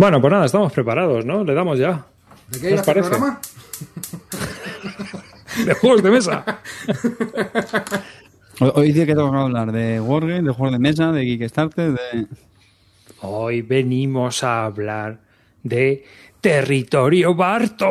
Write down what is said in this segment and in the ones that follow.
Bueno, pues nada, estamos preparados, ¿no? Le damos ya. ¿De qué iba este programa? de juegos de mesa. Hoy día que tengo que hablar de Wargame, de juegos de mesa, de Kickstarter, de... Hoy venimos a hablar de Territorio Barton.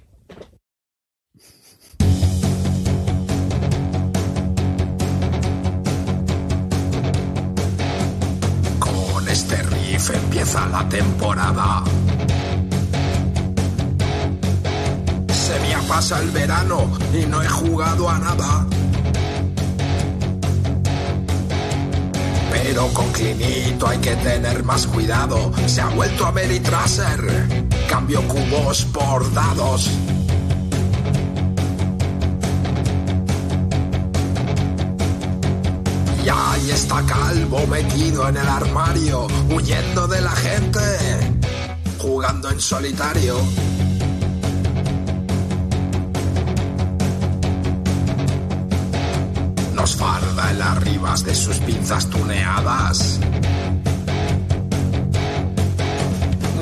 Empieza la temporada. Se me ha pasado el verano y no he jugado a nada. Pero con Clinito hay que tener más cuidado. Se ha vuelto a Meritraser. Cambio cubos por dados. Y ahí está Calvo metido en el armario, huyendo de la gente, jugando en solitario. Nos farda en las ribas de sus pinzas tuneadas.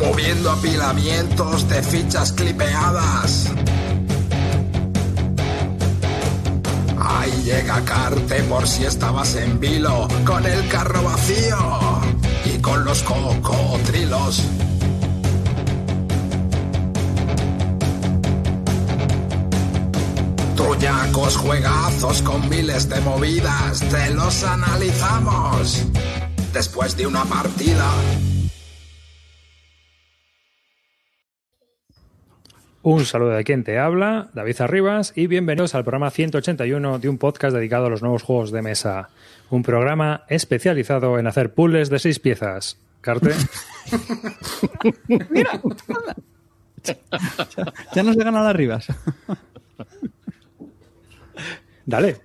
Moviendo apilamientos de fichas clipeadas. Ahí llega Carte por si estabas en vilo, con el carro vacío y con los cocotrilos. Truñacos juegazos con miles de movidas, te los analizamos después de una partida. Un saludo de quien te habla, David Arribas, y bienvenidos al programa 181 de un podcast dedicado a los nuevos juegos de mesa. Un programa especializado en hacer puzzles de seis piezas. ¿Carte? ¡Mira! ya no se gana las Rivas. Dale.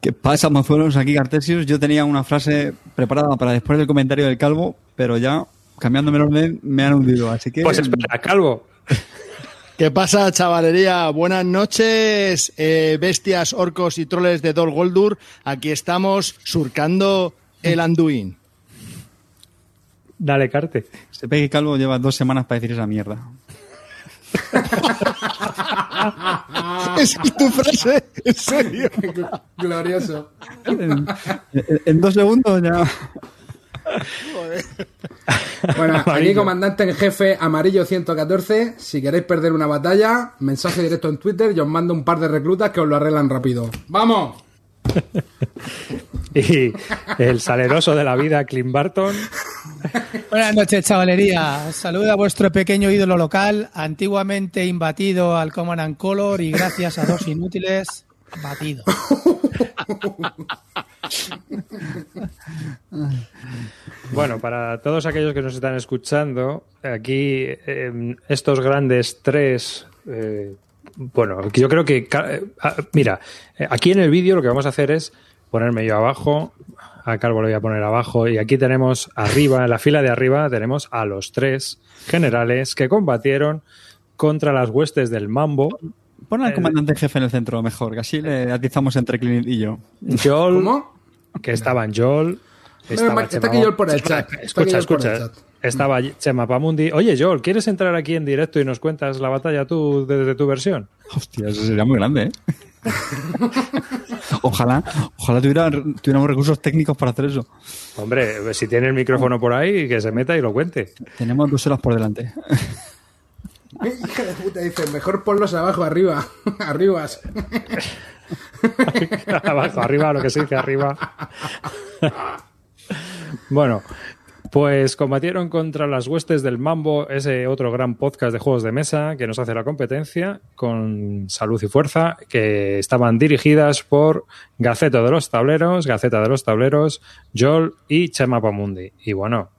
¿Qué pasa, mazuelos? Aquí Cartesius. Yo tenía una frase preparada para después del comentario del calvo, pero ya cambiándome el orden me han hundido. Así que. Pues espera, calvo. ¿Qué pasa, chavalería? Buenas noches, eh, bestias, orcos y troles de Dol Goldur. Aquí estamos surcando el Anduin. Dale, Carte. Se ve que Calvo lleva dos semanas para decir esa mierda. ¿Esa es tu frase? ¿En serio? Glorioso. En, en dos segundos ya. Bueno, aquí comandante en jefe Amarillo 114. Si queréis perder una batalla, mensaje directo en Twitter y os mando un par de reclutas que os lo arreglan rápido. ¡Vamos! y el saleroso de la vida, Clint Barton. Buenas noches, chavalería. Saluda a vuestro pequeño ídolo local, antiguamente imbatido al Command and Color y gracias a dos inútiles, batido. Bueno, para todos aquellos que nos están escuchando, aquí eh, estos grandes tres. Eh, bueno, yo creo que. Eh, mira, aquí en el vídeo lo que vamos a hacer es ponerme yo abajo. A Calvo lo voy a poner abajo. Y aquí tenemos arriba, en la fila de arriba, tenemos a los tres generales que combatieron contra las huestes del Mambo. Pon al comandante jefe en el centro mejor, que así le atizamos entre Clint y yo. Joel, ¿Cómo? que estaban Joel. Estaba está aquí Joel por el chat. Escucha, Joel por el escucha. Estaba Chema Pamundi. Oye, Joel, ¿quieres entrar aquí en directo y nos cuentas la batalla tú desde tu versión? Hostia, eso sería muy grande, ¿eh? ojalá, ojalá tuviera, tuviéramos recursos técnicos para hacer eso. Hombre, si tiene el micrófono por ahí, que se meta y lo cuente. Tenemos dos horas por delante. Hija de puta, dice, mejor ponlos abajo, arriba. Arribas. Abajo, arriba, lo que se dice arriba. bueno, pues combatieron contra las huestes del Mambo, ese otro gran podcast de juegos de mesa que nos hace la competencia con salud y fuerza, que estaban dirigidas por Gaceta de los Tableros, Gaceta de los Tableros, Joel y Chema Pamundi. Y bueno,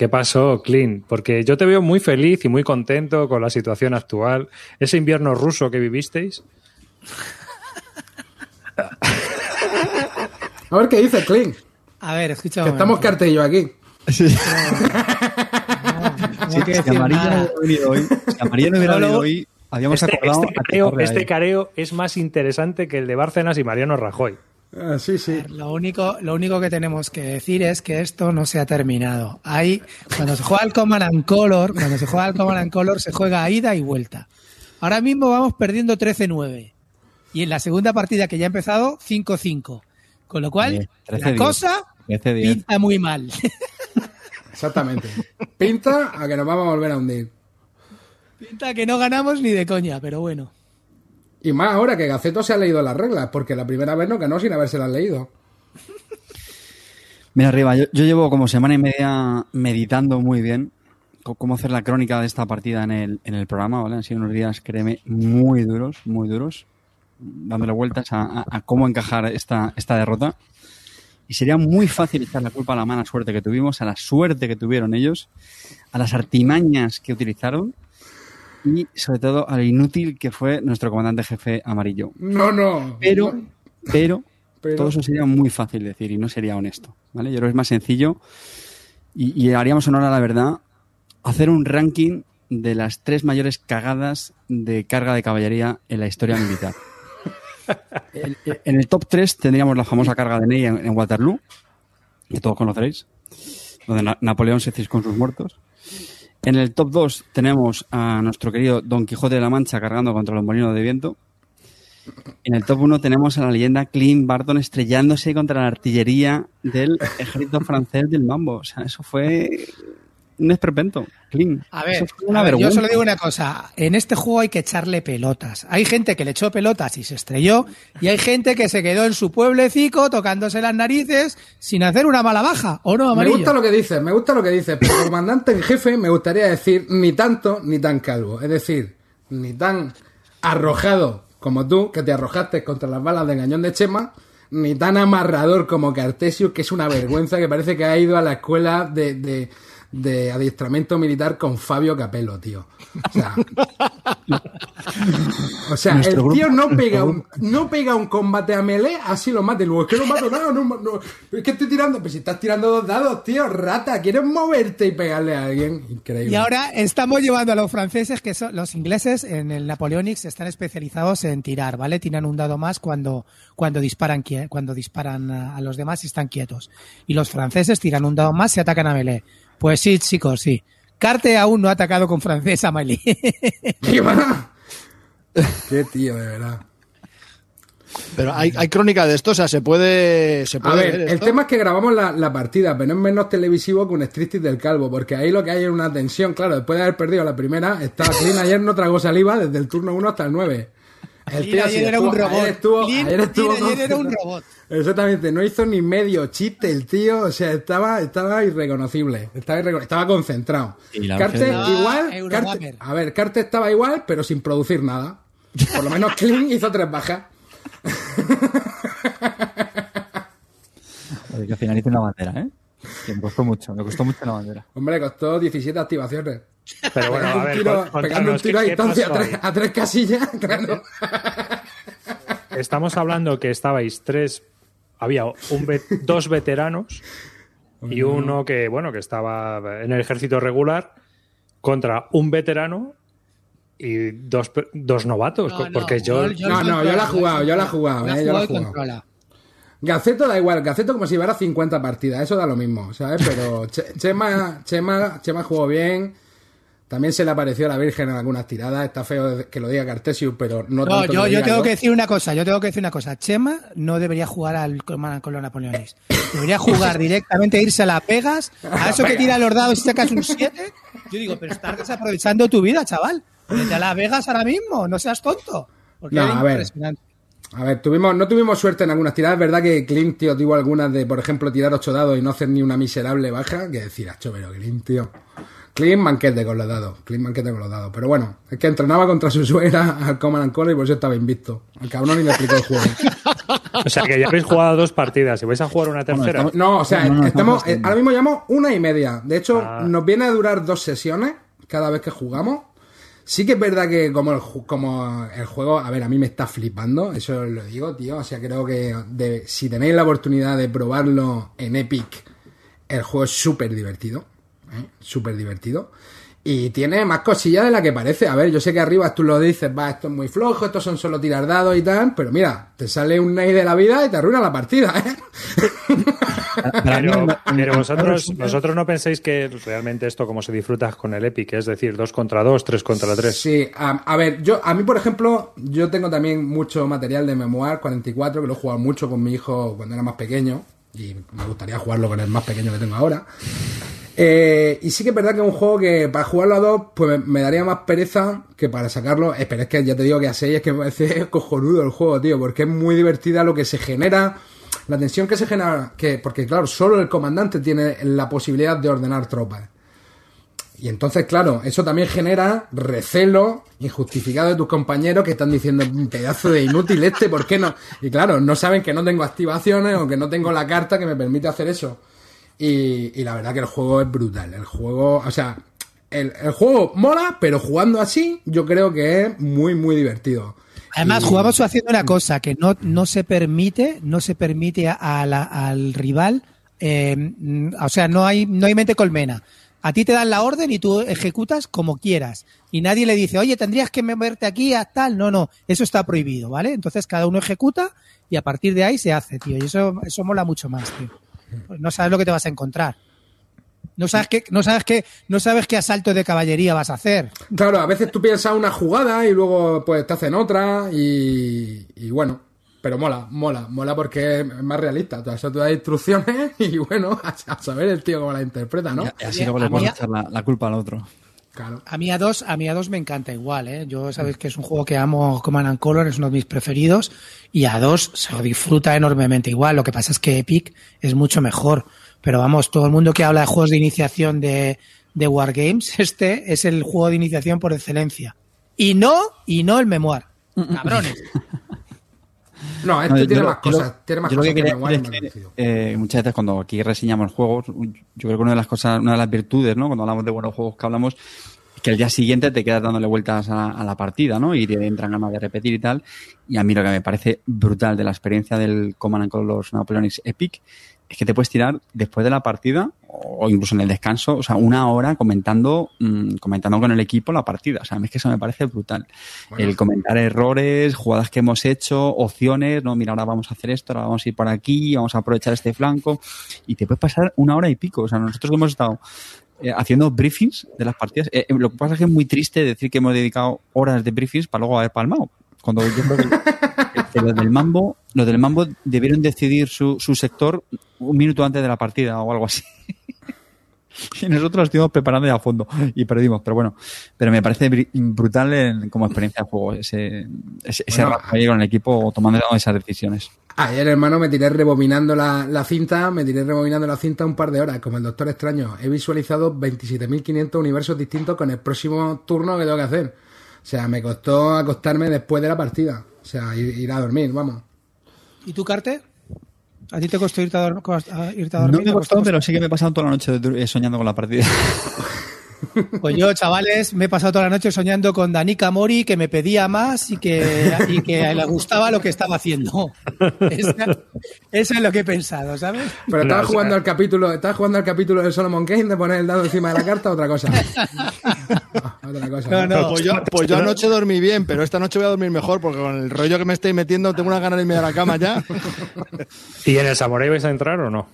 ¿Qué pasó, Clint? Porque yo te veo muy feliz y muy contento con la situación actual. Ese invierno ruso que vivisteis. A ver qué dice Clint. A ver, escucha. Que estamos cartello aquí. Sí. No hay que Si decir Amarillo no hubiera venido hoy, si Amarillo no hubiera No, no. venido hoy, habíamos Este, acordado este careo, este careo es más interesante que el de Bárcenas y Mariano Rajoy. Ah, sí, sí. Lo único, lo único que tenemos que decir es que esto no se ha terminado. Hay, cuando se juega al Command and Color, cuando se juega al Command and Color, se juega a ida y vuelta. Ahora mismo vamos perdiendo 13-9. Y en la segunda partida que ya ha empezado, 5-5. Con lo cual, Bien, la 13-10. cosa 13-10. pinta muy mal. Exactamente. Pinta a que nos vamos a volver a hundir. pinta que no ganamos ni de coña, pero bueno. Y más ahora que Gaceto se ha leído las reglas, porque la primera vez no ganó sin habérselas leído. Mira, arriba, yo, llevo como semana y media meditando muy bien cómo hacer la crónica de esta partida en el, en el programa, ¿vale? Han sido unos días, créeme, muy duros, muy duros, dándole vueltas a- a cómo encajar esta, esta derrota. Y sería muy fácil echar la culpa a la mala suerte que tuvimos, a la suerte que tuvieron ellos, a las artimañas que utilizaron y sobre todo a lo inútil que fue nuestro comandante jefe amarillo. No, no. Pero, pero, Pero- todo eso sería muy fácil decir y no sería honesto. ¿vale? Yo creo que es más sencillo y, y haríamos honor a la verdad hacer un ranking de las tres mayores cagadas de carga de caballería en la historia militar. En el top 3 tendríamos la famosa carga de Ney en, en Waterloo, que todos conoceréis, donde Na- Napoleón se con sus muertos. En el top 2 tenemos a nuestro querido Don Quijote de la Mancha cargando contra los molinos de viento. En el top 1 tenemos a la leyenda Clint Barton estrellándose contra la artillería del ejército francés del Mambo. O sea, eso fue un esperpento. Clint. A ver, a ver, yo solo digo una cosa. En este juego hay que echarle pelotas. Hay gente que le echó pelotas y se estrelló, y hay gente que se quedó en su pueblecico tocándose las narices sin hacer una mala baja. ¿O no, Me amarillo? gusta lo que dices, me gusta lo que dices, pero como comandante en jefe me gustaría decir ni tanto ni tan calvo. Es decir, ni tan arrojado como tú, que te arrojaste contra las balas de cañón de Chema, ni tan amarrador como Cartesius, que es una vergüenza que parece que ha ido a la escuela de, de, de adiestramiento militar con Fabio Capello, tío. O sea, o sea Nuestro el tío no pega un, no pega un combate a melee, así lo mate. Luego es que no mato nada, no, no, es que estoy tirando, pero si estás tirando dos dados, tío, rata, quieres moverte y pegarle a alguien. Increíble. Y ahora estamos llevando a los franceses, que son los ingleses, en el Napoleonics están especializados en tirar, ¿vale? Tiran un dado más cuando, cuando disparan, cuando disparan a, a los demás y están quietos. Y los franceses tiran un dado más y atacan a melee. Pues sí, chicos, sí. Carte aún no ha atacado con francés a melee. ¿Qué tío, de verdad. Pero hay, hay crónica de esto, o sea, se puede, se A puede ver, ver el tema es que grabamos la, la partida, pero no es menos televisivo que un striptease del calvo, porque ahí lo que hay es una tensión, claro, después de haber perdido la primera, estaba Clean ayer no tragó saliva desde el turno 1 hasta el 9. El Clean ayer era un robot. Ayer estuvo, ayer estuvo Clean ayer era un robot. Exactamente, no hizo ni medio chiste el tío, o sea, estaba, estaba irreconocible, estaba, irreco- estaba concentrado. Y la Carte verdad- Estaba igual. Carte- a ver, Carte estaba igual, pero sin producir nada. Por lo menos Clean hizo tres bajas. Oye, que finalice una bandera, ¿eh? Que me costó mucho, me costó mucho la bandera. Hombre, costó 17 activaciones. Pero bueno, a ver, tiro- con- pegando un tiro a ¿qué- qué distancia a tres, ahí? a tres casillas, claro. Estamos hablando que estabais tres, había un dos veteranos y uno que, bueno, que estaba en el ejército regular contra un veterano y dos, dos novatos, No, no, porque yo... yo- No, no, yo la he jugado, yo la he jugado, La eh, yo la he jugado. Gaceto da igual, Gaceto como si llevara 50 partidas, eso da lo mismo, ¿sabes? Pero Che- Chema, Chema, Chema jugó bien. También se le apareció a la Virgen en algunas tiradas. Está feo que lo diga Cartesius, pero no, No, tanto yo, yo tengo que decir una cosa, yo tengo que decir una cosa. Chema no debería jugar al con los Napoleones. Debería jugar directamente, irse a la Pegas, a eso que tira los dados y sacas un 7. Yo digo, pero estás desaprovechando tu vida, chaval. Vete a la Vegas ahora mismo, no seas tonto. Porque No, a ver. A ver, tuvimos, no tuvimos suerte en algunas tiradas. Es verdad que Clint, tío, tuvo algunas de, por ejemplo, tirar ocho dados y no hacer ni una miserable baja. Que decir, acho, pero Clint, tío. Clean manquete con los dados. Clean manquete con los dados. Pero bueno, es que entrenaba contra su suegra al Command and Color y por eso estaba invicto. El cabrón ni me explicó el juego. O sea que ya habéis jugado dos partidas y vais a jugar una tercera. estamos- No, o sea, No, no, estamos, estamos eh, ahora mismo llevamos una y media. De hecho, Ah. nos viene a durar dos sesiones cada vez que jugamos. Sí que es verdad que como el, ju- como el juego, a ver, a mí me está flipando, eso lo digo, tío. O sea, creo que de- si tenéis la oportunidad de probarlo en Epic, el juego es súper divertido. ¿Eh? Súper divertido. Y tiene más cosillas de la que parece. A ver, yo sé que arriba tú lo dices, va, esto es muy flojo, estos son solo tirar dados y tal, pero mira, te sale un Ney de la vida y te arruina la partida, ¿eh? Pero, pero vosotros, no pensáis que realmente esto como se disfruta con el Epic, es decir, dos contra dos, tres contra tres. Sí, a, a ver, yo a mí, por ejemplo, yo tengo también mucho material de Memoir 44, que lo he jugado mucho con mi hijo cuando era más pequeño, y me gustaría jugarlo con el más pequeño que tengo ahora. Eh, y sí que es verdad que es un juego que para jugarlo a dos, pues me, daría más pereza que para sacarlo. Eh, es que ya te digo que a seis es que me parece cojonudo el juego, tío, porque es muy divertida lo que se genera, la tensión que se genera, que porque claro, solo el comandante tiene la posibilidad de ordenar tropas. Y entonces, claro, eso también genera recelo injustificado de tus compañeros que están diciendo, "Un pedazo de inútil este, ¿por qué no? Y claro, no saben que no tengo activaciones o que no tengo la carta que me permite hacer eso. Y, y la verdad que el juego es brutal. El juego, o sea, el, el juego mola, pero jugando así, yo creo que es muy, muy divertido. Además, Y- jugamos haciendo una cosa que no, no se permite, no se permite a- la- al rival, eh, mm, o sea, no hay, no hay mente colmena. A ti te dan la orden y tú ejecutas como quieras. Y nadie le dice, oye, tendrías que moverte aquí a tal. No, no, eso está prohibido, ¿vale? Entonces cada uno ejecuta y a partir de ahí se hace, tío. Y eso, eso mola mucho más, tío. Pues no sabes lo que te vas a encontrar. No sabes qué, no sabes qué, no sabes qué asalto de caballería vas a hacer. Claro, a veces tú piensas una jugada y luego pues te hacen otra y, y bueno, pero mola, mola, mola porque es más realista. O sea, eso te da instrucciones y bueno, a, a saber el tío cómo la interpreta, ¿no? Y así luego le puedes echar la, la culpa al otro. Claro. A mí a dos, a mí a dos me encanta igual, ¿eh? Yo sabéis que es un juego que amo Command and Color, es uno de mis preferidos, y a dos se lo disfruta enormemente igual. Lo que pasa es que Epic es mucho mejor. Pero vamos, todo el mundo que habla de juegos de iniciación de, de Wargames, este es el juego de iniciación por excelencia. Y no, y no el Memoir. Cabrones. No, este No, tiene más yo cosas, tiene más lo cosas que que, es eh, muchas veces cuando aquí reseñamos juegos, yo creo que una de las cosas, una de las virtudes, ¿no? Cuando hablamos de buenos juegos que hablamos, es que el día siguiente te quedas dándole vueltas a, a la partida, ¿no? Y te entran ganas de repetir y tal. Y a mí lo que me parece brutal de la experiencia del Command and Color Napoleonics Epic es que te puedes tirar después de la partida o incluso en el descanso, o sea, una hora comentando, mm, comentando con el equipo la partida. O sea, a mí es que eso me parece brutal. Bueno. El comentar errores, jugadas que hemos hecho, opciones, no, mira, ahora vamos a hacer esto, ahora vamos a ir por aquí, vamos a aprovechar este flanco. Y te puedes pasar una hora y pico. O sea, nosotros hemos estado eh, haciendo briefings de las partidas, eh, eh, lo que pasa es que es muy triste decir que hemos dedicado horas de briefings para luego haber palmado. Cuando yo creo que, que los del Mambo, los del Mambo debieron decidir su, su sector un minuto antes de la partida o algo así. Y nosotros estuvimos preparando ya a fondo y perdimos, pero bueno, pero me parece brutal en- como experiencia de juego ese, ese, ese Bueno, ahí con el equipo tomando esas decisiones. Ayer, hermano, me tiré rebobinando la, la cinta, me tiré rebobinando la cinta un par de horas, como el Doctor Extraño. He visualizado 27.500 universos distintos con el próximo turno que tengo que hacer. O sea, me costó acostarme después de la partida. O sea, ir, ir a dormir, vamos. ¿Y tú, Carte? ¿A ti te costó irte a, dor- a- irte a No dormir? me ¿Te costó, costó? pero sí que me he pasado toda la noche eh, soñando con la partida. Pues yo, chavales, me he pasado toda la noche soñando con Danica Mori, que me pedía más y que, y que le gustaba lo que estaba haciendo. Eso, eso es lo que he pensado, ¿sabes? Pero estabas o sea- jugando al capítulo, estabas jugando al capítulo de Solomon Kane de poner el dado encima de la carta, otra cosa. Ah, otra cosa. No, no. Pues yo, pues yo anoche dormí bien, pero esta noche voy a dormir mejor porque con el rollo que me estoy metiendo tengo una ganas de irme a la cama ya. ¿Y en el Samurai vais a entrar o no?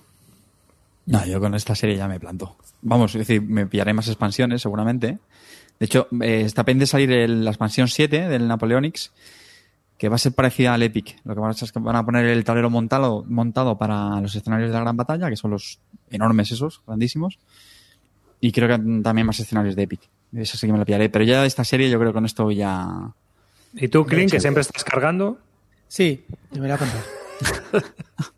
No, yo con esta serie ya me planto. Vamos, es decir, me pillaré más expansiones seguramente. De hecho, eh, está pendiente de salir el- la expansión 7 del Napoleonics, que va a ser parecida al Epic. Lo que van a hacer es que van a poner el tablero montado, montado para los escenarios de la gran batalla, que son los enormes esos, grandísimos. Y creo que también más escenarios de Epic. Eso sí que me lo pillaré. Pero ya esta serie yo creo que con esto ya... ¿Y tú, Clint, que siempre estás cargando? Sí, me voy a contar.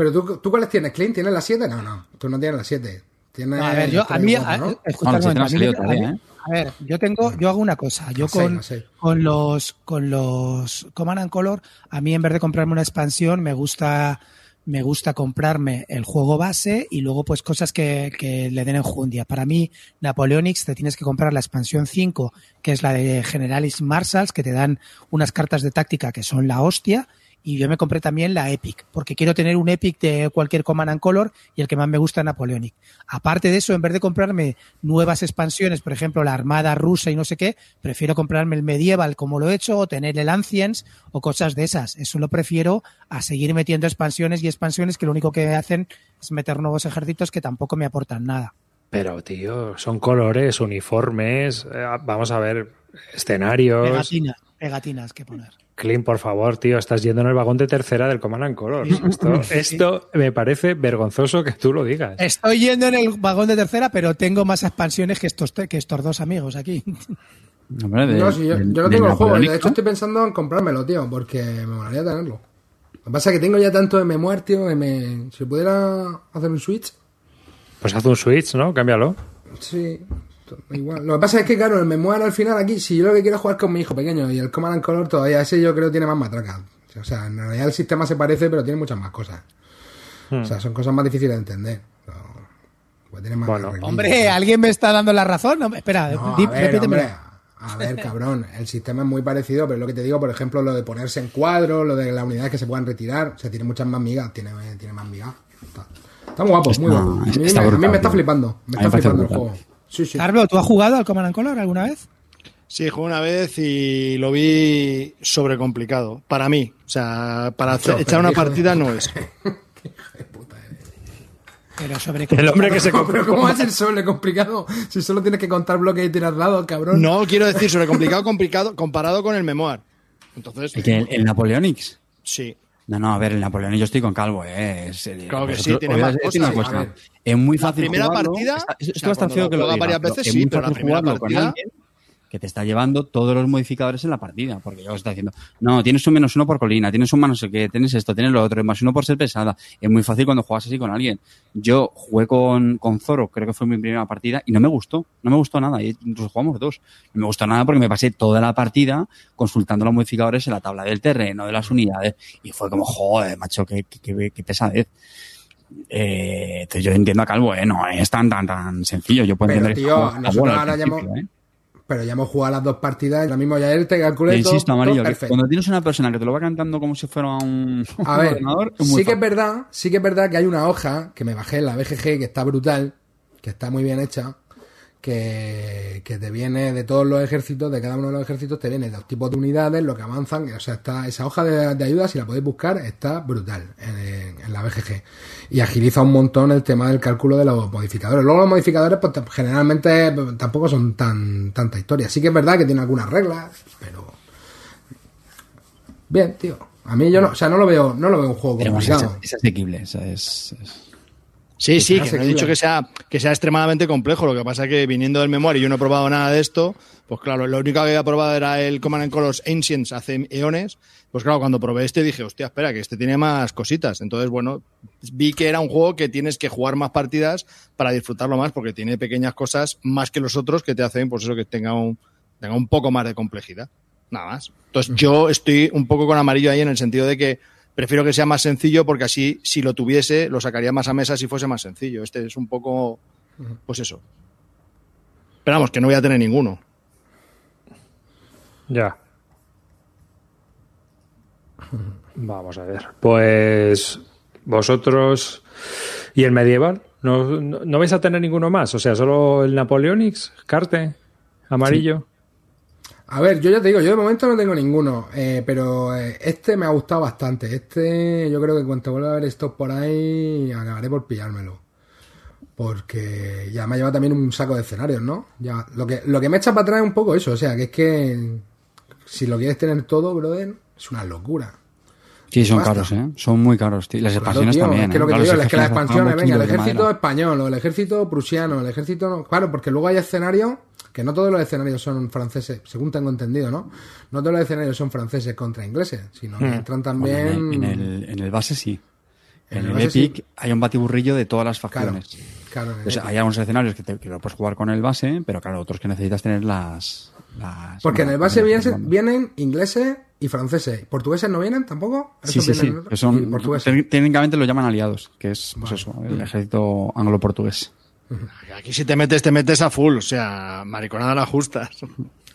Pero tú, ¿tú cuáles tienes, Clint? ¿Tienes la 7? No, no. Tú no tienes la 7. Tiene No, a ver, yo, a mí, a- ¿no? escucha si momento, a mí- ¿eh? ver, yo tengo, yo hago una cosa, yo con, con los, con los Command and Color, a mí en vez de comprarme una expansión, me gusta, me gusta comprarme el juego base y luego pues cosas que, que le den enjundia. Para mí, Napoleonics te tienes que comprar la expansión 5, que es la de Generalis Marshals, que te dan unas cartas de táctica que son la hostia, y yo me compré también la Epic, porque quiero tener un Epic de cualquier Command and Color y el que más me gusta es Napoleonic. Aparte de eso, en vez de comprarme nuevas expansiones, por ejemplo, la Armada rusa y no sé qué, prefiero comprarme el Medieval como lo he hecho, o tener el Ancients o cosas de esas. Eso lo prefiero a seguir metiendo expansiones y expansiones que lo único que hacen es meter nuevos ejércitos que tampoco me aportan nada. Pero, tío, son colores, uniformes, eh, vamos a ver, escenarios. Pegatinas, pegatinas que poner. Clint, por favor, tío, estás yendo en el vagón de tercera del Command and Colors. Esto, esto me parece vergonzoso que tú lo digas. Estoy yendo en el vagón de tercera, pero tengo más expansiones que estos, que estos dos amigos aquí. Hombre, de- No, sí, yo, de- yo no tengo el juego. De hecho, estoy pensando en comprármelo, tío, porque me molaría tenerlo. Lo que pasa es que tengo ya tanto de memoir, tío, que me... si pudiera hacer un switch, Pues haz un switch, ¿no? Cámbialo. sí, igual. Lo que pasa es que, claro, el memoir al final aquí, si yo lo que quiero es jugar con mi hijo pequeño y el Command and Color todavía ese yo creo tiene más matraca. O sea, en realidad el sistema se parece, pero tiene muchas más cosas. O sea, son cosas más difíciles de entender. Pero, pues tiene más Bueno. Hombre, ¿alguien me está dando la razón? No, espera, No, a ver, repítemelo. hombre, a ver, cabrón, el sistema es muy parecido, pero es lo que te digo, por ejemplo, lo de ponerse en cuadro, lo de las unidades que se puedan retirar, o sea, tiene muchas más migas, tiene, tiene más migas. Está, está muy guapo, muy Está- guapo. A mí, está me, a mí brutal, me está flipando, me está flipando el juego. Sí, sí. Carlo, ¿tú has jugado al Command and Color alguna vez? Sí, jugué una vez y lo vi sobrecomplicado. Para mí. O sea, para echar una de- partida no es. Pero sobre El hombre que se Pero ¿cómo va a ser sobre complicado si solo tienes que contar bloques y tirar dados, cabrón? No quiero decir sobrecomplicado complicado comparado con el memoir. Entonces, ¿El, que- el, el Napoleonics? sí. No, no, a ver, el Napoleonics yo estoy con Calvo, ¿eh? Es, eh, Claro que sí, tiene más una cosa. Es muy La fácil primera jugarlo. partida, Está- o esto sea, feo que lo diga, varias veces, es sí, muy pero la fácil primera jugarlo con partida- alguien que te está llevando todos los modificadores en la partida, porque yo os está diciendo, no, tienes un menos uno por colina, tienes un más no sé qué, tienes esto, tienes lo otro, más uno por ser pesada. Es muy fácil cuando juegas así con alguien. Yo jugué con, con Zoro, creo que fue mi primera partida, y no me gustó, no me gustó nada, y incluso jugamos dos. No me gustó nada porque me pasé toda la partida consultando los modificadores en la tabla del terreno, de las unidades, y fue como, joder, macho, qué, qué, qué- pesadez. Eh, entonces yo entiendo a Calvo, ¿eh? No es tan, tan, tan sencillo. Yo puedo Pero, entender que tío, nosotros ahora ¿eh? Pero ya hemos jugado las dos partidas y ahora mismo ya él te calcula insisto, amarillo, que perfecto. cuando tienes una persona que te lo va cantando como si fuera un, A un ver, ordenador, es sí que es verdad, sí que es verdad que hay una hoja que me bajé en la BGG que está brutal, que está muy bien hecha, que, que te viene de todos los ejércitos, de cada uno de los ejércitos, te viene los tipos de unidades, lo que avanzan, o sea, está esa hoja de, de ayuda, si la podéis buscar, está brutal en, en la BGG. Y agiliza un montón el tema del cálculo de los modificadores. Luego los modificadores, pues generalmente pues, tampoco son tan tanta historia. Sí que es verdad que tiene algunas reglas, pero bien, tío. A mí yo no, o sea, no lo veo, no lo veo un juego Pero es, complicado. es asequible. es- es- es- Sí, sí, que no he dicho que sea, que sea extremadamente complejo. Lo que pasa es que viniendo del memoria y yo no he probado nada de esto, pues claro, lo único que había probado era el Command and Colors Ancients hace eones. Pues claro, cuando probé este dije, hostia, espera, que este tiene más cositas. Entonces, bueno, vi que era un juego que tienes que jugar más partidas para disfrutarlo más, porque tiene pequeñas cosas más que los otros que te hacen, pues eso, que tenga un, tenga un poco más de complejidad. Nada más. Entonces, yo estoy un poco con amarillo ahí en el sentido de que prefiero que sea más sencillo porque así, si lo tuviese, lo sacaría más a mesa si fuese más sencillo. Este es un poco, pues eso. Pero vamos, que no voy a tener ninguno. Ya. Vamos a ver. Pues vosotros y el medieval, ¿no, no, no vais a tener ninguno más? O sea, solo el Napoleonics, Carte, amarillo. A ver, yo ya te digo, yo de momento no tengo ninguno, eh, pero eh, este me ha gustado bastante. Este, yo creo que cuando vuelva a ver estos por ahí, acabaré por pillármelo. Porque ya me ha llevado también un saco de escenarios, ¿no? Ya, lo que, lo que me echa para atrás es un poco eso, o sea, que es que si lo quieres tener todo, brother, es una locura. Sí, son Basta. caros, ¿eh? Son muy caros, tío. Las Claro, expansiones tío, también. es que ¿eh? lo que Claro, te digo es que las expansiones, venga, el ejército madera. español, o el ejército prusiano, el ejército... Claro, porque luego hay escenarios, que no todos los escenarios son franceses, según tengo entendido, ¿no? No todos los escenarios son franceses contra ingleses, sino que entran Bueno, también... en, el, en el- en el base sí. En el el base sí. Epic hay un batiburrillo de todas las Claro, facciones. claro. Entonces, hay algunos escenarios que, te, que lo puedes jugar con el base, pero claro, otros que necesitas tener las. las- Porque en el base vienen, vienen ingleses y franceses. ¿Portugueses no vienen tampoco? Sí, sí, sí. son, técnicamente lo llaman aliados, que es pues eso, el ejército anglo-portugués. Aquí si te metes, te metes a full. O sea, mariconada las justas.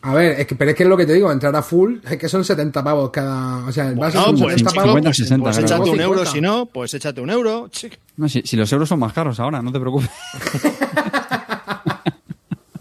A ver, es que, pero es que es lo que te digo, entrar a full es que son 70 pavos cada. O sea, el base No, son pues, 70 chico, pavos. pues, 60, pues échate un euro. 50. Si no, pues échate un euro. No, si, si los euros son más caros ahora, no te preocupes.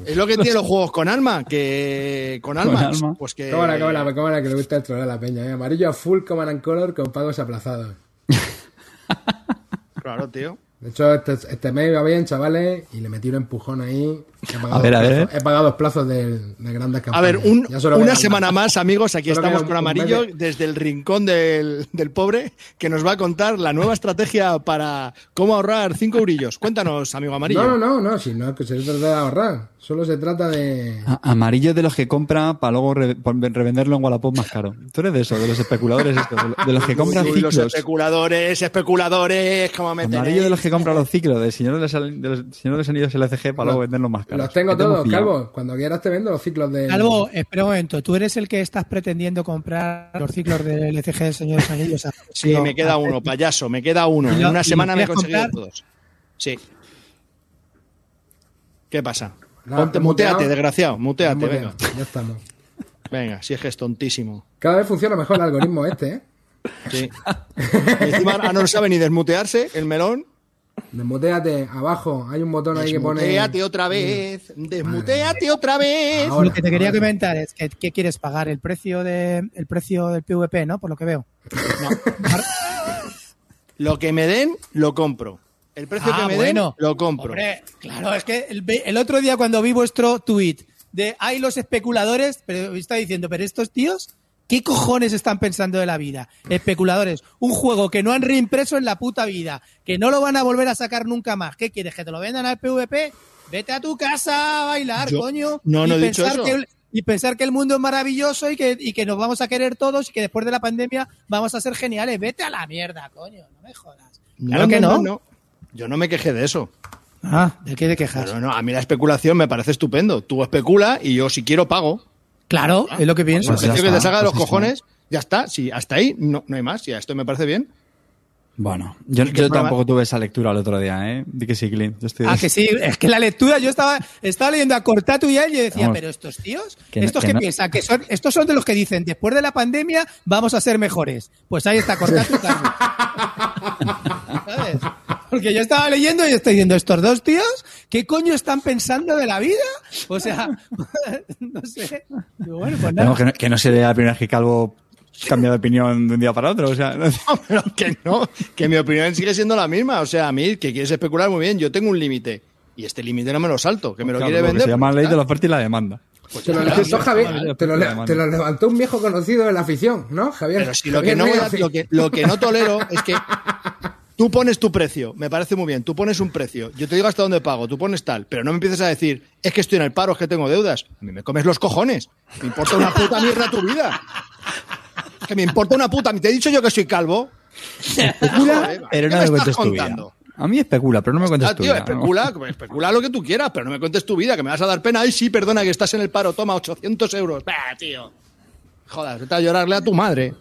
Es lo que tienen los juegos con alma, que con almas, alma. pues que Cámara, cámara, cámara, que le gusta el troll a la peña. ¿eh? Amarillo a full, Command and Color con pagos aplazados. claro, tío. De hecho, este, este mes iba bien, chavales, y le metí un empujón ahí. He pagado, A ver, a ver. plazos- he pagado dos plazos de, de grandes A campañas. ver, un- Ya solo una semana más, amigos, aquí Solo estamos con Amarillo desde el rincón del, del pobre que nos va a contar la nueva estrategia para cómo ahorrar cinco eurillos. Cuéntanos, amigo Amarillo. No, no, no, no, si no que se trata de ahorrar. Solo se trata de. A- Amarillo de los que compra para luego re- revenderlo en Wallapop más caro. Tú eres de eso, de los especuladores estos, de, lo- de los que compran Uy, los ciclos. especuladores, especuladores, ¿cómo me Amarillo de los que compran los ciclos del Señor de los, de los Señor de los Anillos LCG para luego venderlos más caros. Los tengo ¿Qué te hemos todos? Calvo. Cuando quieras te vendo los ciclos de. Calvo, espera un momento. ¿Tú eres el que estás pretendiendo comprar los ciclos del LCG del Señor de los Anillos? Sí, No, me queda a- uno, payaso, me queda uno. ¿Y En una semana me he conseguido comprar? todos. Sí. ¿Qué pasa? Nada, Ponte, muteate, desgraciado, muteate, venga. bien, Ya estamos. Venga, si es que es tontísimo. Cada vez funciona mejor el algoritmo este, ¿eh? Sí. Encima ah, no sabe ni desmutearse el melón. Desmuteate, abajo, hay un botón ahí que pone. Desmuteate otra vez. Desmuteate otra vez. Ahora, Lo que te quería ahora. comentar es que ¿qué quieres pagar? El precio de el precio del PVP, ¿no? Por lo que veo. Lo que me den, lo compro. El precio Ah, que me bueno. den, lo compro. Hombre, claro, es que el, el otro día cuando vi vuestro tweet de hay los especuladores, pero está diciendo, pero estos tíos, ¿qué cojones están pensando de la vida? Especuladores, un juego que no han reimpreso en la puta vida, que no lo van a volver a sacar nunca más. ¿Qué quieres? ¿Que te lo vendan al PvP? Vete a tu casa a bailar, Yo- coño. no, no y he dicho eso. que y pensar que el mundo es maravilloso y que, y que nos vamos a querer todos y que después de la pandemia vamos a ser geniales. Vete a la mierda, coño, no me jodas. Claro que no. Yo no me quejé de eso. Ah, ¿de qué te quejas? Pero no, a mí la especulación me parece estupendo. Tú especula y yo si quiero pago. Claro, es lo que pienso. Pues que está, te salga de los pues eso. cojones, ya está. Sí, hasta ahí no, no hay más. Ya esto me parece bien. Bueno, yo, tampoco tuve esa lectura el otro día, ¿eh? Di que sí, Clint. Yo estoy- Ah, que sí, es que la lectura, yo estaba, estaba leyendo a Cortatu y a él y yo decía, Vamos. pero estos tíos, Que no- estos que que, no- piensan, que son, estos son de los que dicen, después de la pandemia vamos a ser mejores. Pues ahí está Cortatu y Carlos. ¿Sabes? Porque yo estaba leyendo y estoy diciendo, estos dos tíos, ¿qué coño están pensando de la vida? O sea, no sé. Bueno, pues nada. No, que, no, que no sería la primera vez que Calvo cambia de opinión de un día para otro. O sea, no- pero que no, que mi opinión sigue siendo la misma. O sea, a mí, que quieres especular muy bien, yo tengo un límite. Y este límite no me lo salto, que me lo Claro, quiere vender. Se llama pues ley de la oferta y la demanda. Te lo levantó Javier, te lo, le- te lo levantó un viejo conocido de la afición, ¿no, Javier? Pero si lo que, Javier no voy a- Negro, lo, que, lo que no tolero es que tú pones tu precio, me parece muy bien, tú pones un precio, yo te digo hasta dónde pago, tú pones tal, pero no me empieces a decir, es que estoy en el paro, es que tengo deudas. A mí me comes los cojones, me importa una puta mierda tu vida. Es que me importa una puta, te he dicho yo que soy calvo. Joder, pero ¿qué no me, me cuentes estás tu vida. contando? A mí especula, pero no me cuentes Ah, tu tío, vida. especula, especula lo que tú quieras, pero no me cuentes tu vida, que me vas a dar pena. Ay, sí, perdona, que estás en el paro, toma 800 euros. Bah, tío. Joder, vete a llorarle a tu madre.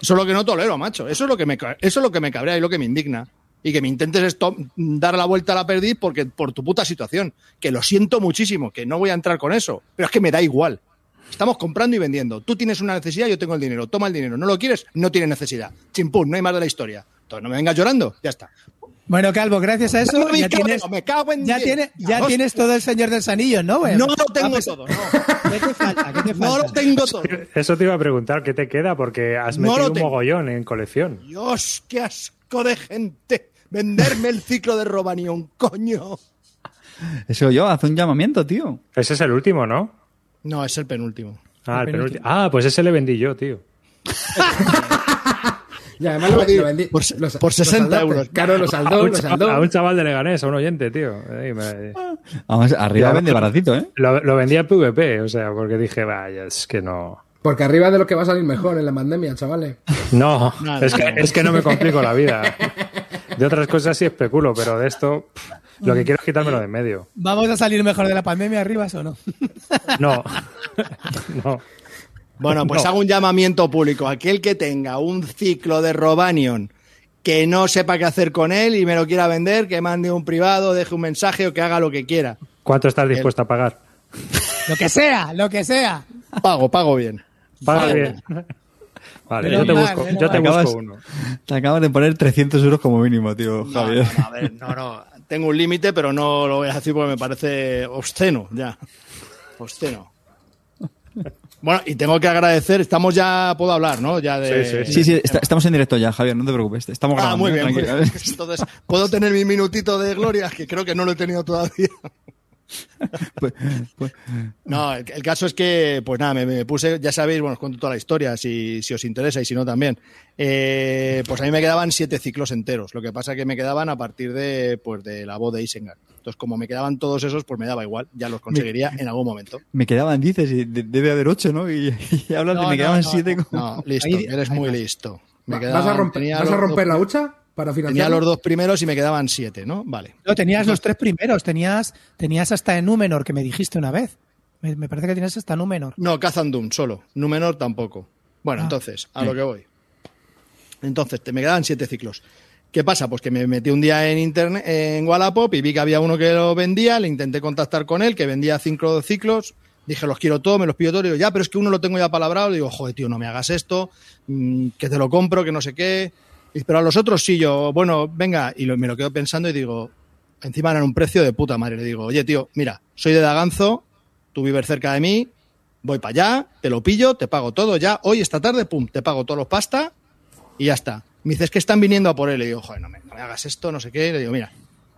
Eso es lo que no tolero, macho. Eso es lo que me, eso es lo que me cabrea y lo que me indigna. Y que me intentes esto, dar la vuelta a la perdiz porque, por tu puta situación. Que lo siento muchísimo, que no voy a entrar con eso. Pero es que me da igual. Estamos comprando y vendiendo. Tú tienes una necesidad, yo tengo el dinero. Toma el dinero. ¿No lo quieres? No tienes necesidad. Chimpún, no hay más de la historia. Entonces no me vengas llorando. Ya está. Bueno, Calvo, gracias a eso No, ya cabrón, tienes, me cago en ya, diez. tiene, ya Hostia. tienes todo el Señor del Anillo, ¿no? No lo tengo todo, no. ¿Qué te falta? ¿Qué te falta? No lo tengo todo. Eso te iba a preguntar, ¿qué te queda? Porque has No metido un mogollón en colección. Dios, qué asco de gente. Venderme el ciclo de Robanion, coño. Eso yo, haz un llamamiento, tío. Ese es el último, ¿no? No, es el penúltimo. Ah, el El penúltimo. Ah, pues ese le vendí yo, tío. Y además lo, lo vendí. Por se- lo- por lo 60 saldaste. euros. Claro, lo A saldó, a un chaval de Leganés, a un oyente, tío. Ahí me- Vamos, arriba vende baratito, ¿eh? Lo, lo vendí a PvP, o sea, porque dije, vaya, es que no. Porque arriba de lo que va a salir mejor en la pandemia, chavales. No, es, que, no. es que no me complico la vida. De otras cosas sí especulo, pero de esto lo que quiero es quitármelo de en medio. ¿Vamos a salir mejor de la pandemia arriba o no? No. no. Bueno, pues No. hago un llamamiento público. Aquel que tenga un ciclo de Robanion que no sepa qué hacer con él y me lo quiera vender, que mande un privado, deje un mensaje o que haga lo que quiera. ¿Cuánto estás dispuesto a pagar? Lo que sea, lo que sea. Pago, pago bien. Paga bien. Vale, yo te busco, yo te busco uno. Te acabas de poner 300 euros como mínimo, tío, No, Javier. no, no, a ver, no, no. Tengo un límite, pero no lo voy a decir porque me parece obsceno ya. Obsceno. Bueno, y tengo que agradecer, estamos ya, puedo hablar, ¿no? Ya de... Sí, sí, Sí, sí, está- estamos en directo ya, Javier, no te preocupes. Estamos Ah, grabando. muy ¿eh? bien. muy bien. Entonces, puedo tener mi minutito de gloria, que creo que no lo he tenido todavía. Pues- pues- No, el, el caso es que, pues nada, me, me puse, ya sabéis, bueno, os cuento toda la historia, si, si os interesa y si no también. Eh, pues a mí me quedaban siete ciclos enteros. Lo que pasa que me quedaban a partir de, pues, de la voz de Isengard. Entonces, como me quedaban todos esos, pues me daba igual, ya los conseguiría en algún momento. me quedaban, dices, y de- debe haber 8, ¿no? Y, y hablas de No, me no, quedaban no, 7. No, listo, Ahí- eres ahí muy vas. listo. Me ¿Vas a romper, tenía vas a romper dos- la hucha para Tenía financiar? los dos primeros y me quedaban siete, ¿no? Vale. No, tenías los tres primeros, tenías, tenías hasta en Númenor, que me dijiste una vez. Me, me parece que tenías hasta Númenor. No, Kazandum solo. Númenor tampoco. Bueno, Ah. entonces, a lo que voy. Entonces, te, me quedaban siete ciclos. ¿Qué pasa? Pues que me metí un día en internet, en Wallapop y vi que había uno que lo vendía, le intenté contactar con él, que vendía cinco ciclos, dije, los quiero todos, me los pido todos, digo, ya, pero es que uno lo tengo ya palabrado, le digo, joder, tío, no me hagas esto, mm, que te lo compro, que no sé qué. Y, pero a los otros sí, yo, bueno, venga, y lo- me lo quedo pensando y digo, encima eran un precio de puta madre, le digo, oye, tío, mira, soy de Daganzo, tú vives cerca de mí, voy para allá, te lo pillo, te pago todo ya, hoy, esta tarde, pum, te pago todos los pasta y ya está. Me dice, es que están viniendo a por él. Le digo, joder, no me, no me hagas esto, no sé qué. Le digo, mira,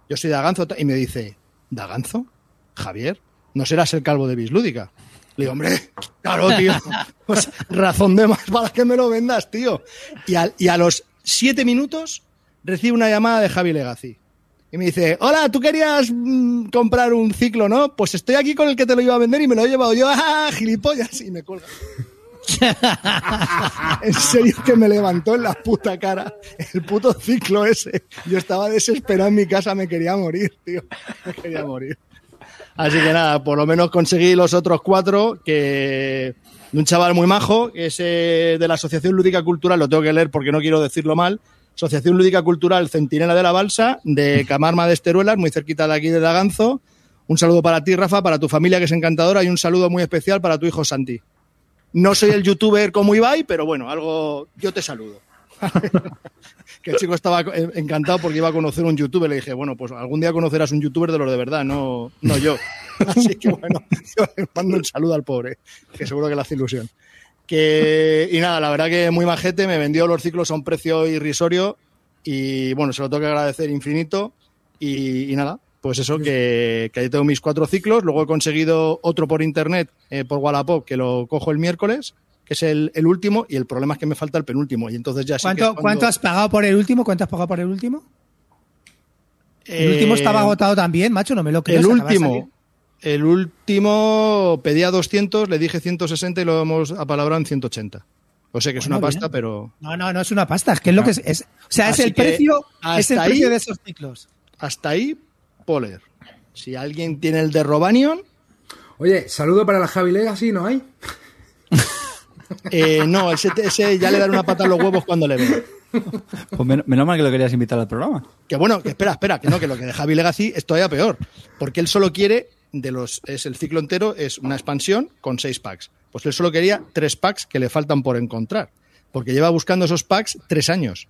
yo soy Daganzo. Y me dice, ¿Daganzo? Javier, ¿no serás el calvo de Bislúdica? Le digo, hombre, claro, tío. Pues razón de más para que me lo vendas, tío. Y, al- y a los siete minutos recibo una llamada de Javi Legacy. Y me dice, hola, tú querías mm, comprar un ciclo, ¿no? Pues estoy aquí con el que te lo iba a vender y me lo he llevado yo. ¡Ah, gilipollas! Y me cuelga. en serio que me levantó en la puta cara el puto ciclo ese. Yo estaba desesperado en mi casa, me quería morir, tío. Me quería morir. Así que nada, por lo menos conseguí los otros cuatro que de un chaval muy majo, que es eh, de la Asociación Lúdica Cultural, lo tengo que leer porque no quiero decirlo mal. Asociación Lúdica Cultural Centinela de la Balsa, de Camarma de Esteruelas, muy cerquita de aquí de Daganzo. Un saludo para ti, Rafa, para tu familia que es encantadora y un saludo muy especial para tu hijo Santi. No soy el youtuber como Ibai, pero bueno, algo yo te saludo. que el chico estaba encantado porque iba a conocer un youtuber. Le dije, bueno, pues algún día conocerás un youtuber de los de verdad, no, no yo. Así que bueno, yo le mando un saludo al pobre, que seguro que le hace ilusión. Que, y nada, la verdad que muy majete, me vendió los ciclos a un precio irrisorio y bueno, se lo tengo que agradecer infinito. Y, y nada, pues eso, que, que ahí tengo mis cuatro ciclos. Luego he conseguido otro por internet, eh, por Wallapop, que lo cojo el miércoles, que es el, el último, y el problema es que me falta el penúltimo. Y entonces ya sí que ¿Cuánto, cuando- ¿Cuánto has pagado por el último? ¿Cuánto has pagado por el último? El Eh, último estaba agotado también, macho, no me lo creo. El último, el último pedía 200, le dije 160 y lo hemos apalabrado en 180. O sea que es Bueno, una pasta, bien. pero No, no, no es una pasta, es que es lo que es. es- o sea, es el precio, es el precio ahí- de esos ciclos. hasta ahí, Poler. Si alguien tiene el de Robanion, Oye, saludo para la Javi Legacy, ¿no hay? eh, no, ese, ese ya le daré una pata a los huevos cuando le vea. Pues men- menos mal que lo querías invitar al programa. Que bueno, que espera, espera, que no, que lo que de Javi Legacy es todavía peor. Porque él solo quiere, de los, es el ciclo entero, es una expansión con seis packs. Pues él solo quería tres packs que le faltan por encontrar. Porque lleva buscando esos packs tres años.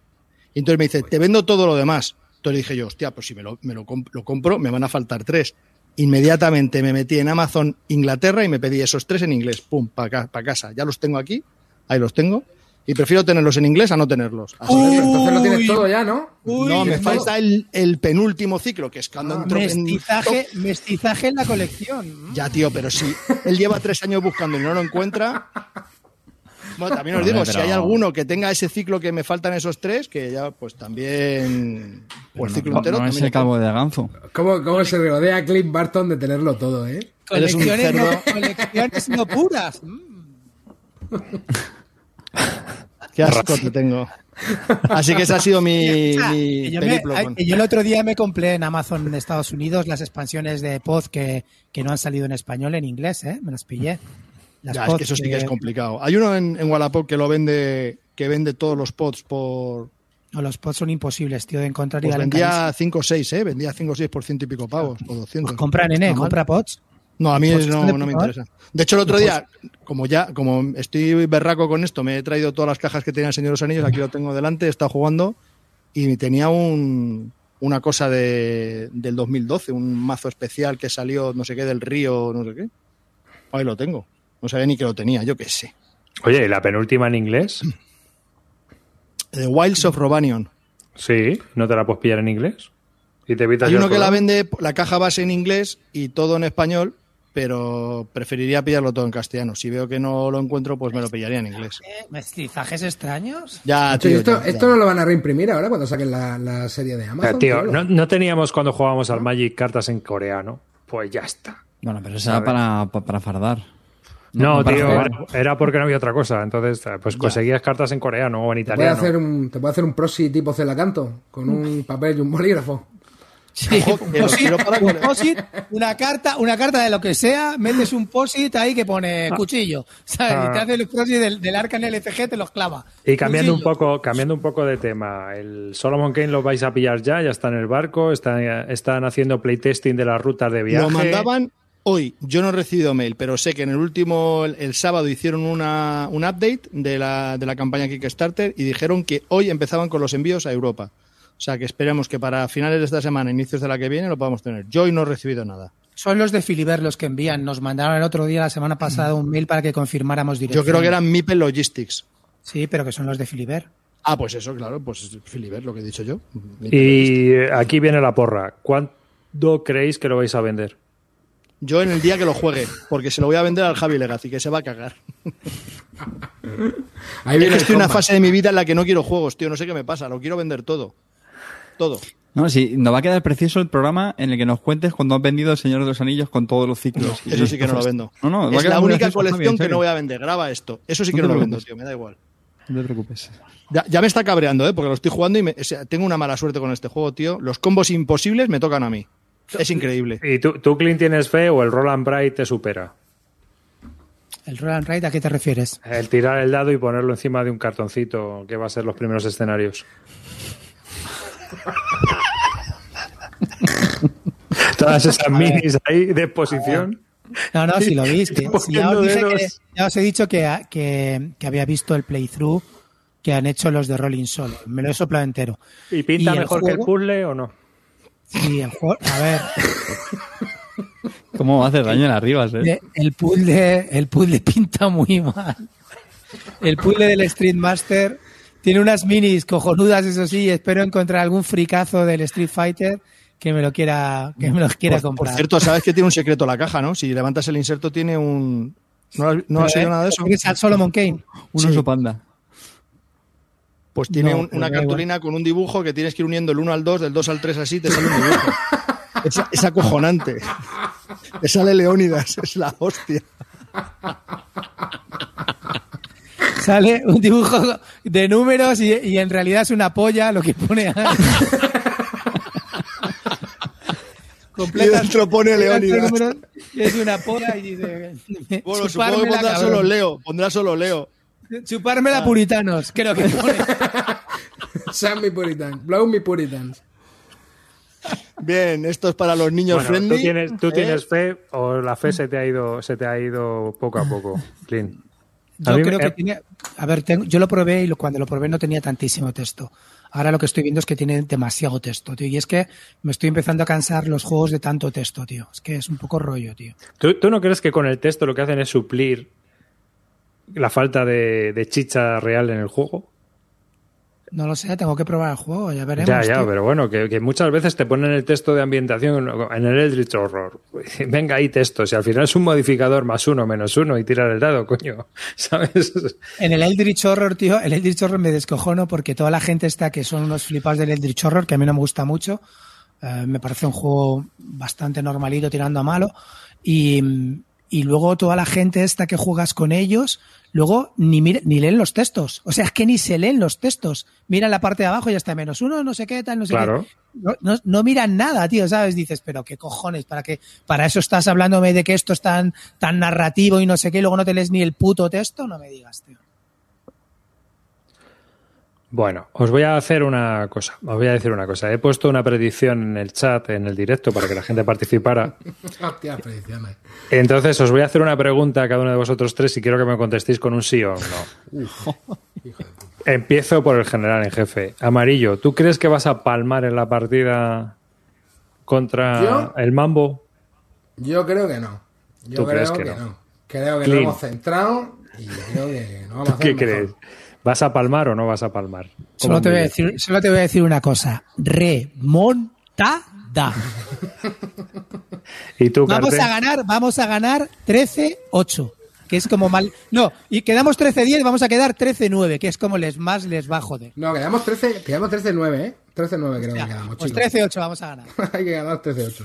Y entonces me dice, te vendo todo lo demás. Entonces dije yo, hostia, pues si me lo, me lo, comp- lo compro, me van a faltar tres. Inmediatamente me metí en Amazon Inglaterra y me pedí esos tres en inglés. Pum, para casa. Ya los tengo aquí, ahí los tengo. Y prefiero tenerlos en inglés a no tenerlos. Así que- pero entonces lo tienes Uy. todo ya, ¿no? Uy, no, me ¿tienes falta el, el penúltimo ciclo, que es cuando Ah, entro en Mestizaje, top. mestizaje en la colección. Ya, tío, pero si él lleva tres años buscando y no lo encuentra. Bueno, también os digo, si hay alguno que tenga ese ciclo que me faltan esos tres, que ya, pues también. O el ciclo No, entero. no es también el calvo de Ganzo. ¿Cómo, cómo se rodea Clint Barton de tenerlo todo, eh? Un Colecciones no, colecciones no puras. Mm. Qué asco te tengo. Así que ese ha sido mi, mi yo, me- yo el otro día me compré en Amazon de Estados Unidos las expansiones de pod que, que no han salido en español en inglés, ¿eh? Me las pillé. Las Ya, es que eso sí que es complicado. Hay uno en, en Wallapop que lo vende, que vende todos los pods por. No, los pods son imposibles, tío, de encontrar y Pues valen vendía carísimo. 5 o 6, ¿eh? Vendía 5 o 6 por ciento y pico pavos, o 200. Pues compra, nene, No mal. compra pods. No, a mí no, no me interesa. De hecho, el otro día, como ya, como estoy berraco con esto, me he traído todas las cajas que tenía el Señor de los Anillos, aquí lo tengo delante, he estado jugando y tenía un, una cosa de, del 2012, un mazo especial que salió, no sé qué, del río, no sé qué. Ahí lo tengo. No sabía ni que lo tenía, yo qué sé. Oye, ¿y la penúltima en inglés? The Wilds of Robanion. Sí, ¿no te la puedes pillar en inglés? ¿Y te evitas Hay uno que la vende la caja base en inglés y todo en español, pero preferiría pillarlo todo en castellano. Si veo que no lo encuentro, pues me lo pillaría en inglés. ¿Mestizajes extraños? Ya, tío, esto, ya, ya. esto no lo van a reimprimir ahora cuando saquen la, la serie de Eh, Amazon. tío, tío. no, no teníamos cuando jugábamos al Magic cartas en coreano. Pues ya está. Bueno, pero eso era para, pa- para fardar. No, tío, jugar. era, era porque no había otra cosa. Entonces, eh, pues conseguías cartas en coreano o en Te puede, italiano. hacer un, te puede hacer un proxy tipo Celacanto con un papel y un bolígrafo. Sí, un posit, un posit, una carta, una carta de lo que sea, metes un posit ahí que pone cuchillo, ¿sabes? Ah. Y te hace el posit del, del arca en LCG, te los clava. Y cambiando un poco, cambiando un poco de tema, el Solomon Kane lo vais a pillar ya, ya está en el barco, están, están haciendo playtesting de las rutas de viaje. Lo mandaban hoy. Yo no he recibido mail, pero sé que en el último, el, el sábado, hicieron una, un update de la, de la campaña Kickstarter y dijeron que hoy empezaban con los envíos a Europa. O sea que esperemos que para finales de esta semana, inicios de la que viene, lo podamos tener. Yo hoy no he recibido nada. Son los de Filiber los que envían. Nos mandaron el otro día, la semana pasada, un mail para que confirmáramos directo. Yo creo que eran Mipel Logistics. Sí, pero que son los de Filiber. Ah, pues eso, claro, pues Filiber, lo que he dicho yo. Y aquí viene la porra. ¿Cuándo creéis que lo vais a vender? Yo en el día que lo juegue, porque se lo voy a vender al Javi Legacy, que se va a cagar. Ahí Es que estoy en una fase de mi vida en la que no quiero juegos, tío. No sé qué me pasa, lo quiero vender todo. Todo. No, sí, nos va a quedar precioso el programa en el que nos cuentes cuando has vendido El Señor de los Anillos con todos los ciclos. Y- Eso sí que no lo vendo. No, no, va a es la única colección que no voy a vender. Graba esto. Eso sí que No lo vendo, tío. Me da igual. No te preocupes. Ya, ya me está cabreando, ¿eh? Porque lo estoy jugando y me- o sea, tengo una mala suerte con este juego, tío. Los combos imposibles me tocan a mí. Es increíble. ¿Y tú, tú Clint, tienes fe o el Roland Bright te supera? ¿El Roland Raid a qué te refieres? El tirar el dado y ponerlo encima de un cartoncito que va a ser los primeros escenarios. Todas esas minis ahí de exposición. No, no, si lo viste. Si ya, os poniendo dije dedos. que- ya os he dicho que, que, que había visto el playthrough que han hecho los de Rolling Solo. Me lo he soplado entero. ¿Y pinta ¿Y el mejor que el puzzle o no? Sí, el juego. A ver, ¿Cómo va a hacer daño en arriba? eh? de- el puzzle, el puzzle pinta muy mal. El puzzle del Street Master tiene unas minis cojonudas, eso sí. y Espero encontrar algún fricazo del Street Fighter que me lo quiera, que me lo quiera Por, por comprar. cierto, sabes que tiene un secreto la caja, ¿no? Si levantas el inserto tiene un... ¿No has, no has oído ¿eh? nada de eso? ¿Es al Solomon Kane? Un Sí. oso panda. Pues tiene No, un- pero una cartulina con un dibujo que tienes que ir uniendo el 1 al 2, del 2 al 3 así, te sale un dibujo. es, es acojonante. Te sale Leónidas, es la hostia. Sale un dibujo de números y, y en realidad es una polla lo que pone ahí. Y Completa- dentro pone completa Leónidas. Es una polla y dice... Bueno, supongo que pondrá solo Leo, pondrá solo Leo. Chupármela puritanos, creo que pone. Sam mi Puritan. Blow mi Puritans. Bien, esto es para los niños Bueno, friendly. ¿tú tienes, tú ¿eh? tienes fe o la fe se te ha ido, se te ha ido poco a poco, Clint? A Yo mí creo me- que tiene... A ver, tengo- yo lo probé y lo- cuando lo probé no tenía tantísimo texto. Ahora lo que estoy viendo es que tiene demasiado texto, tío. Y es que me estoy empezando a cansar los juegos de tanto texto, tío. Es que es un poco rollo, tío. ¿Tú, tú no crees que con el texto lo que hacen es suplir la falta de, de chicha real en el juego? No lo sé, tengo que probar el juego, ya veremos. ya, ya, tío. pero bueno, que, que muchas veces te ponen el texto de ambientación en el Eldritch Horror. Venga ahí texto, si al final es un modificador más uno, menos uno y tirar el dado, coño, ¿sabes? En el Eldritch Horror, tío, el Eldritch Horror me descojono porque toda la gente está que son unos flipados del Eldritch Horror, que a mí no me gusta mucho. Eh, me parece un juego bastante normalito tirando a malo. Y, y luego toda la gente esta que juegas con ellos, luego ni, mira- ni leen los textos. O sea, es que ni se leen los textos. Miran la parte de abajo y ya está menos uno, no sé qué, tal, no sé Claro. qué. No, no- no miran nada, tío, ¿sabes? Dices, pero qué cojones, ¿para qué? Para eso estás hablándome de que esto es tan, tan narrativo y no sé qué, y luego no te lees ni el puto texto, no me digas, tío. Bueno, os voy a hacer una cosa. Os voy a decir una cosa. He puesto una predicción en el chat, en el directo, para que la gente participara. Entonces, os voy a hacer una pregunta a cada uno de vosotros tres y quiero que me contestéis con un sí o un no. Empiezo por el general en jefe. Amarillo, ¿tú crees que vas a palmar en la partida contra ¿Yo? el Mambo? Yo creo que no. Yo ¿Tú creo crees que que, no? no? Creo que Clean. lo hemos centrado y creo que no vamos a ¿Tú hacer qué mejor. crees? ¿Vas a palmar o no vas a palmar? Solo ¿Cómo te, voy a decir, solo te voy a decir una cosa. Remontada. ¿Y tú, Vamos Carte? a ganar, vamos a ganar 13-8, que es como mal. No, y quedamos 13-10, vamos a quedar 13-9, que es como les más les va a joder. No, quedamos 13, quedamos 13-9, ¿eh? 13-9 creo Ya, que quedamos, pues chicos. 13-8 vamos a ganar. Hay que ganar 13-8.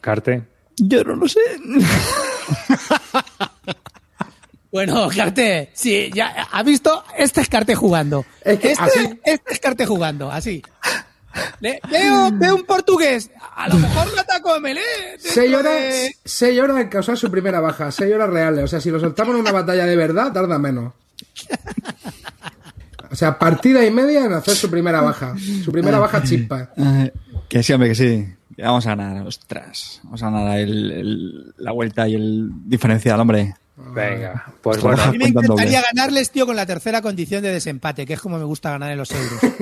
Carte. Yo no lo sé. Bueno, Carte, sí, ya ha visto, este es Carte jugando. Es que este, así- este es Carte jugando, así. Le- veo, veo un portugués, a lo mejor me ataco a Melé. 6 horas, seis horas en causar su primera baja, 6 horas reales. O sea, si lo soltamos en una batalla de verdad, tarda menos. O sea, partida y media en hacer su primera baja. Su primera baja chispa. Ay, que sí, hombre, que sí. Vamos a ganar, ostras. Vamos a ganar el- el- la vuelta y el diferencial, hombre. Venga, pues Bueno. A mí me encantaría ganarles, tío, con la tercera condición de desempate, que es como me gusta ganar en los euros.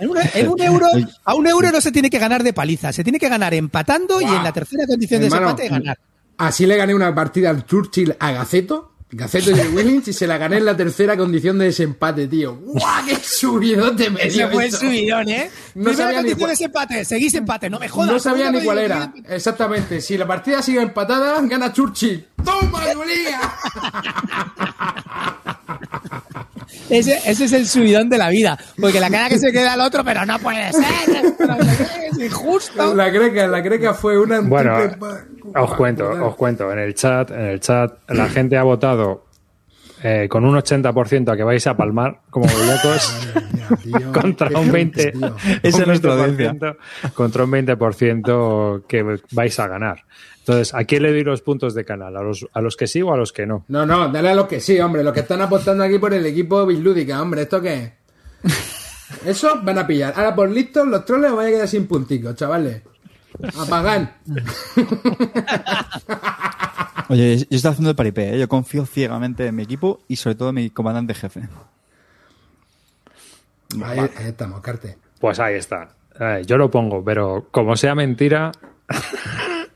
En un, en un euro, a un euro no se tiene que ganar de paliza, se tiene que ganar empatando y en la tercera condición de Hermano, desempate ganar. Así le gané una partida al Churchill a Gaceto. Gaceto y Willings y se la gané en la tercera condición de desempate, tío. ¡Guau! ¡Qué subidote me dio Ese fue el subidón, ¿eh? No Primera sabía condición de desempate, seguís empate, no me jodas. No sabía ni cuál era. Exactamente. Si la partida sigue empatada, gana Churchill. ¡Toma, Julia! Ese, ese es el subidón de la vida, porque la cara que se queda al otro, pero no puede ser, pero es injusto. La greca, la greca fue una... Bueno, os cuento, os cuento. En el chat, en el chat, la gente ha votado eh, con un 80% a que vais a palmar como locos contra un gente, 20, tío. Esa un es nuestra 20%, contra un 20% que vais a ganar. Entonces, ¿a quién le doy los puntos de canal? ¿A los, ¿A los que sí o a los que no? No, no, dale a los que sí, hombre. Los que están apostando aquí por el equipo Bislúdica, hombre. ¿Esto qué es? Eso van a pillar. Ahora por listos, los troles os vais a quedar sin punticos, chavales. Apagan. Oye, yo estoy haciendo el paripé, ¿eh? yo confío ciegamente en mi equipo y sobre todo en mi comandante jefe. Ahí, ahí estamos, Carte. Pues ahí está. Eh, yo lo pongo, pero como sea mentira,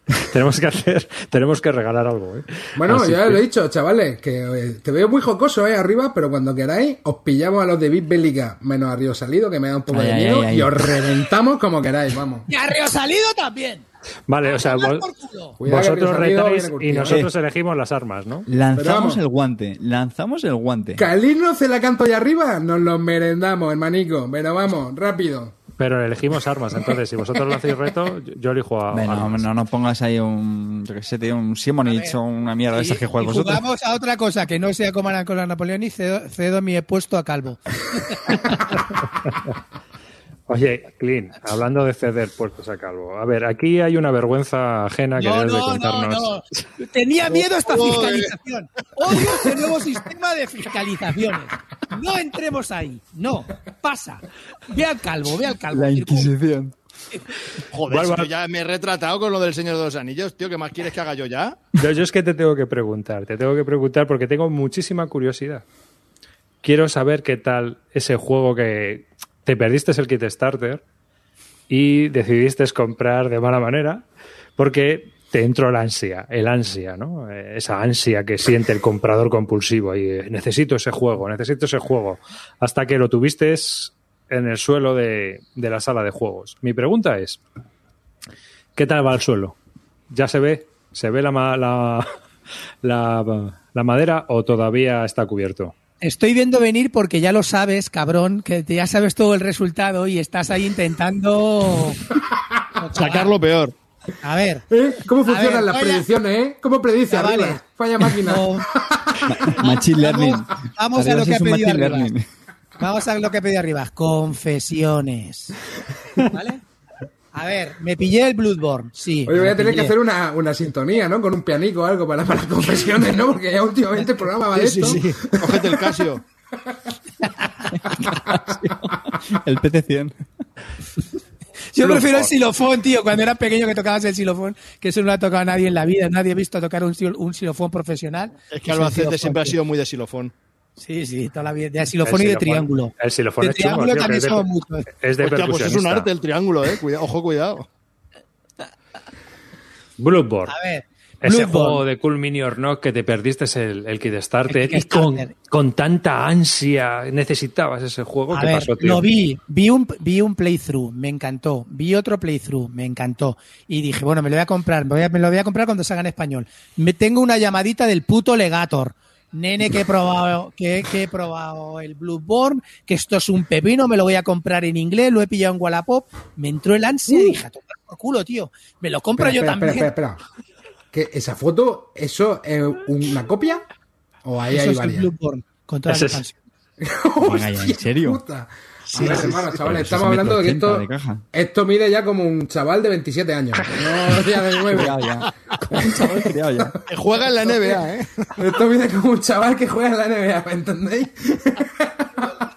tenemos que hacer, tenemos que regalar algo. ¿eh? Bueno, Así ya que- lo he dicho, chavales, que eh, te veo muy jocoso eh, arriba, pero cuando queráis, os pillamos a los de Big Bélica, menos a Río Salido, que me da un poco Ay, de miedo, ay, ay. y os reventamos como queráis, vamos. Y a Río Salido también. Vale, o sea, vos- vosotros retáis y nosotros elegimos las armas, ¿no? Lanzamos el guante, lanzamos el guante. Calino se la canto allá arriba, nos lo merendamos, hermanico. Pero vamos, rápido. Pero elegimos armas, entonces si vosotros lo hacéis reto, yo- yo elijo a Bueno, armas. no, no pongas ahí un, yo qué sé, tío, un Simonich o una mierda de esas que jugáis vosotros. jugamos a otra cosa que no sea como con la Napoleón y cedo, cedo mi puesto a Calvo. Oye, Clean, hablando de ceder puestos a calvo. A ver, aquí hay una vergüenza ajena que No, debes de no, no, contarnos. no. Tenía miedo a esta fiscalización. Odio este nuevo sistema de fiscalizaciones. No entremos ahí. No. Pasa. Ve al calvo, ve al calvo. La Inquisición. Joder, si yo ya me he retratado con lo del Señor de los Anillos, tío. ¿Qué más quieres que haga yo ya? Yo, yo es que te tengo que preguntar, te tengo que preguntar porque tengo muchísima curiosidad. Quiero saber qué tal ese juego que te perdiste el kit starter y decidiste comprar de mala manera porque te entró la ansia, el ansia, ¿no? Eh, Esa ansia que siente el comprador compulsivo y eh, necesito ese juego, necesito ese juego, hasta que lo tuviste en el suelo de, de la sala de juegos. Mi pregunta es, ¿qué tal va el suelo? ¿Ya se ve? ¿Se ve la, la, la madera o todavía está cubierto? Estoy viendo venir porque ya lo sabes, cabrón, que ya sabes todo el resultado y estás ahí intentando Sacar lo peor. A ver. ¿Eh? ¿Cómo funcionan ver, las predicciones, eh? ¿Cómo predice arriba? Falla máquina. No, Machine learning. Vamos- vamos a lo que ha pedido arriba. learning. Vamos a lo que pedí arriba. Confesiones. ¿Vale? A ver, me pillé el Bloodborne. Sí. Oye, voy a tener que hacer una, una sintonía, ¿no? Con un pianico o algo para, para las confesiones, ¿no? Porque ya últimamente el programa va de Sí, esto. sí, sí. Cógete el Casio. El PT100. Yo prefiero el xilofón, tío. Cuando era pequeño que tocabas el xilofón, que eso no lo ha tocado a nadie en la vida. Nadie ha visto tocar un, un xilofón profesional. Es que Albacete siempre ha sido muy de xilofón. Sí, sí, toda la vida. De xilofón El y de xilofón- triángulo. El xilofón De es triángulo también somos muchos. Es de Hostia, pues es un arte el triángulo, eh. Ojo, cuidado. Bloodborne. A ver. Ese Bloodborne. juego de Cool Mini or Not que te perdiste el, el Kid Starter El y con, Kickstarter. con tanta ansia necesitabas ese juego. A ¿Qué ver, pasó, tío? lo vi, vi un, vi un playthrough, me encantó, vi otro playthrough, me encantó, y dije, bueno, me lo voy a comprar, me, voy a- me lo voy a comprar cuando salga en español. Me tengo una llamadita del puto Legator. Nene, que he probado, que, que he probado el Bloodborne, que esto es un pepino, me lo voy a comprar en inglés, lo he pillado en Wallapop, me entró el ansia y dije, a tomar por culo, tío, me lo compro Espera, yo espera, también. espera, espera, espera. ¿Que esa foto, eso es una copia? ¿O ahí Eso hay varias? Bloodborne, con toda la Ese es- ya, ¿en serio? Puta. A ver, hermano, chavales, estamos hablando de que 180 esto, de esto mide ya como un chaval de 27 años. No, ya de 9. Criado ya. Como un chaval ya. Que juega en la NBA, eh. Esto mide como un chaval que juega en la NBA, ¿me entendéis?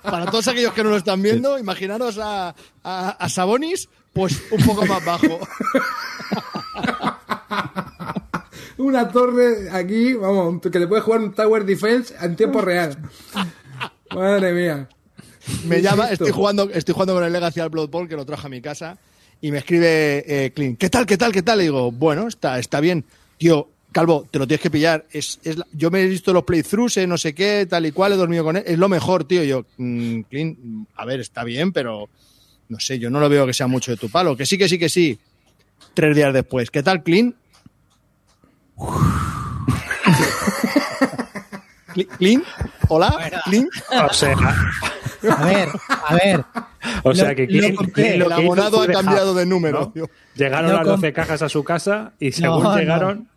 Para todos aquellos que no lo están viendo, imaginaros a, a, a Sabonis, pues un poco más bajo. Una torre aquí, vamos, que te puede jugar un Tower Defense en tiempo real. Madre mía. Me llama, estoy jugando, estoy jugando con el Legacy al Bloodborne, que lo traje a mi casa, y me escribe eh, Clint, ¿qué tal, qué tal, qué tal? Le digo, bueno, está, está bien. Tío, Calvo, te lo tienes que pillar. Es, es la- yo me he visto los playthroughs, eh, no sé qué, tal y cual, he dormido con él. Es lo mejor, tío. Yo, mm, Clint, a ver, está bien, pero no sé, yo no lo veo que sea mucho de tu palo. Que sí, que sí, que sí. Tres días después. ¿Qué tal, Clint? Cli- Clint, hola, Clint. O sea, A ver, a ver. o sea que Clint- compré. Clint lo El abonado ha dejar, cambiado de número. Llegaron las comp- 12 cajas a su casa y según No, no. llegaron,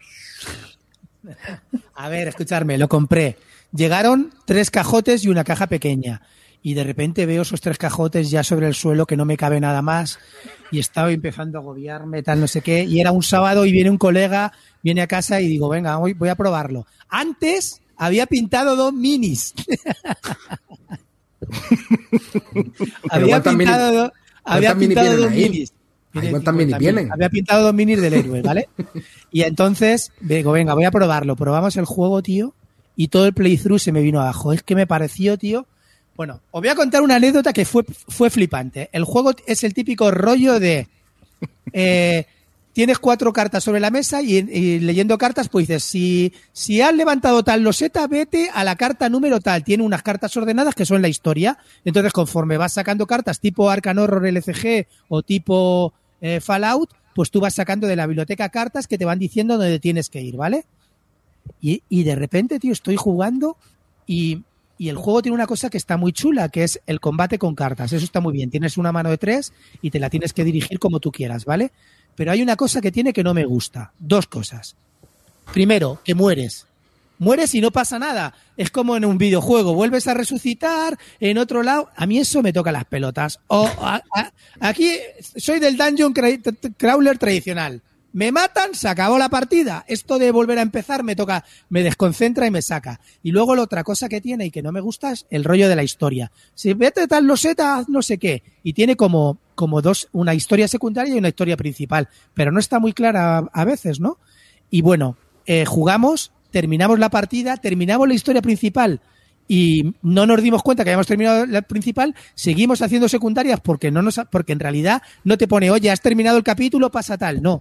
A ver, escucharme, lo compré. Llegaron tres cajotes y una caja pequeña. Y de repente veo esos tres cajotes ya sobre el suelo que no me cabe nada más. Y estaba empezando a agobiarme, tal, no sé qué. Y era un sábado y viene un colega, viene a casa y digo, venga, hoy voy a probarlo. Antes había pintado dos minis. había ¿cuántas mini- pintado, do- había pintado dos ahí? minis. Ay, Tiene ¿cuántas 50 mini vienen? Había pintado dos minis del héroe, ¿vale? Y entonces digo, venga, voy a probarlo. Probamos el juego, tío, y todo el playthrough se me vino abajo. Es que me pareció, tío. Bueno, os voy a contar una anécdota que fue, fue flipante. El juego es el típico rollo de. eh, tienes cuatro cartas sobre la mesa y, y leyendo cartas, pues dices, si, si has levantado tal loseta, vete a la carta número tal. Tiene unas cartas ordenadas que son la historia. Entonces, conforme vas sacando cartas tipo Arcan Horror LCG o tipo eh, Fallout, pues tú vas sacando de la biblioteca cartas que te van diciendo dónde tienes que ir, ¿vale? Y, y de repente, tío, estoy jugando y, y el juego tiene una cosa que está muy chula, que es el combate con cartas. Eso está muy bien. Tienes una mano de tres y te la tienes que dirigir como tú quieras, ¿vale? Pero hay una cosa que tiene que no me gusta. Dos cosas. Primero, que mueres. Mueres y no pasa nada. Es como en un videojuego. Vuelves a resucitar en otro lado. A mí eso me toca las pelotas. O aquí soy del dungeon cra- crawler tradicional. Me matan, se acabó la partida. Esto de volver a empezar me toca, me desconcentra y me saca. Y luego la otra cosa que tiene y que no me gusta es el rollo de la historia. Si vete tal loseta, haz no sé qué. Y tiene como, como dos, una historia secundaria y una historia principal. Pero no está muy clara a, a veces, ¿no? Y bueno, eh, jugamos, terminamos la partida, terminamos la historia principal y no nos dimos cuenta que habíamos terminado la principal, seguimos haciendo secundarias porque no nos, porque en realidad no te pone, oye, has terminado el capítulo, pasa tal. No.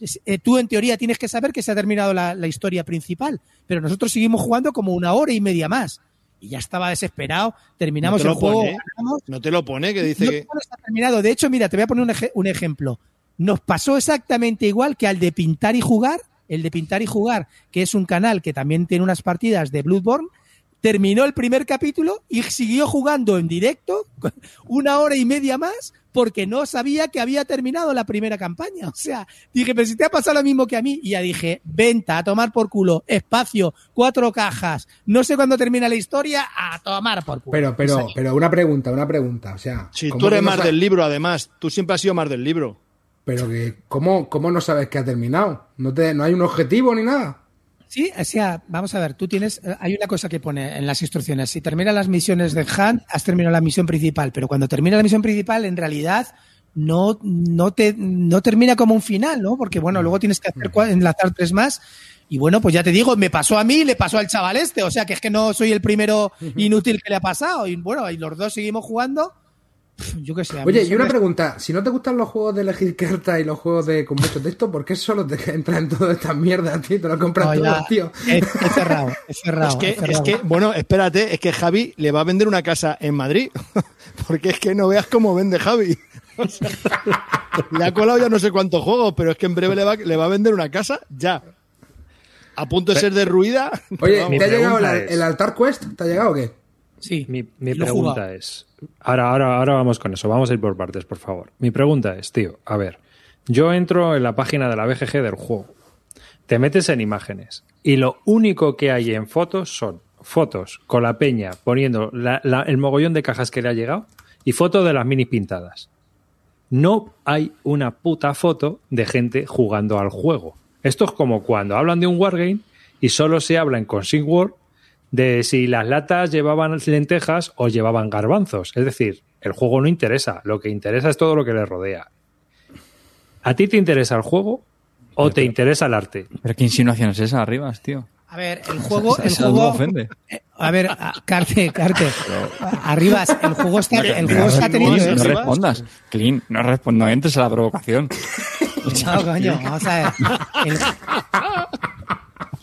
Eh, tú en teoría tienes que saber que se ha terminado la, la historia principal, pero nosotros seguimos jugando como una hora y media más. Y ya estaba desesperado, terminamos No el juego, pone, ganamos, No te lo pone, que dice no, que. no está terminado. De hecho, mira, te voy a poner un, un ejemplo. Nos pasó exactamente igual que al de pintar y jugar. El de pintar y jugar, que es un canal que también tiene unas partidas de Bloodborne, terminó el primer capítulo y siguió jugando en directo una hora y media más porque no sabía que había terminado la primera campaña. O sea, dije, pero si te ha pasado lo mismo que a mí, y ya dije, venta, a tomar por culo, espacio, cuatro cajas, no sé cuándo termina la historia, a tomar por culo. Pero, pero, pero una pregunta, una pregunta. O sea, Si ¿cómo tú eres no más del libro, además, tú siempre has sido más del libro. Pero que, ¿cómo, ¿cómo no sabes que ha terminado? ¿No, te, ¿No hay un objetivo ni nada? Sí, o sea, vamos a ver, tú tienes, eh, hay una cosa que pone en las instrucciones, si terminas las misiones de Hunt, has terminado la misión principal, pero cuando termina la misión principal, en realidad no, no te, no termina como un final, ¿no? Porque bueno, luego tienes que hacer, enlazar tres más, y bueno, pues ya te digo, me pasó a mí, le pasó al chaval este, o sea que es que no soy el primero inútil que le ha pasado, y bueno, y los dos seguimos jugando, yo qué sé. Oye, y una pregunta. Si no te gustan los juegos de elegir cartas y los juegos de con mucho texto, ¿por qué solo te entras en todas estas mierdas, tío? Te lo compras No, todo, tío. he, he cerrado, he cerrado. es, que, es cerrado. que, bueno, espérate, es que Javi le va a vender una casa en Madrid. Porque es que no veas cómo vende Javi. O sea, le ha colado ya no sé cuántos juegos, pero es que en breve le va, le va a vender una casa ya. A punto de ser derruida. Oye, ¿te ha llegado es- el altar quest? ¿Te ha llegado o qué? Sí, Mi, pregunta es. Ahora, ahora, ahora vamos con eso. Vamos a ir por partes, por favor. Mi pregunta es, tío, a ver. Yo entro en la página de la BGG del juego. Te metes en imágenes. Y lo único que hay en fotos son fotos con la peña poniendo la- la- el mogollón de cajas que le ha llegado y fotos de las minis pintadas. No hay una puta foto de gente jugando al juego. Esto es como cuando hablan de un wargame y solo se habla en Consig War de si las latas llevaban lentejas o llevaban garbanzos. Es decir, el juego no interesa, lo que interesa es todo lo que le rodea. ¿A ti te interesa el juego o te interesa el arte? Pero qué insinuación es esa arriba, tío. A ver, el juego, el juego, ofende. a ver, Carte, Carte, arribas, el juego está, el juego No, está no, teniendo no respondas. Clean, no, respon- no entres a la provocación. No, coño, vamos a ver. El-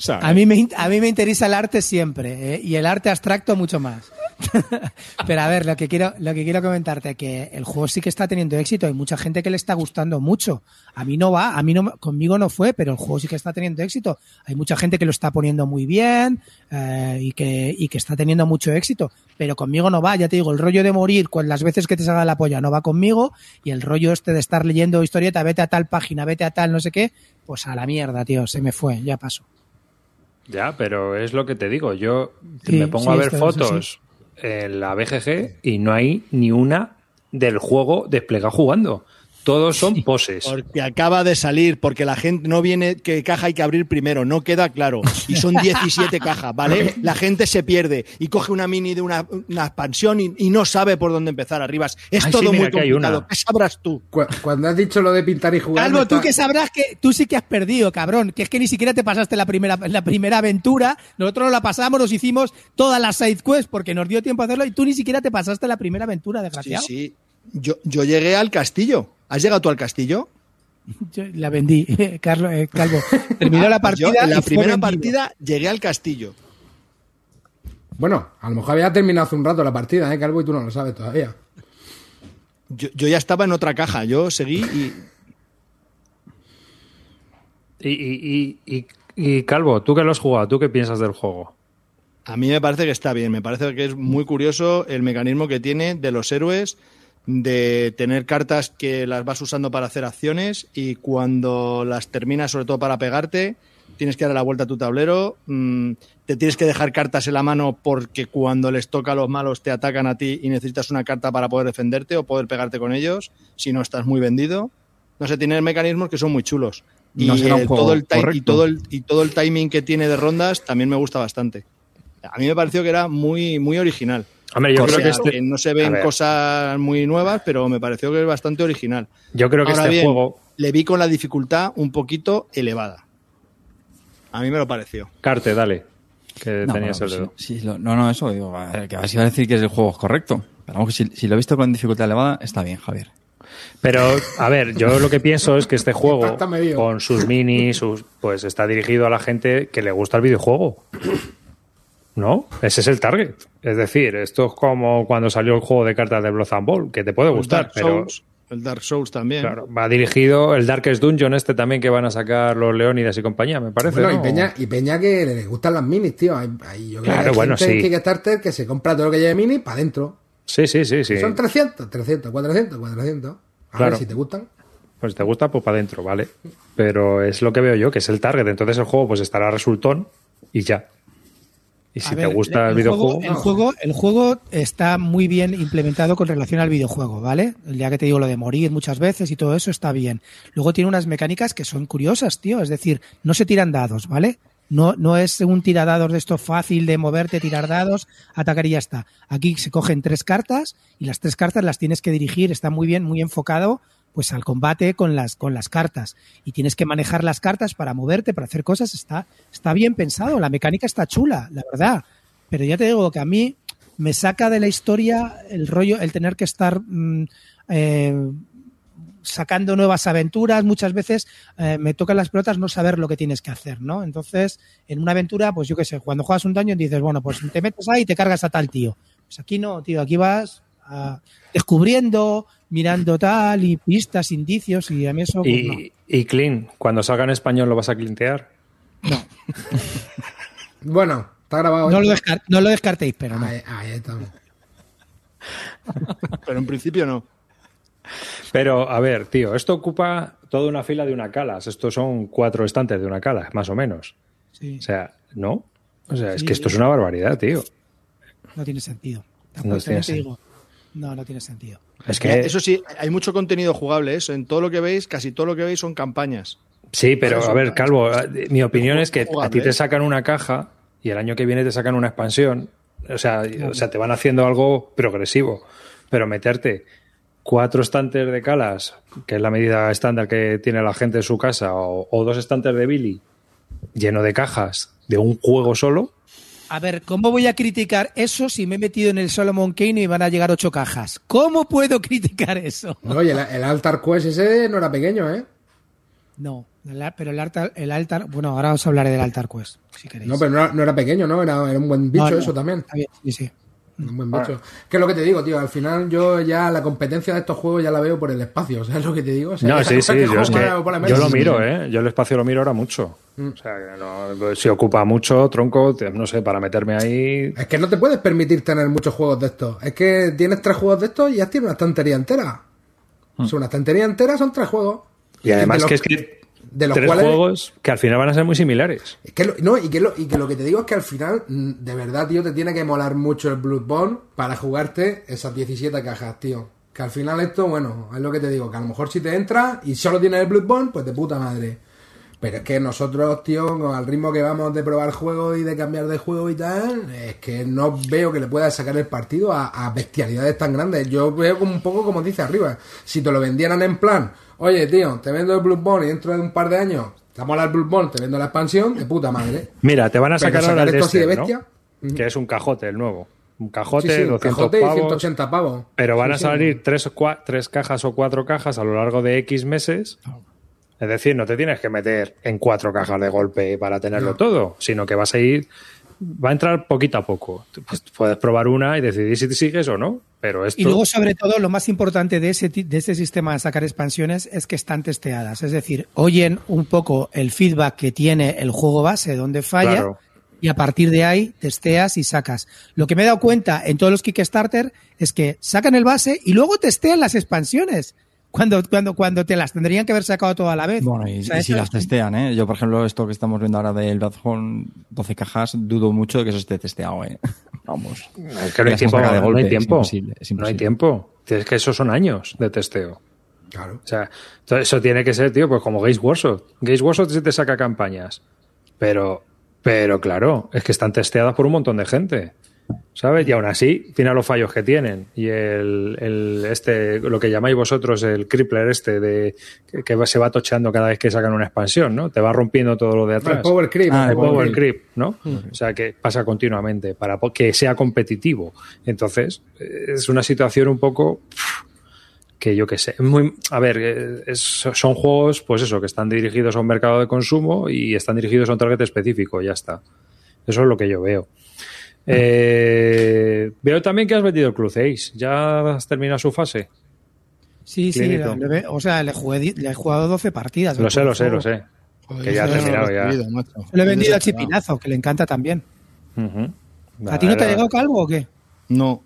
A mí me, interesa el arte siempre, ¿eh? y el arte abstracto mucho más. Pero a ver, lo que quiero, lo que quiero comentarte que el juego sí que está teniendo éxito. Hay mucha gente que le está gustando mucho. A mí no va, a mí no, conmigo no fue, pero el juego sí que está teniendo éxito. Hay mucha gente que lo está poniendo muy bien eh, y que y que está teniendo mucho éxito. Pero conmigo no va. Ya te digo, el rollo de morir con las veces que te salga la polla no va conmigo y el rollo este de estar leyendo historieta, vete a tal página, vete a tal no sé qué, pues a la mierda, tío, se me fue, ya pasó. Ya, pero es lo que te digo. Yo Sí, me pongo sí, a ver fotos en la BGG y no hay ni una del juego desplegado jugando. Todos son poses. Porque acaba de salir, porque la gente no viene, qué caja hay que abrir primero, no queda claro. Y son 17 cajas, ¿vale? La gente se pierde y coge una mini de una, una expansión y, y no sabe por dónde empezar arriba. Es Ay, sí, todo mira, muy complicado. ¿Qué sabrás tú? Cu- Cuando has dicho lo de pintar y jugar. Calvo, tú está- que sabrás que tú sí que has perdido, cabrón. Que es que ni siquiera te pasaste la primera, la primera aventura. Nosotros la pasamos, nos hicimos todas las side quests porque nos dio tiempo a hacerlo y tú ni siquiera te pasaste la primera aventura, Sí, desgraciado. sí. Yo, yo llegué al castillo. ¿Has llegado tú al castillo? Yo la vendí, Carlos, eh, Calvo. Terminó la yo, partida. en la primera partida llegué al castillo. Bueno, a lo mejor había terminado hace un rato la partida, ¿eh, Calvo? Y tú no lo sabes todavía. Yo, yo ya estaba en otra caja. Yo seguí y Y, y- y- y- y, Calvo, tú que lo has jugado, ¿tú qué piensas del juego? A mí me parece que está bien, me parece que es muy curioso el mecanismo que tiene de los héroes de tener cartas que las vas usando para hacer acciones y cuando las terminas, sobre todo para pegarte, tienes que dar la vuelta a tu tablero, mm, te tienes que dejar cartas en la mano porque cuando les toca a los malos te atacan a ti y necesitas una carta para poder defenderte o poder pegarte con ellos, si no estás muy vendido. No sé, tiene mecanismos que son muy chulos. Y, No será un el- juego todo el y, todo el, y todo el timing que tiene de rondas también me gusta bastante. A mí me pareció que era muy, muy original. Hombre, yo O creo sea, que este, no se ven cosas muy nuevas, pero me pareció que es bastante original. yo creo que Ahora este bien, juego, le vi con la dificultad un poquito elevada. A mí me lo pareció. Carte, dale, que No, tenías bueno, el dedo. sí, sí, lo- no, no, eso, digo, a ver, que así va a decir que el juego es correcto. Pero si, si lo he visto con dificultad elevada, está bien, Javier. Pero, a ver, yo lo que pienso es que este juego, con sus minis, sus, pues está dirigido a la gente que le gusta el videojuego. ¿No? Ese es el target. Es decir, esto es como cuando salió el juego de cartas de Blood and Ball, que te puede gustar, Dark pero Souls. El Dark Souls también. Claro, va dirigido el Darkest Dungeon este también que van a sacar los Leónidas y compañía, me parece. Bueno, y ¿no? Peña, y Peña que le gustan las minis, tío. Hay, hay- yo creo Claro, que hay bueno, gente en sí. Kickstarter que se compra todo lo que lleve mini para adentro. Sí, sí, sí, sí. Son 300, 300, 400, 400. A Claro. ver si te gustan. Pues te gusta, pues para adentro, ¿vale? Pero es lo que veo yo, que es el target. Entonces el juego pues estará resultón y ya. Y si A te ver, gusta el, juego, videojuego, el juego, el juego está muy bien implementado con relación al videojuego, ¿vale? El día que te digo lo de morir muchas veces y todo eso está bien. Luego tiene unas mecánicas que son curiosas, tío. Es decir, no se tiran dados, ¿vale? No, no es un tiradados de esto fácil de moverte, tirar dados, atacar y ya está. Aquí se cogen tres cartas y las tres cartas las tienes que dirigir. Está muy bien, muy enfocado pues al combate con las, con las cartas. Y tienes que manejar las cartas para moverte, para hacer cosas. Está, está bien pensado. La mecánica está chula, la verdad. Pero ya te digo que a mí me saca de la historia el rollo, el tener que estar mm, eh, sacando nuevas aventuras. Muchas veces eh, me tocan las pelotas no saber lo que tienes que hacer, ¿no? Entonces, en una aventura, pues yo qué sé, cuando juegas un daño dices, bueno, pues te metes ahí y te cargas a tal tío. Pues aquí no, tío, aquí vas ah, descubriendo, mirando tal y pistas, indicios y a mí eso... pues, no. y, y clean, cuando salga en español lo vas a clintear. Bueno, está grabado. No, lo descar- no lo descartéis, pero no. Ahí, ahí estamos. Pero en principio no. Pero, a ver, tío, esto ocupa toda una fila de una calas. Estos son cuatro estantes de una cala, más o menos. Sí, O sea, ¿no? O sea, es que esto sí. es una barbaridad, tío. no tiene sentido. No Tampoco tiene te digo. No, no tiene sentido. Es que, Eso sí, hay mucho contenido jugable. Eso. En todo lo que veis, casi todo lo que veis son campañas. sí, pero a ver, Calvo, eh, mi opinión es que a ti te ¿eh? sacan una caja y el año que viene te sacan una expansión. O sea, o sea, te van haciendo algo progresivo. Pero meterte cuatro estantes de calas, que es la medida estándar que tiene la gente en su casa, o, o dos estantes de Billy, lleno de cajas de un juego solo, A ver, ¿cómo voy a criticar eso si me he metido en el Solomon Kane y van a llegar ocho cajas? ¿Cómo puedo criticar eso? Oye, el, el Altar Quest ese no era pequeño, ¿eh? No, pero el altar, el altar, bueno, ahora os hablaré del altar quest, si queréis. No, pero no era, no era pequeño, ¿no? Era, era un buen bicho No, no, eso también. está bien, sí, sí. Un buen bicho. Que es lo que te digo, tío. Al final yo ya la competencia de estos juegos ya la veo por el espacio. ¿Sabes lo que te digo? O sea, No, sí, sí, que yo, juego es que para- para la yo mesa. lo miro, ¿eh? Yo el espacio lo miro ahora mucho. Mm. O sea, que no, pues, si ocupa mucho, tronco, no sé, para meterme ahí. Es que no te puedes permitir tener muchos juegos de estos. Es que tienes tres juegos de estos y ya tienes una estantería entera. O sea, una estantería entera son tres juegos. Y además los- que es que de los tres cuales- juegos que al final van a ser muy similares. Es que lo, no, y que, lo, y que lo que te digo es que al final, mm, de verdad, tío, te tiene que molar mucho el Bloodborne para jugarte esas 17 cajas, tío. Que al final esto, bueno, es lo que te digo, que a lo mejor si te entra y solo tienes el Bloodborne, pues de puta madre. Pero es que nosotros, tío, al ritmo que vamos de probar juegos y de cambiar de juego y tal, es que no veo que le puedas sacar el partido a, a bestialidades tan grandes. Yo veo como un poco como dice arriba. Si te lo vendieran en plan, oye, tío, te vendo el Bloodborne y dentro de un par de años te mola el Bloodborne, te vendo la expansión, de puta madre. Mira, te van a sacar ahora el de esto así de este, ¿no? bestia. Que es un cajote, el nuevo. Un Sí, cajote, sí, un 200 cajote y pavos. 180 pavos. Pero van Sí, a sí. salir tres, cua- tres cajas o cuatro cajas a lo largo de X meses. Es decir, no te tienes que meter en cuatro cajas de golpe para tenerlo No. todo, sino que vas a ir, va a entrar poquito a poco. Pues, puedes probar una y decidir si te sigues o no, pero esto... Y luego, sobre todo, lo más importante de ese, de ese sistema de sacar expansiones es que están testeadas. Es decir, oyen un poco el feedback que tiene el juego base, donde falla, Claro. y a partir de ahí testeas y sacas. Lo que me he dado cuenta en todos los Kickstarter es que sacan el base y luego testean las expansiones. Cuando, cuando, cuando te las tendrían que haber sacado toda a la vez. Bueno, y, O sea, y si las es- testean, ¿eh? Yo, por ejemplo, esto que estamos viendo ahora del Bloodborne 12 cajas, dudo mucho de que eso esté testeado, ¿eh? Vamos. Es que no hay tiempo, no hay es tiempo. imposible, es No hay tiempo. Es que esos son años de testeo. Claro. O sea, todo eso tiene que ser, tío, pues como Games Workshop. Games Workshop sí te saca campañas. Pero, pero claro, es que están testeadas por un montón de gente. ¿Sabes? Y aún así, tiene los fallos que tienen. Y el, el este, lo que llamáis vosotros el crippler este de que, se va tocheando cada vez que sacan una expansión, ¿no? Te va rompiendo todo lo de atrás. El Power Creep. Ah, el el power Creep. creep, ¿no? O sea, que pasa continuamente para que sea competitivo. Entonces, es una situación un poco que yo qué sé. Muy, a ver, eh, es- son juegos, pues eso, que están dirigidos a un mercado de consumo y están dirigidos a un target específico, ya está. Eso es lo que yo veo. Eh, veo también que has vendido Ace. ¿Ya has terminado su fase? Sí, sí, le o sea, le, jugué le he jugado 12 partidas. Lo sé, lo sé, lo sé. Joder, Que ya ha eso no lo terminado, he ya. Lo he vendido a. Chipinazo, que le encanta también. ¿A ti no te ha llegado calvo o qué? No,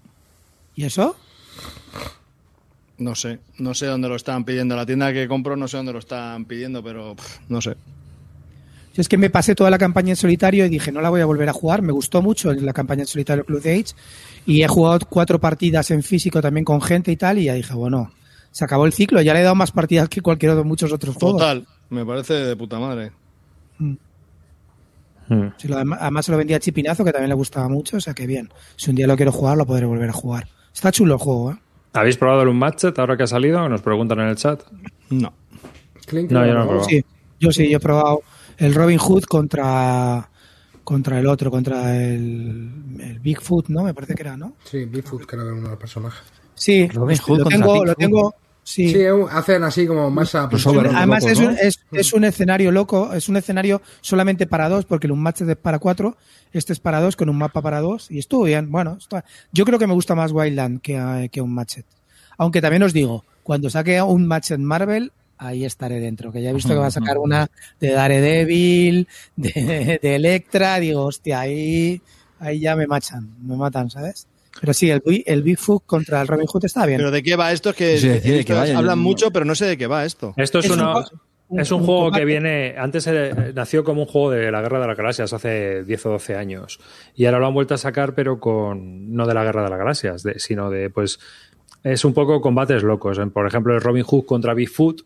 ¿Y eso? no sé. No sé dónde lo están pidiendo. La tienda que compro no sé dónde lo están pidiendo, pero pff, no sé. Yo es que me pasé toda la campaña en solitario y dije, no la voy a volver a jugar. Me gustó mucho la campaña en solitario Club de Age. Y he jugado cuatro partidas en físico también con gente y tal. Y ya dije, bueno, se acabó el ciclo. Ya le he dado más partidas que cualquier otro, muchos otros juegos. Total, me parece de puta madre. Mm. Sí, lo- además se lo vendía a Chipinazo, que también le gustaba mucho. O sea que bien. Si un día lo quiero jugar, lo podré volver a jugar. Está chulo el juego, ¿eh? ¿Habéis probado el Unmatched ahora que ha salido? Nos preguntan en el chat. No. No, yo no lo he probado. Sí, yo sí, yo he probado el Robin Hood contra contra el otro, contra el, el Bigfoot, ¿no? Me parece que era, ¿no? Sí, Bigfoot creo que era uno de los personajes. Sí, Robin Hood lo tengo, Bigfoot. lo tengo, sí. Un- hacen así como pues, over- Además es, ¿no? un, es, es un escenario loco, es un escenario solamente para dos, porque el Unmatched es para cuatro, este es para dos con un mapa para dos y estuvo bien. Bueno, está- yo creo que me gusta más Wildland que, que Unmatched. Aunque también os digo, cuando saque un Matched Marvel, ahí estaré dentro, que ya he visto que va a sacar una de Daredevil, de, de Electra, digo, hostia, ahí, ahí ya me machan, me matan, ¿sabes? Pero sí, el, el Bigfoot contra el Robin Hood está bien. ¿Pero de qué va esto? Es que Sí, vaya, hablan yo- mucho, pero no sé de qué va esto. Esto es, Es un una- juego- un- es un, un juego combate. que viene. Antes eh, nació como un juego de la Guerra de las Galaxias hace 10 o 12 años. Y ahora lo han vuelto a sacar, pero con. No de la Guerra de las Galaxias, de- sino de. Pues. Es un poco combates locos. Por ejemplo, el Robin Hood contra Bigfoot.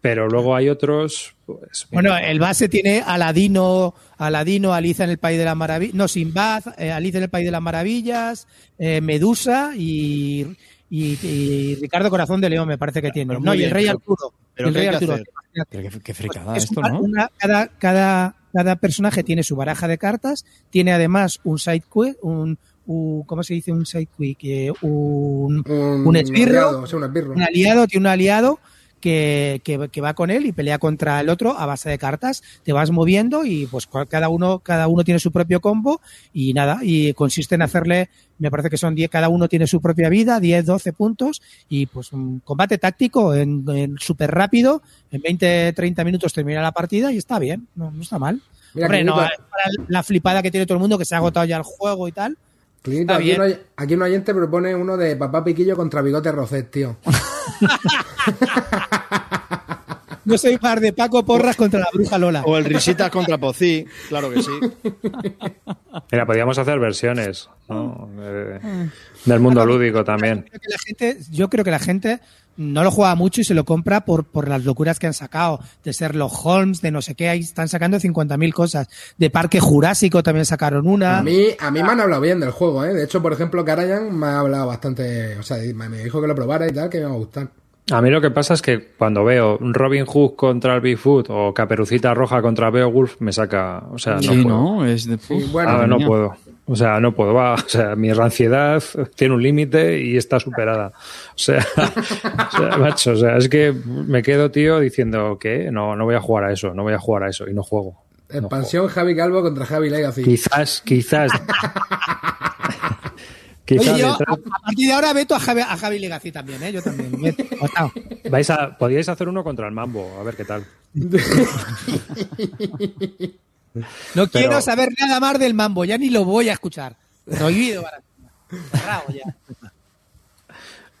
Pero luego hay otros. Pues, Bueno, el base tiene Aladino, Aladino, Alicia en el País de las Maravillas, no, Sinbad, eh, Alicia en el País de las Maravillas, eh, Medusa y, y- y Ricardo Corazón de León me parece que tiene. Pero No, y el Rey pero- Arturo. pero el ¿qué Rey Arturo. Pero qué, qué fricada Es esto, una- ¿no? una- cada, cada, cada personaje tiene su baraja de cartas, tiene además un side quest, un, un- ¿cómo se dice un side quest? Que Un, Un, un esbirro, aliado, un esbirro. un aliado, tiene un aliado que, que, que va con él y pelea contra el otro a base de cartas. Te vas moviendo y pues cada uno, cada uno tiene su propio combo y nada, y consiste en hacerle, me parece que son 10, cada uno tiene su propia vida, 10, 12 puntos y pues un combate táctico en, en súper rápido, en 20, 30 minutos termina la partida y está bien, no, no está mal. Mira, Hombre, no, para la flipada que tiene todo el mundo que se ha agotado ya el juego y tal. Clinito, aquí, bien. un aquí un oyente propone uno de Papá Piquillo contra Bigote Rocet, tío. Yo soy par de Paco Porras contra la bruja Lola. O el Risitas contra Pocí, claro que sí. Mira, podríamos hacer versiones ¿no? De- del mundo lúdico también. Creo que la gente, yo creo que la gente no lo juega mucho y se lo compra por, por las locuras que han sacado. De ser los Holmes, de no sé qué, ahí están sacando 50.000 cosas. De Parque Jurásico también sacaron una. A mí, a mí me han hablado bien del juego, ¿eh? De hecho, por ejemplo, Karayan me ha hablado bastante. O sea, me dijo que lo probara y tal, que me va a gustar. A mí lo que pasa es que cuando veo Robin Hood contra el Bigfoot o Caperucita Roja contra Beowulf, me saca. O sea, no sí, puedo. ¿no? Es de... Sí, bueno, Ah, no puedo. O sea, no puedo. Va, o sea, mi ranciedad tiene un límite y está superada. O sea, o sea, macho, o sea, es que me quedo, tío, diciendo que no, no voy a jugar a eso, no voy a jugar a eso y no juego. No expansión Javi Calvo contra Javi Legacy. Quizás, quizás. quizás Oye, yo a, detrás- a partir de ahora veto a Javi, a Javi Legacy también, ¿eh? Yo también. Veto. Vais a, podríais hacer uno contra el mambo, a ver qué tal. No quiero Pero- saber nada más del mambo, ya ni lo voy a escuchar. Prohibido para Cerrado ya.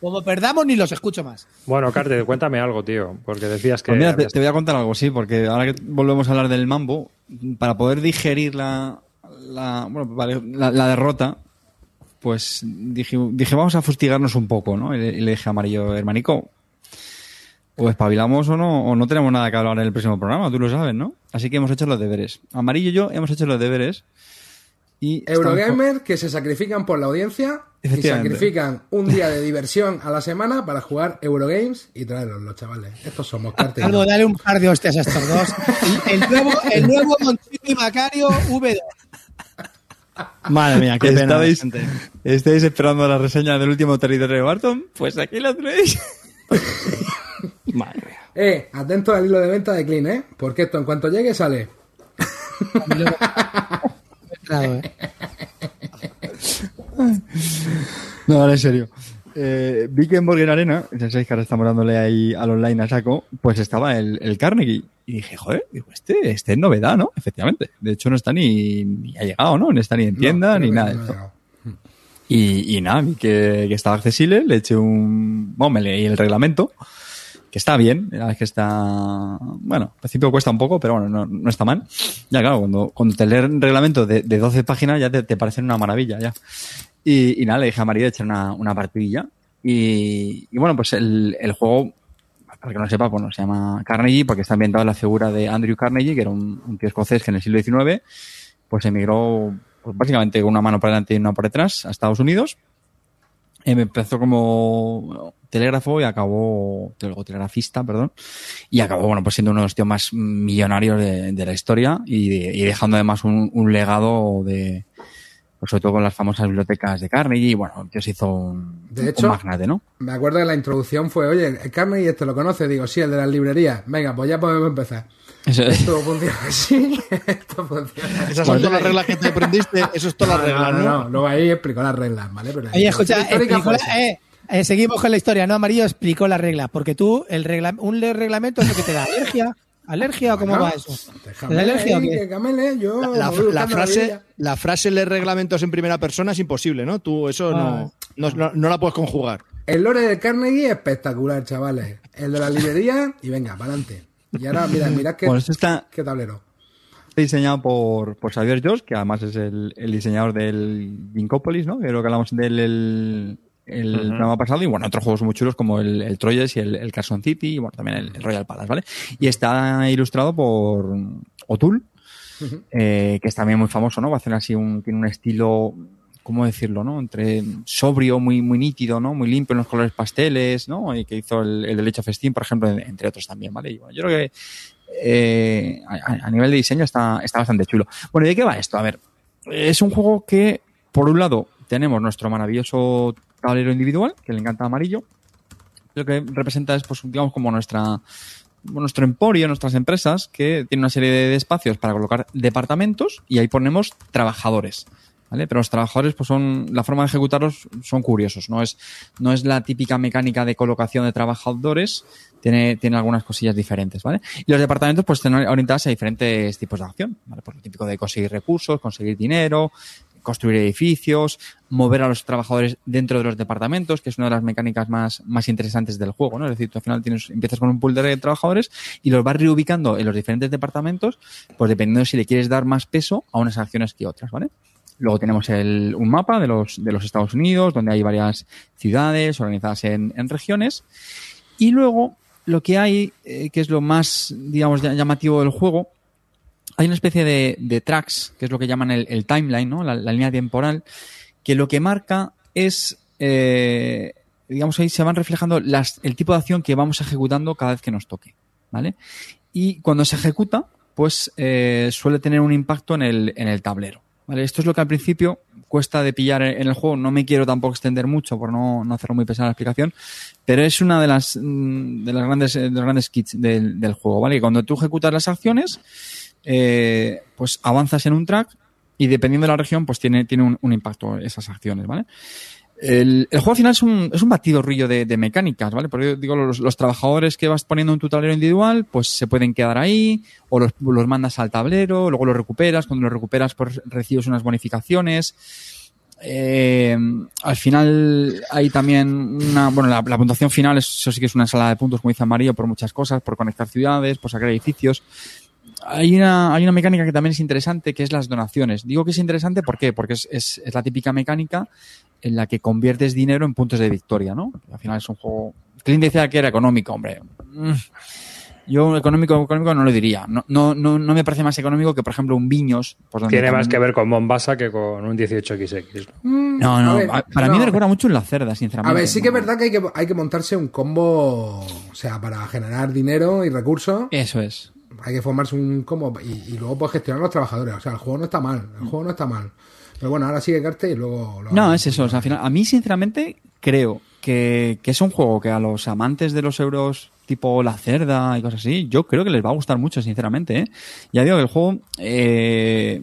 Como perdamos, ni los escucho más. Bueno, Carte, cuéntame algo, tío, porque decías que. Pues mira, te, voy a contar algo, sí, porque ahora que volvemos a hablar del mambo, para poder digerir la, la, bueno, vale, la, la derrota, pues dije, dije, vamos a fustigarnos un poco, ¿no? Y le, y le dije a Amarillo, hermanico, o espabilamos o no, o no tenemos nada que hablar en el próximo programa, tú lo sabes, ¿no? Así que hemos hecho los deberes. Amarillo y yo hemos hecho los deberes. Y estamos- Eurogamer que se sacrifican por la audiencia y sacrifican un día de diversión a la semana para jugar Eurogames y traerlos los chavales. Estos somos cartas. Algo, dale un par de hostias a estos dos. El, el nuevo, el nuevo y Macario V2. Madre mía, qué pena. ¿Estabais, gente. ¿Estáis esperando la reseña del último territorio de Barton? Pues aquí la tenéis. Madre mía. Eh, atento al hilo de venta de Clean, ¿eh? Porque esto en cuanto llegue sale. No, ahora en serio. eh, vi que en Borgen Arena, ya sabéis que ahora estamos dándole ahí al online a saco, pues estaba el, el Carnegie. Y dije, joder, digo, este, este es novedad, ¿no? Efectivamente. De hecho, no está ni, ni ha llegado, ¿no? No está ni en tienda No, ni nada no y nada, vi que, que estaba accesible, le eché un... Bueno, me leí el reglamento, que está bien, la es que está... Bueno, al principio cuesta un poco, pero bueno, no, no está mal. Ya claro, cuando, cuando te lees el reglamento de, de 12 páginas ya te, te parecen una maravilla, ya. Y, y nada, le dije a María de echar una, una partidilla. Y, y bueno, pues el, el juego, para que no sepa, bueno, se llama Carnegie porque está ambientado en la figura de Andrew Carnegie, que era un, un tío escocés que en el siglo XIX pues emigró pues básicamente con una mano por delante y una por detrás a Estados Unidos. Em, empezó como telégrafo y acabó, telegrafista, perdón, y acabó, bueno, pues siendo uno de los tíos más millonarios de, de la historia y, de- y dejando además un, un legado de, pues sobre todo con las famosas bibliotecas de Carnegie, y bueno, tío se hizo un, De un hecho- magnate, ¿no? Me acuerdo que la introducción fue, oye, Carnegie este lo conoce, digo, sí, el de las librerías. Venga, pues ya podemos empezar. Eso es. Esto funciona así, esto funciona así. Esas son todas las reglas que te aprendiste, eso es todas las reglas, no, ¿no? no, luego ahí explicó las reglas, ¿vale? Pero Oye, escucha, explicó eh, eh, seguimos con la historia, ¿no? Amarillo explicó la regla, porque tú, el regla, un reglamento es lo que te da alergia, alergia o cómo Bueno, va eso. Déjame ¿La alergia o ahí, qué? que Camele, yo La, frase, la frase leer reglamentos en primera persona es imposible, ¿no? Tú eso Ah. no, no, no, no la puedes conjugar. El lore del Carnegie es espectacular, chavales. El de la librería, y venga, para adelante. Y ahora, mira, mira qué, Bueno, esto está qué tablero. diseñado por, por Xavier George, que además es el, el diseñador del Vincopolis, ¿no? Que es lo que hablamos del el, el programa pasado. Y bueno, otros juegos muy chulos como el, el Troyes y el, el Carson City y bueno, también el, el Royal Palace, ¿vale? Y está ilustrado por O'Toole, eh, que es también muy famoso, ¿no? Va a hacer así un, tiene un estilo, ¿cómo decirlo, no? Entre sobrio, muy, muy nítido, ¿no? Muy limpio en los colores pasteles, ¿no? Y que hizo el, el Age of Steam, por ejemplo, entre otros también, ¿vale? Y bueno, yo creo que eh, a, nivel de diseño está, está bastante chulo. Bueno, ¿y de qué va esto? A ver, es un juego que, por un lado, tenemos nuestro maravilloso tablero individual, que le encanta amarillo. Lo que representa es, pues, digamos, como nuestra nuestro emporio, nuestras empresas, que tienen una serie de espacios para colocar departamentos y ahí ponemos trabajadores. ¿Vale? Pero los trabajadores, pues son, la forma de ejecutarlos son curiosos. No es, no es la típica mecánica de colocación de trabajadores, tiene, tiene algunas cosillas diferentes, ¿vale? Y los departamentos, pues están orientados a diferentes tipos de acción, ¿vale? Pues lo típico de conseguir recursos, conseguir dinero, construir edificios, mover a los trabajadores dentro de los departamentos, que es una de las mecánicas más, más interesantes del juego, ¿no? Es decir, tú al final tienes, empiezas con un pool de trabajadores y los vas reubicando en los diferentes departamentos, pues dependiendo si le quieres dar más peso a unas acciones que otras, ¿vale? Luego tenemos el, un mapa de los, de los Estados Unidos, donde hay varias ciudades organizadas en, en regiones. Y luego, lo que hay, eh, que es lo más, digamos, ll- llamativo del juego, hay una especie de, de tracks, que es lo que llaman el, el timeline, ¿no? La, la línea temporal, que lo que marca es, eh, digamos, ahí se van reflejando las, el tipo de acción que vamos ejecutando cada vez que nos toque, ¿vale? Y cuando se ejecuta, pues eh, suele tener un impacto en el, en el tablero. ¿Vale? Esto es lo que al principio cuesta de pillar en el juego. No me quiero tampoco extender mucho por no, no hacerlo muy pesada la explicación, pero es una de las mm, de las grandes de los grandes kits del, del juego, ¿vale? Cuando tú ejecutas las acciones, eh, pues avanzas en un track y dependiendo de la región, pues tiene, tiene un, un impacto esas acciones, ¿vale? El, juego al final es un, es un batidorrillo de, mecánicas, ¿vale? Porque yo digo, los, trabajadores que vas poniendo en tu tablero individual, pues se pueden quedar ahí, o los, mandas al tablero, luego los recuperas, cuando los recuperas, pues recibes unas bonificaciones. Eh, al final hay también una, bueno, la, puntuación final, es- eso sí que es una ensalada de puntos, como dice Amarillo, por muchas cosas, por conectar ciudades, por sacar edificios. Hay una, hay una mecánica que también es interesante, que es las donaciones. Digo que es interesante, ¿por qué? Porque es la típica mecánica en la que conviertes dinero en puntos de victoria, ¿no? Al final es un juego... Clint decía que era económico, hombre. Mm. Yo económico, económico no lo diría. No, no, no, no me parece más económico que, por ejemplo, un Viños. Donde Tiene más que ver con Mombasa que con un 18XX. ¿no? No, no, A ver, a- para no. mí me recuerda mucho en la cerda, sinceramente. A ver, sí que es verdad que hay que, hay que montarse un combo, o sea, para generar dinero y recursos, Eso es. hay que formarse un combo y, y luego pues gestionar los trabajadores. O sea, el juego no está mal, el juego no está mal. Pero bueno, ahora sigue Carte y luego... lo- No, es eso. o sea, al final, a mí, sinceramente, creo que, que es un juego que a los amantes de los euros tipo La Cerda y cosas así, yo creo que les va a gustar mucho, sinceramente. ¿eh? Ya digo que el juego eh,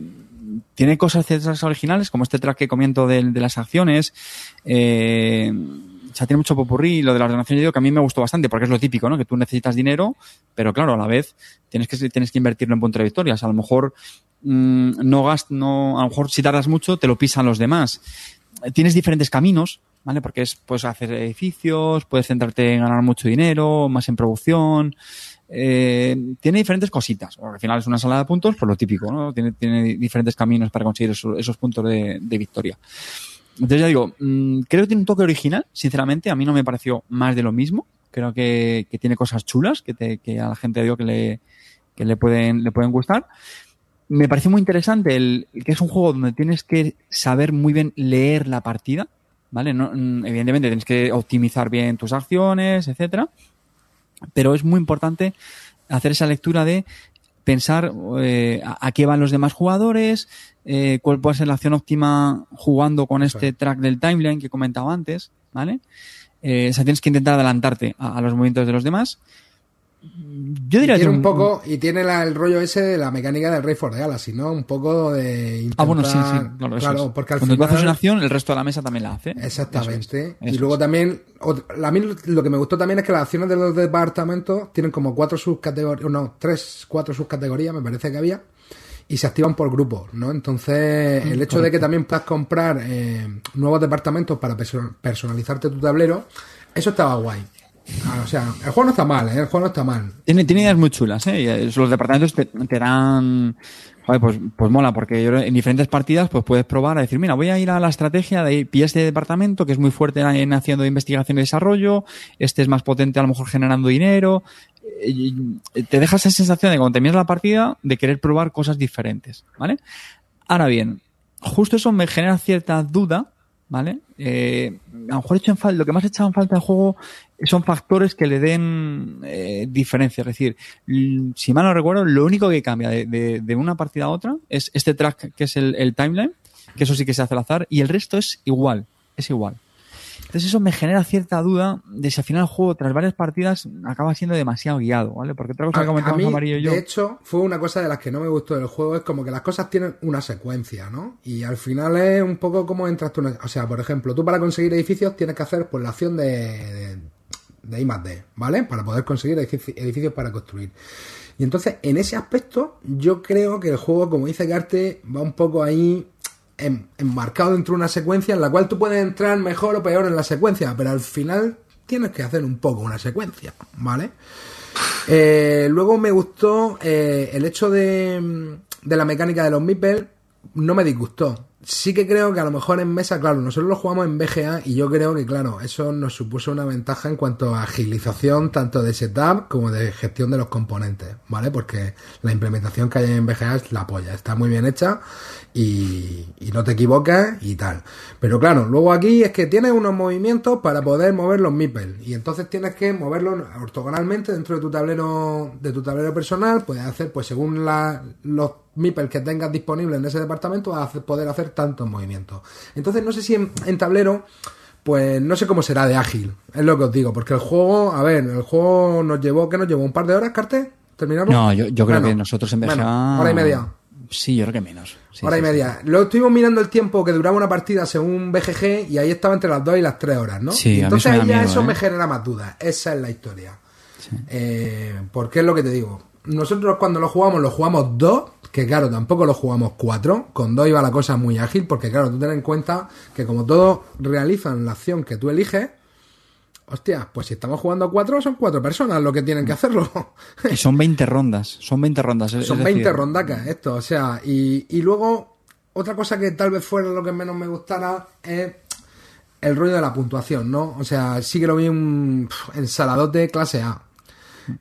tiene cosas originales, como este track que comento de, de las acciones. eh, o sea, tiene mucho popurrí y lo de la ordenación yo digo que a mí me gustó bastante porque es lo típico, ¿no? Que tú necesitas dinero, pero claro, a la vez tienes que, tienes que invertirlo en punto de victorias. A lo mejor mm, no gast, no, a lo mejor si tardas mucho te lo pisan los demás. Tienes diferentes caminos, ¿vale? Porque es, puedes hacer edificios, puedes centrarte en ganar mucho dinero, más en producción, eh, tiene diferentes cositas. Al final es una sala de puntos, por lo típico, ¿no? Tiene, tiene diferentes caminos para conseguir esos, esos puntos de, de victoria. Entonces ya digo, mmm, creo que tiene un toque original, sinceramente, a mí no me pareció más de lo mismo. Creo que, tiene cosas chulas que, a la gente digo que le, pueden, le pueden gustar. Me pareció muy interesante el, que es un juego donde tienes que saber muy bien leer la partida, ¿vale? No, evidentemente tienes que optimizar bien tus acciones, etcétera. Pero es muy importante hacer esa lectura de pensar eh, a, a, qué van los demás jugadores, eh, cuál puede ser la acción óptima jugando con este track del timeline que comentaba antes, ¿vale? Eh, o sea, tienes que intentar adelantarte a, a los movimientos de los demás. Yo diría y tiene que un poco y tiene la, el rollo ese de la mecánica del Rey for Galaxy, ¿no? Un poco de intentar, Ah, bueno, sí, sí, claro, claro es. porque al Cuando final, tú haces una acción, el resto de la mesa también la hace. Exactamente. Eso es, y luego es. también a mí lo que me gustó también es que las acciones de los departamentos tienen como cuatro subcategorías, no, tres, cuatro subcategorías, me parece que había y se activan por grupos, ¿no? Entonces, el hecho de que también puedas comprar eh, nuevos departamentos para personalizarte tu tablero, eso estaba guay. Ah, o sea, el juego no está mal, ¿eh? El juego no está mal. Tiene, tiene ideas muy chulas, ¿eh? Los departamentos te, te dan... Joder, pues, pues mola, porque yo, en diferentes partidas pues puedes probar a decir, mira, voy a ir a la estrategia de pillar este departamento que es muy fuerte en haciendo investigación y desarrollo, este es más potente a lo mejor generando dinero. Te deja esa sensación de cuando terminas la partida de querer probar cosas diferentes, ¿vale? Ahora bien, justo eso me genera cierta duda, ¿vale? Eh, a lo mejor hecho en falta, lo que más he echado en falta del juego son factores que le den eh, diferencia. Es decir, si mal no recuerdo, lo único que cambia de, de, de una partida a otra es este track que es el, el, timeline, que eso sí que se hace al azar, y el resto es igual, es igual. Entonces eso me genera cierta duda de si al final el juego, tras varias partidas, acaba siendo demasiado guiado, ¿vale? Porque otra cosa que comentamos a mí, Amarillo y yo... De hecho, fue una cosa de las que no me gustó del juego, es como que las cosas tienen una secuencia, ¿no? Y al final es un poco como entras tú... O sea, por ejemplo, tú para conseguir edificios tienes que hacer pues la acción de, de de I más D, ¿vale? Para poder conseguir edificios para construir. Y entonces, en ese aspecto, yo creo que el juego, como dice Carte, va un poco ahí enmarcado dentro de una secuencia en la cual tú puedes entrar mejor o peor en la secuencia, pero al final tienes que hacer un poco una secuencia, ¿vale? Eh, luego me gustó eh, el hecho de, de, la mecánica de los meeples, no me disgustó sí que creo que a lo mejor en mesa, claro, nosotros lo jugamos en BGA y yo creo que, claro, eso nos supuso una ventaja en cuanto a agilización tanto de setup como de gestión de los componentes, ¿vale? Porque la implementación que hay en BGA es la polla, está muy bien hecha y, y no te equivocas y tal. Pero claro, luego aquí es que tienes unos movimientos para poder mover los meeples y entonces tienes que moverlos ortogonalmente dentro de tu tablero de tu tablero personal, puedes hacer pues según la, los meeples que tengas disponibles en ese departamento vas a poder hacer tantos movimientos. Entonces no sé si en, en, tablero, pues no sé cómo será de ágil, es lo que os digo, porque el juego, a ver, el juego nos llevó, ¿qué nos llevó? ¿Un par de horas, Carte? ¿Terminarlo? No, yo, yo creo bueno, que nosotros en BGA... Bueno, hora y media. Sí, yo creo que menos. Sí, hora sí, y media. Sí. Lo estuvimos mirando el tiempo que duraba una partida según BGG y ahí estaba entre las 2 y las 3 horas, ¿no? Sí, entonces ya miedo, eso ¿eh? me genera más dudas. Esa es la historia. Eh, porque es lo que te digo. Nosotros cuando lo jugamos, lo jugamos dos, que claro, tampoco lo jugamos cuatro. Con dos iba la cosa muy ágil, porque claro, tú ten en cuenta que como todos realizan la acción que tú eliges, hostia, pues si estamos jugando a cuatro, son cuatro personas lo que tienen que hacerlo. Y son 20 rondas, son 20 rondas. Es, son es 20 decir, rondacas esto, o sea, y, y luego otra cosa que tal vez fuera lo que menos me gustara es el rollo de la puntuación, ¿no? O sea, sí que lo vi un ensaladote clase A.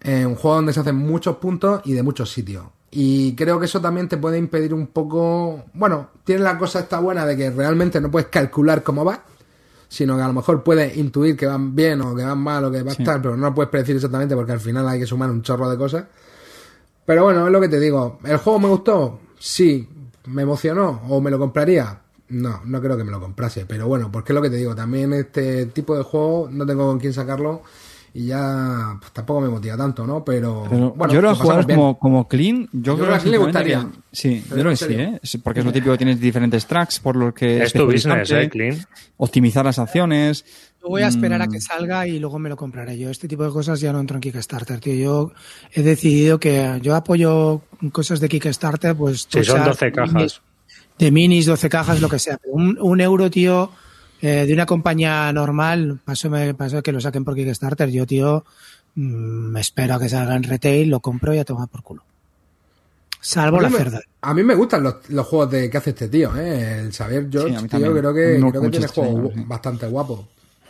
Eh, un juego donde se hacen muchos puntos y de muchos sitios. Y creo que eso también te puede impedir un poco. Bueno, tiene la cosa esta buena de que realmente no puedes calcular cómo va, sino que a lo mejor puedes intuir que van bien o que van mal o que va a Sí. estar, pero no lo puedes predecir exactamente porque al final hay que sumar un chorro de cosas. Pero bueno, es lo que te digo. ¿El juego me gustó? Sí. ¿Me emocionó? ¿O me lo compraría? No, no creo que me lo comprase. Pero bueno, porque es lo que te digo. También este tipo de juego no tengo con quién sacarlo. Y ya pues, tampoco me motiva tanto, ¿no? Pero, Pero bueno, yo lo lo he jugado pasamos bien. como, como clean. Yo, Yo creo que a Clean le gustaría. que- Sí, yo creo que sí. ¿eh? Sí, Porque es lo típico que tienes diferentes tracks por los que Es tu business, ¿eh, Clean? Optimizar las acciones. Yo voy a esperar a Mm. que salga y luego me lo compraré. Yo este tipo de cosas ya no entro en Kickstarter, tío. Yo he decidido que yo apoyo cosas de Kickstarter, pues... Si son tochas, 12 cajas. De minis, 12 cajas, lo que sea. Pero un, un euro, tío, eh, de una compañía normal, paso, me paso que lo saquen por Kickstarter. Yo, tío, mm, me espero a que salga en retail, lo compro y a tomar por culo. Salvo la me- cerda. A mí me gustan los, los juegos de que hace este tío, ¿eh? El Xavier George, Sí, tío, creo que, creo que tiene este juegos sí. bastante guapos.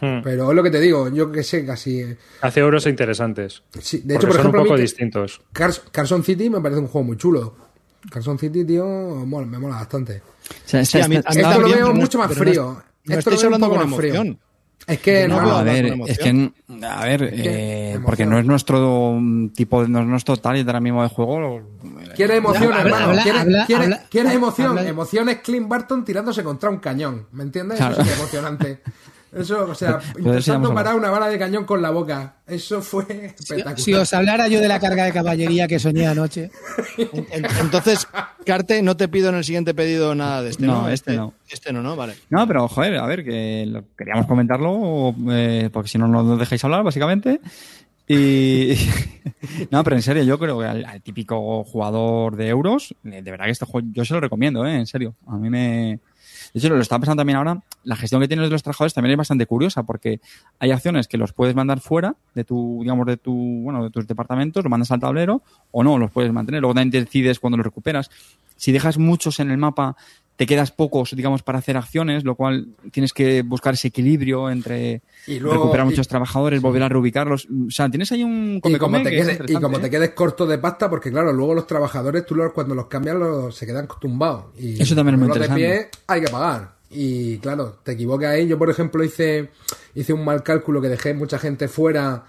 Hmm. Pero es lo que te digo, yo que sé, casi... Hace euros interesantes. Sí, de hecho, por son ejemplo, un poco distintos. Cars- Carson City me parece un juego muy chulo. Carson City, tío, mola- me mola bastante. O sea, Sí, esta- a mí- esta- a mí Esto lo veo mucho más pero no es- frío. No Esto lo estáis veo un hablando con más frío. emoción. Es que, No, hermano, a ver, con emoción. es que, a ver, eh, emoción. porque no es nuestro tipo, de- no es nuestro target ahora mismo de juego. lo- Quiere emoción, Habla- hermano. habla- quiere habla- quiere- habla- quiere habla- emoción. habla- Emoción es Clint Barton tirándose contra un cañón. ¿Me entiendes? Claro. Eso es emocionante. Eso, o sea, eso ya intentando parar una bala de cañón con la boca. Eso fue espectacular. Si os hablara yo de la carga de caballería que soñé anoche, En- Entonces, Carte, no te pido en el siguiente pedido nada de este, ¿no? No, este no. Este no, ¿no? Vale. No, pero joder, a ver, que lo- queríamos comentarlo, eh, porque si no, no nos dejáis hablar, básicamente. Y. no, pero en serio, yo creo que al, al típico jugador de euros, eh, de verdad que este juego yo se lo recomiendo, ¿eh? En serio. A mí me. De hecho, lo estaba pensando también ahora, la gestión que tienes de los trabajadores también es bastante curiosa, porque hay acciones que los puedes mandar fuera de tu, digamos, de tu, bueno, de tus departamentos, lo mandas al tablero, o no, los puedes mantener. Luego también decides cuando los recuperas. Si dejas muchos en el mapa, te quedas pocos, digamos, para hacer acciones, lo cual tienes que buscar ese equilibrio entre Y luego- recuperar y- muchos trabajadores, volver a reubicarlos. O sea, tienes ahí un Y come como, come te que es quedes, y interesante, como ¿eh? te quedes corto de pasta, porque claro, luego los trabajadores, tú los, cuando los cambias, los, se quedan tumbados. Y Eso también es muy ponerlos de interesante. pie hay que pagar. Y claro, te equivocas ahí. Yo, por ejemplo, hice, hice un mal cálculo que dejé mucha gente fuera.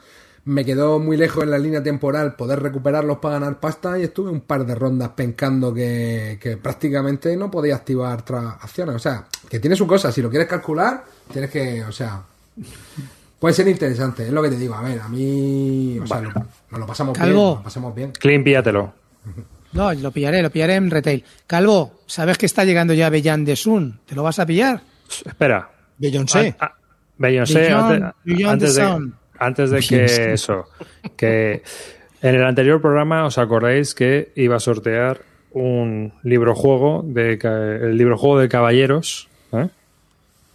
Me quedó muy lejos en la línea temporal poder recuperarlos para ganar pasta y estuve un par de rondas pencando que, que prácticamente no podía activar acciones. O sea, que tiene su cosa. Si lo quieres calcular, tienes que, o sea, puede ser interesante. Es lo que te digo. A ver, a mí, o sea, lo- nos lo pasamos bien. Calvo. Nos lo pasamos bien. Clean, píllatelo. no, lo pillaré, lo pillaré en retail. Calvo, ¿sabes que está llegando ya Bellan de Sun? ¿Te lo vas a pillar? Espera. Beyoncé. Ah, ah, Beyoncé, antes, antes de. Antes de que eso, que en el anterior programa os acordáis que iba a sortear un libro juego de el libro juego de caballeros ¿eh?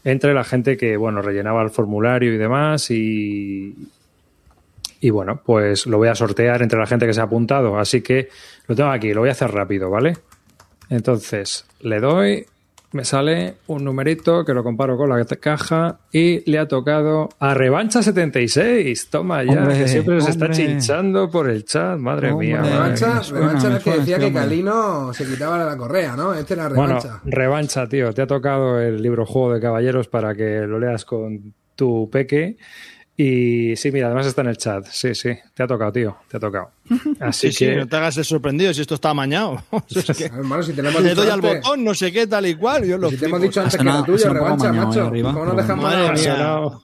entre la gente que bueno rellenaba el formulario y demás y y bueno pues lo voy a sortear entre la gente que se ha apuntado. Así que lo tengo aquí lo voy a hacer rápido vale entonces le doy me sale un numerito que lo comparo con la caja y le ha tocado a Revancha 76. Toma ya, Hombre, que siempre se está chinchando por el chat. Madre Hombre. mía. Revancha, revancha el que decía que. Calino se quitaba la correa, ¿no? Este era Bueno, revancha. revancha, tío. Te ha tocado el libro Juego de Caballeros para que lo leas con tu peque. Y sí, mira, además está en el chat. Sí, sí, te ha tocado, tío. Te ha tocado. Así Sí, que. sí, no te hagas el sorprendido si esto está amañado. Es que Hermano, si te le doy al botón, no sé qué, tal y cual. Yo lo si te hemos dicho antes que un poco revancha, macho. ¿Cómo no dejamos nada?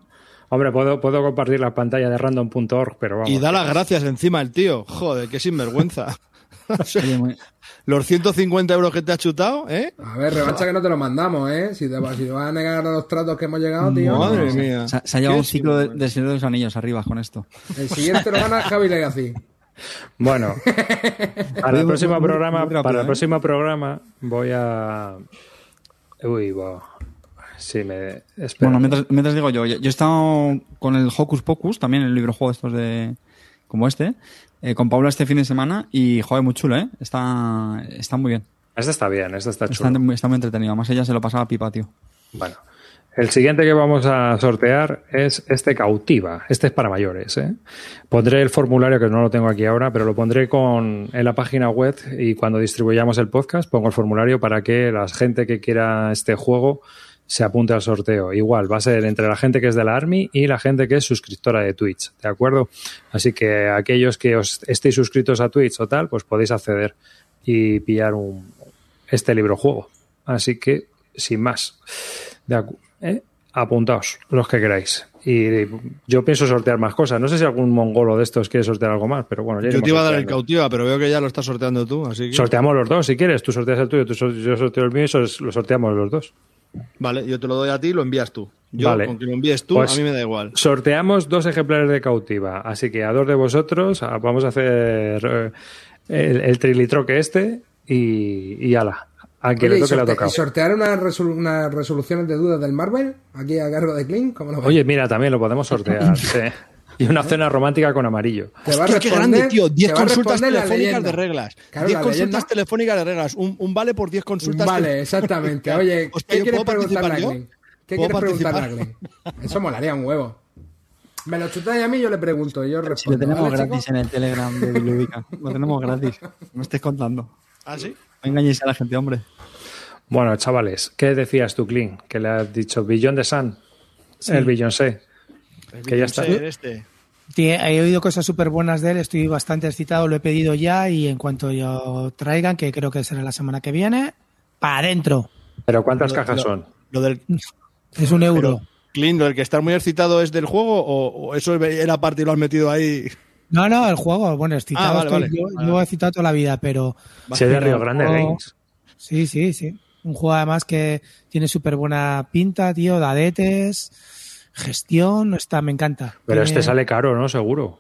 Hombre, puedo, puedo compartir la pantalla de random.org, pero vamos. Y da las gracias encima el tío. Joder, qué sinvergüenza. Oye, muy- Los 150 euros que te ha chutado, ¿eh? A ver, revancha que no te lo mandamos, ¿eh? Si te, si te vas a negar a los tratos que hemos llegado, tío. Madre no. mía. Se, ha- se ha llevado un ciclo de, de Señor de los Anillos arriba con esto. El siguiente lo gana Javi Legacy. Bueno, para el próximo muy- muy programa, rápido, para el ¿eh? próximo programa voy a. Uy, wow. Sí, me. Bueno, mientras, mientras digo yo, yo yo he estado con el Hocus Pocus, también el libro juego estos de como este, eh, con Paula este fin de semana y joder, muy chulo, ¿eh? Está, está muy bien. Este está bien, este está chulo. está muy entretenido. Además ella se lo pasaba pipa, tío. Bueno, el siguiente que vamos a sortear es este cautiva. Este es para mayores. ¿eh? Pondré el formulario que no lo tengo aquí ahora, pero lo pondré con en la página web y cuando distribuyamos el podcast pongo el formulario para que la gente que quiera este juego se apunte al sorteo. Igual, va a ser entre la gente que es de la Army y la gente que es suscriptora de Twitch, ¿de acuerdo? Así que aquellos que os estéis suscritos a Twitch o tal, pues podéis acceder y pillar un, este libro juego. Así que, sin más, de ¿eh? apuntaos los que queráis. Y yo pienso sortear más cosas. No sé si algún mongolo de estos quiere sortear algo más, pero bueno, ya Yo te iba a dar el cautiva, pero veo que ya lo estás sorteando tú, así que... Sorteamos los dos, si quieres. Tú sorteas el tuyo, tú yo sorteo el mío y lo sorteamos los dos. Vale, yo te lo doy a ti y lo envías tú. Yo, Vale. con que lo envíes tú, Pues- a mí me da igual. Sorteamos dos ejemplares de cautiva, así que a dos de vosotros a- vamos a hacer eh, el, el trilitroque este y, y ala. A quien Oye, le ¿y toque le ha sorte- tocado. y sortear unas, resolu- unas resoluciones de dudas del Marvel aquí a cargo de Clint? ¿Cómo lo? Oye, mira, también lo podemos sortear. sí. Y una cena romántica con amarillo. Te va a qué grande, tío. 10 te va a consultas telefónicas de reglas. Claro, 10 la consultas leyenda. telefónicas de reglas. Un, un vale por 10 consultas. Vale, exactamente. Oye, Hostia, ¿qué ¿yo quieres puedo preguntarle a? ¿Qué ¿Puedo quieres preguntarle a? Eso molaría un huevo. Me lo chutáis a mí, yo le pregunto y yo Si lo respondo. tenemos ¿vale, gratis en el Telegram de Bilúdica. Lo tenemos gratis. No me estés contando. ¿Ah, sí? No engañéis a la gente, hombre. Bueno, chavales, ¿qué decías tú, Clint? Que le has dicho Billón de Sun, el Beyoncé. Que ya está. Este. He oído cosas súper buenas de él, estoy bastante excitado, lo he pedido ya y en cuanto yo traigan, que creo que será la semana que viene, para adentro. Pero ¿cuántas Lo- cajas lo- son? Lo del. Es un euro. Pero, Clint, ¿lo del que estar muy excitado es del juego o, o eso era parte y lo has metido ahí? No, no, el juego, bueno, excitado Ah, vale, estoy, vale. yo, Vale. yo he excitado toda la vida, pero... Si es de Río Grande el juego- Games. Sí, sí, sí. Un juego además que tiene súper buena pinta, tío, dadetes, gestión, está, me encanta. Pero Tiene este sale caro, ¿no? Seguro.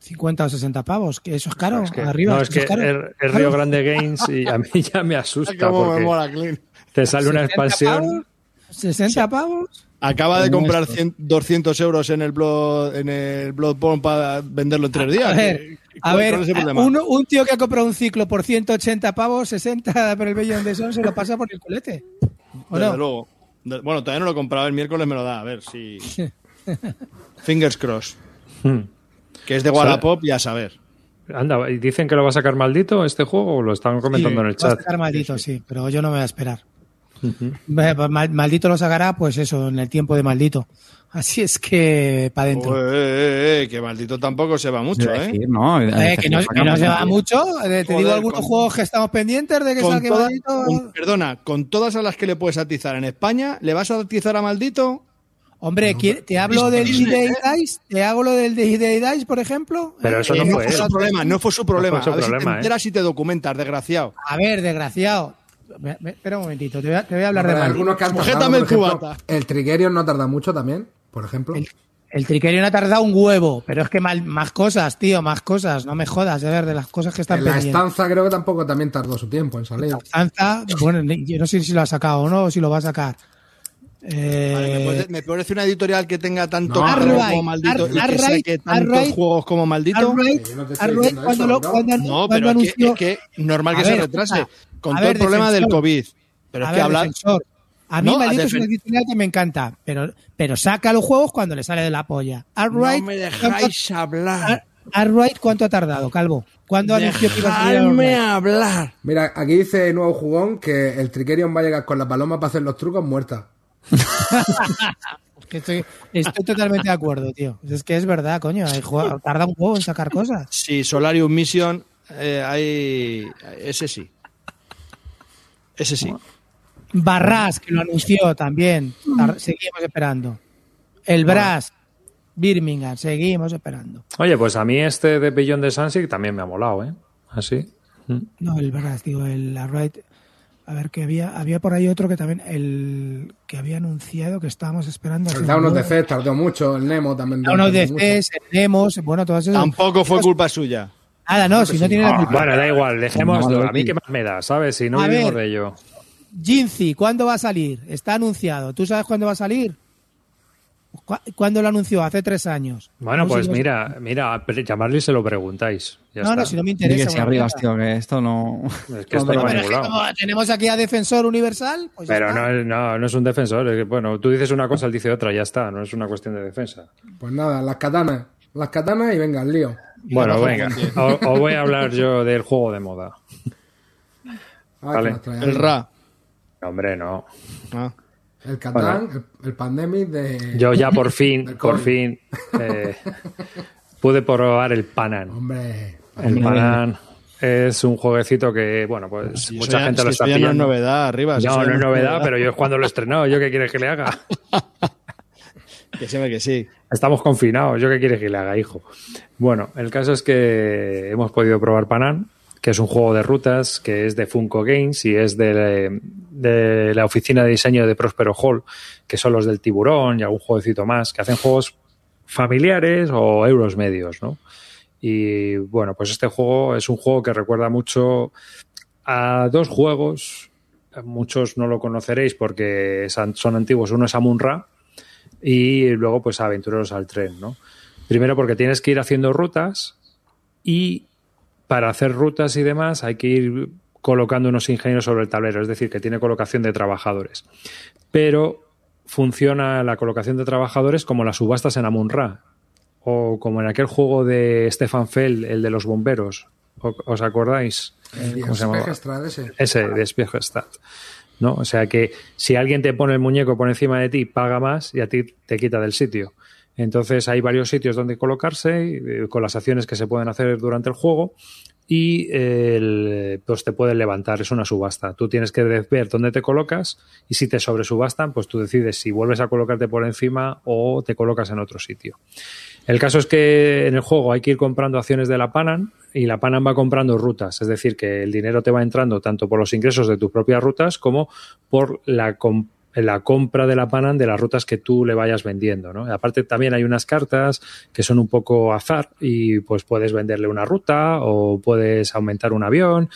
50 o 60 pavos, que eso es caro, Es que- arriba. no, es que caro. es, es Río Grande Games y a mí ya me asusta ¿Cómo me porque mola, Clint? te sale una 60 expansión. pavos, 60 pavos. Acaba de comprar esto. 100 200 euros en el Blood, en el Bloodborne para venderlo en tres días. A ver, uno- un tío que ha comprado un ciclo por 180 pavos, 60 por el Bellón de Son, se lo pasa por el culete. ¿O Desde no? luego. Bueno, todavía no lo he comprado, el miércoles me lo da, a ver si. Fingers crossed. Hmm. Que es de Wallapop y a saber. Anda, ¿y dicen que lo va a sacar maldito este juego o lo están comentando en el Va a chat? sacar maldito, sí, pero yo no me voy a esperar. Pues, mal- Maldito lo sacará, pues eso, en el tiempo de maldito. Así es que, para adentro. Eh, eh, eh, que maldito tampoco se va mucho, ¿eh? decir, ¿no? Eh, que no, que no se va mucho. Eh, te Joder, digo algunos con- juegos que estamos pendientes de que salga toda- maldito. con- perdona, con todas a las que le puedes atizar en España, ¿le vas a atizar a maldito? Hombre, ¿quiere- te hablo del D-Day Dice, te hago lo del D-Day Dice, por ejemplo. Pero eso Eh, no no fue fue él. su problema, no fue su problema. su a ver si problema, te ¿eh? enteras y te documentas, desgraciado. A ver, desgraciado. Me- me- espera un momentito, te voy a, te voy a hablar Pero de algunos que han tardado, ejemplo. El Trigerion no tarda mucho también, por ejemplo. El, el Trickerion ha tardado un huevo, pero es que mal- más cosas, tío, más cosas. No me jodas, de ver, de las cosas que están En la pendientes. estanza creo que tampoco también tardó su tiempo en salir. Stanza, bueno, ni- yo no sé si lo ha sacado o no, o si lo va a sacar. Eh, Vale, ¿me, puedes- me parece una editorial que tenga tanto No, juego como maldito y que saque tantos juegos como maldito? No cuando, eso, lo, cuando, No, cuando pero es anunció, que, es que normal que A se ver, retrase. Con A todo ver, el problema del. COVID. Pero a es ver, que hablar. defensor, a mí No, a maldito es una editorial que me encanta, pero, pero saca los juegos cuando le sale de la polla. No me ¿cuánto- dejáis hablar. Ar- Arkwright, ¿cuánto ha tardado, Calvo? ¿Cuándo anunció que iba a salir hablar. Mira, aquí dice nuevo jugón que el Trikerion va a llegar con la paloma para hacer los trucos muerta. Estoy, estoy totalmente de acuerdo, tío. Es que es verdad, coño. hay juego- tarda un juego en sacar cosas. Sí, Solarium Mission, eh, hay. Ese sí. Ese sí. Barras, que lo anunció también. Seguimos esperando. El Brass, Birmingham, seguimos esperando. Oye, pues a mí este de Billón de Sunset también me ha molado, ¿eh? Así. No, el Brass, digo, el Arkwright. A ver, que había, había por ahí otro que también, el que había anunciado que estábamos esperando. El Down of the. Fest tardó mucho, el Nemo también. Down of the. Fest, el Nemos, bueno, todas esas. Tampoco fue culpa suya. Nada, no, si no tiene la culpa. Bueno, da igual, dejemos. No, A mí qué más me da, ¿sabes? Si no vivimos de ello. Jinzi, ¿cuándo va a salir? Está anunciado. ¿Tú sabes cuándo va a salir? ¿Cu- ¿Cuándo lo anunció? Hace tres años. Bueno, pues si mira, mira, llamarle y se lo preguntáis. Ya No, está. no, si no me interesa. que arriba, tío, que esto no. Es que esto no es que como tenemos aquí a Defensor Universal, pues Pero no, es- no, no es un defensor. es que, bueno, tú dices una cosa, él dice otra, ya está. No es una cuestión de defensa. Pues nada, las katanas. Las katanas y venga, el lío. Bueno, venga. Os, voy a hablar yo del juego de moda. Ah, Vale. El. Ra. No, hombre, no. Ah. El Catán, el, el Pandemic de. Yo ya por fin, por fin, eh, pude probar el Panan. Hombre. El Panan es un jueguecito que, bueno, pues mucha ya- gente si lo está ya no es pillando. novedad, arriba. si No, eso ya no es novedad, pero yo es cuando lo he estrenado. ¿Yo qué quieres que le haga? Que se ve que sí. Estamos confinados. ¿Yo qué quieres que le haga, hijo? Bueno, el caso es que hemos podido probar Panan, que es un juego de rutas que es de Funko Games y es de, la oficina de diseño de Prospero Hall, que son los del tiburón y algún jueguecito más, que hacen juegos familiares o euros medios, ¿no? Y bueno, pues este juego es un juego que recuerda mucho a dos juegos. Muchos no lo conoceréis porque son son antiguos. Uno es Amunra y luego pues Aventureros al Tren, ¿no? Primero porque tienes que ir haciendo rutas y para hacer rutas y demás hay que ir colocando unos ingenieros sobre el tablero, es decir, que tiene colocación de trabajadores. Pero funciona la colocación de trabajadores como las subastas en Amun-Ra o como en aquel juego de Stefan Feld, el de los bomberos. ¿O- ¿Os acordáis? El ¿Cómo se ese. Ese, de. ¿no? O sea que si alguien te pone el muñeco por encima de ti, paga más y a ti te quita del sitio. Entonces hay varios sitios donde colocarse eh, con las acciones que se pueden hacer durante el juego y el- pues te pueden levantar, es una subasta. Tú tienes que ver dónde te colocas y si te sobresubastan, pues tú decides si vuelves a colocarte por encima o te colocas en otro sitio. El caso es que en el juego hay que ir comprando acciones de la Panan y la Panan va comprando rutas, es decir, que el dinero te va entrando tanto por los ingresos de tus propias rutas como por la, com- la compra de la Panan de las rutas que tú le vayas vendiendo. ¿no? Y aparte también hay unas cartas que son un poco azar y pues puedes venderle una ruta o puedes aumentar un avión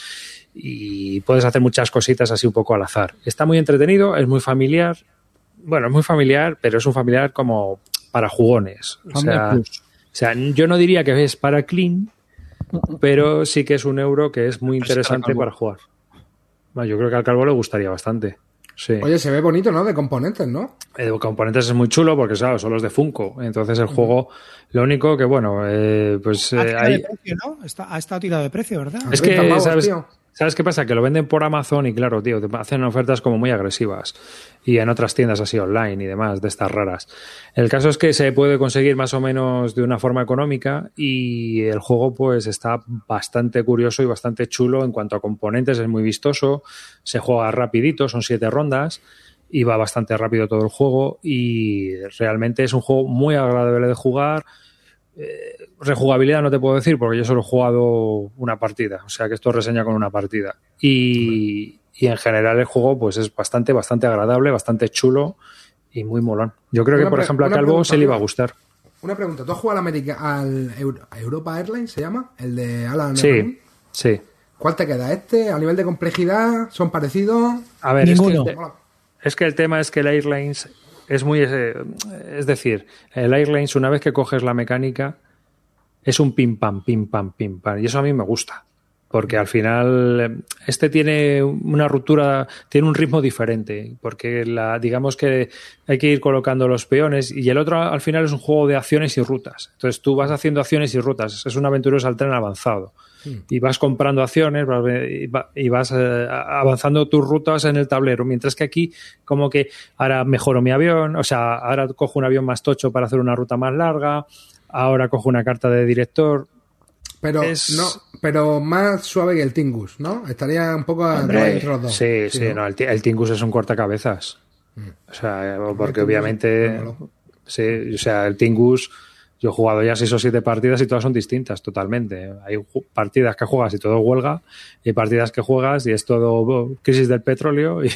y puedes hacer muchas cositas así un poco al azar. Está muy entretenido, es muy familiar. Bueno, es muy familiar, pero es un familiar como para jugones. O sea, plus. o sea, yo no diría que es para clean, pero sí que es un euro que es muy interesante para jugar. Bueno, yo creo que al calvo le gustaría bastante. Sí. Oye, se ve bonito, ¿no? De componentes, ¿no? De componentes es muy chulo porque, claro, son los de Funko. Entonces el juego, lo único que, bueno, eh, pues Ha eh, tirado hay- de precio, ¿no? Está- ha estado tirado de precio, ¿verdad? es 30 que, ¿sabes, tío. ¿Sabes qué pasa? Que lo venden por Amazon y, claro, tío, te hacen ofertas como muy agresivas. Y en otras tiendas así online y demás, de estas raras. El caso es que se puede conseguir más o menos de una forma económica y el juego, pues, está bastante curioso y bastante chulo en cuanto a componentes. Es muy vistoso, se juega rapidito, son siete rondas y va bastante rápido todo el juego y realmente es un juego muy agradable de jugar. Eh, rejugabilidad no te puedo decir porque yo solo he jugado una partida, o sea que esto reseña con una partida. Y, y en general el juego pues es bastante, bastante agradable, bastante chulo y muy molón. Yo creo que, por ejemplo, a Calvo pregunta, se le iba a gustar. Una pregunta. ¿Tú has jugado al, America, al Euro- a Europa Airlines, se llama? El de Alan Sí, sí. ¿Cuál te queda? ¿Este? ¿A nivel de complejidad? ¿Son parecidos? A ver, es que, es que el tema es que el Airlines es muy... Es decir, el Airlines una vez que coges la mecánica es un pim pam, pim pam, pim pam. Y eso a mí me gusta. Porque al final eh, este tiene una ruptura, tiene un ritmo diferente. Porque la, digamos que hay que ir colocando los peones y el otro al final es un juego de acciones y rutas. Entonces tú vas haciendo acciones y rutas. Es un aventureros al tren avanzado. Y vas comprando acciones y va- y vas eh, avanzando tus rutas en el tablero. Mientras que aquí, como que ahora mejoro mi avión, o sea, ahora cojo un avión más tocho para hacer una ruta más larga, ahora cojo una carta de director. Pero, Es- no, pero más suave que el Tingus, ¿no? Estaría un poco Hombre, los dos. sí, sí, no, el, el Tingus es un cortacabezas. O sea, porque obviamente, sí, o sea, el Tingus, yo he jugado ya seis o siete partidas y todas son distintas totalmente. Hay partidas que juegas y todo huelga, y hay partidas que juegas y es todo oh, crisis del petróleo y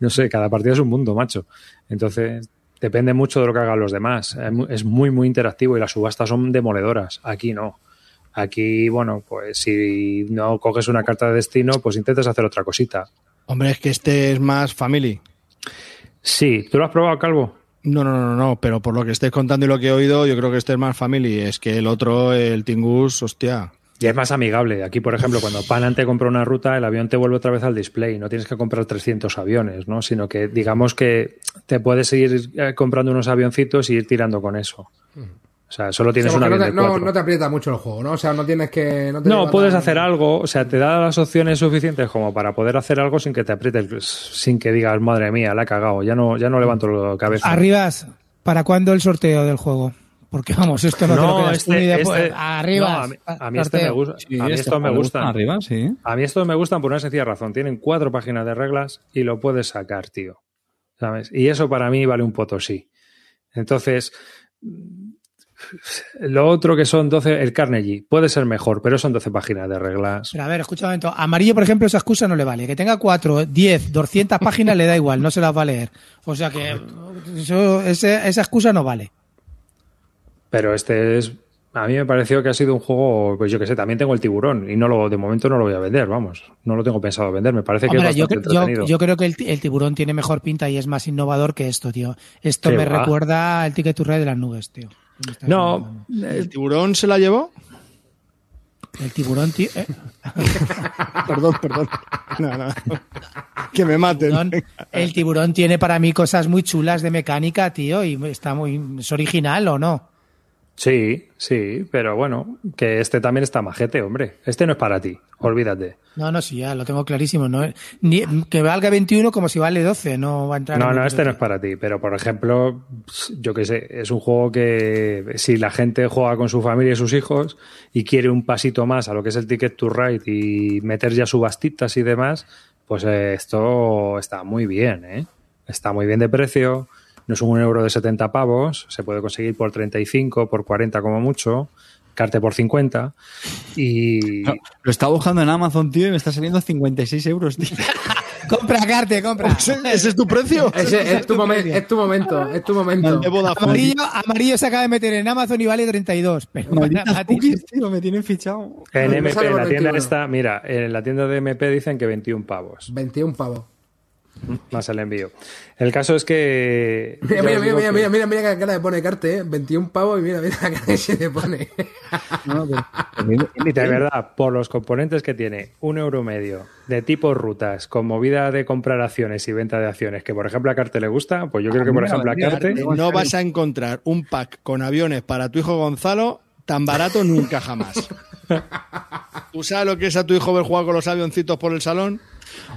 no sé, cada partida es un mundo, macho. Entonces, depende mucho de lo que hagan los demás. Es muy, muy interactivo y las subastas son demoledoras. Aquí no. Aquí, bueno, pues si no coges una carta de destino, pues intentas hacer otra cosita. Hombre, es que este es más family. Sí, ¿tú lo has probado, Calvo? No, no, no, no, pero por lo que estés contando y lo que he oído, yo creo que este es más family. Es que el otro, el Tingus, hostia. Y es más amigable. Aquí, por ejemplo, cuando Panan te compra una ruta, el avión te vuelve otra vez al display. No tienes que comprar 300 aviones, ¿no? Sino que, digamos que te puedes seguir eh, comprando unos avioncitos y ir tirando con eso. O sea, solo tienes O sea, un porque avión no, te, no, no te aprieta mucho el juego, ¿no? O sea, no tienes que... No, te No, puedes tan- hacer algo, o sea, te da las opciones suficientes como para poder hacer algo sin que te aprietes, sin que digas, madre mía, la he cagado, ya no, ya no levanto la cabeza. Arribas, ¿para cuándo el sorteo del juego? Porque vamos, esto no, te lo quedas tú ni de- este- Arribas. no, a mí, a mí este me gusta. Sí, a mí este estos me gustan. Arriba, sí. A mí estos me gustan por una sencilla razón. Tienen cuatro páginas de reglas y lo puedes sacar, tío. ¿Sabes? Y eso para mí vale un potosí. Entonces, lo otro que son 12, el Carnegie, puede ser mejor, pero son 12 páginas de reglas. Pero a ver, escucha un momento. Amarillo, por ejemplo, esa excusa no le vale. Que tenga 4, 10, 200 páginas le da igual, no se las va a leer. O sea que eso- ese- esa excusa no vale. Pero este es. A mí me pareció que ha sido un juego, pues yo que sé, también tengo el tiburón y no lo, de momento no lo voy a vender, vamos. No lo tengo pensado vender, me parece que Hombre, es yo, yo- yo creo que el, el tiburón tiene mejor pinta y es más innovador que esto, tío. Esto ¿Qué me va? recuerda al Ticket to Ride de las nubes, tío. No, contando. ¿El tiburón se la llevó? El tiburón, tío. eh, Perdón, perdón. No, no. Que me maten. tiburón- el tiburón tiene para mí cosas muy chulas de mecánica, tío, y está muy. ¿Es original o no? Sí, sí, pero bueno, que este también está majete, hombre. Este no es para ti, olvídate. No, no, sí, ya lo tengo clarísimo. No, Ni, que valga 21 como si vale 12, no va a entrar. No, en no, este no es para ti, pero por ejemplo, yo que sé, es un juego que si la gente juega con su familia y sus hijos y quiere un pasito más a lo que es el Ticket to Ride y meter ya subastitas y demás, pues eh, esto está muy bien, ¿eh? Está muy bien de precio, no es un euro de 70 pavos, se puede conseguir por 35, por 40 como mucho, carte por 50 y... No, lo estaba buscando en Amazon, tío, y me está saliendo 56 euros, tío. Compra, Carte, compra. ¿Ese, ese es tu precio? Ese es tu, es tu momento, es tu momento. Amarillo, amarillo se acaba de meter en Amazon y vale 32. Pero cookies, tío, me tienen fichado. En MP, en la tienda 21. está, mira, en la tienda de MP dicen que 21 pavos. 21 pavos. Más el envío. El caso es que. Mira, mira, mira, mira, que- mira, mira, mira qué cara le pone Carte, ¿eh? 21 pavos y mira, mira la cara que se le pone. No, pero- Y de verdad, por los componentes que tiene, un euro medio de tipo rutas, con movida de comprar acciones y venta de acciones, que por ejemplo a Carte le gusta, pues yo creo que por Mira, ejemplo a mira, Carte. mira. No vas a encontrar un pack con aviones para tu hijo Gonzalo tan barato nunca jamás. ¿Tú sabes lo que es a tu hijo ver jugar con los avioncitos por el salón?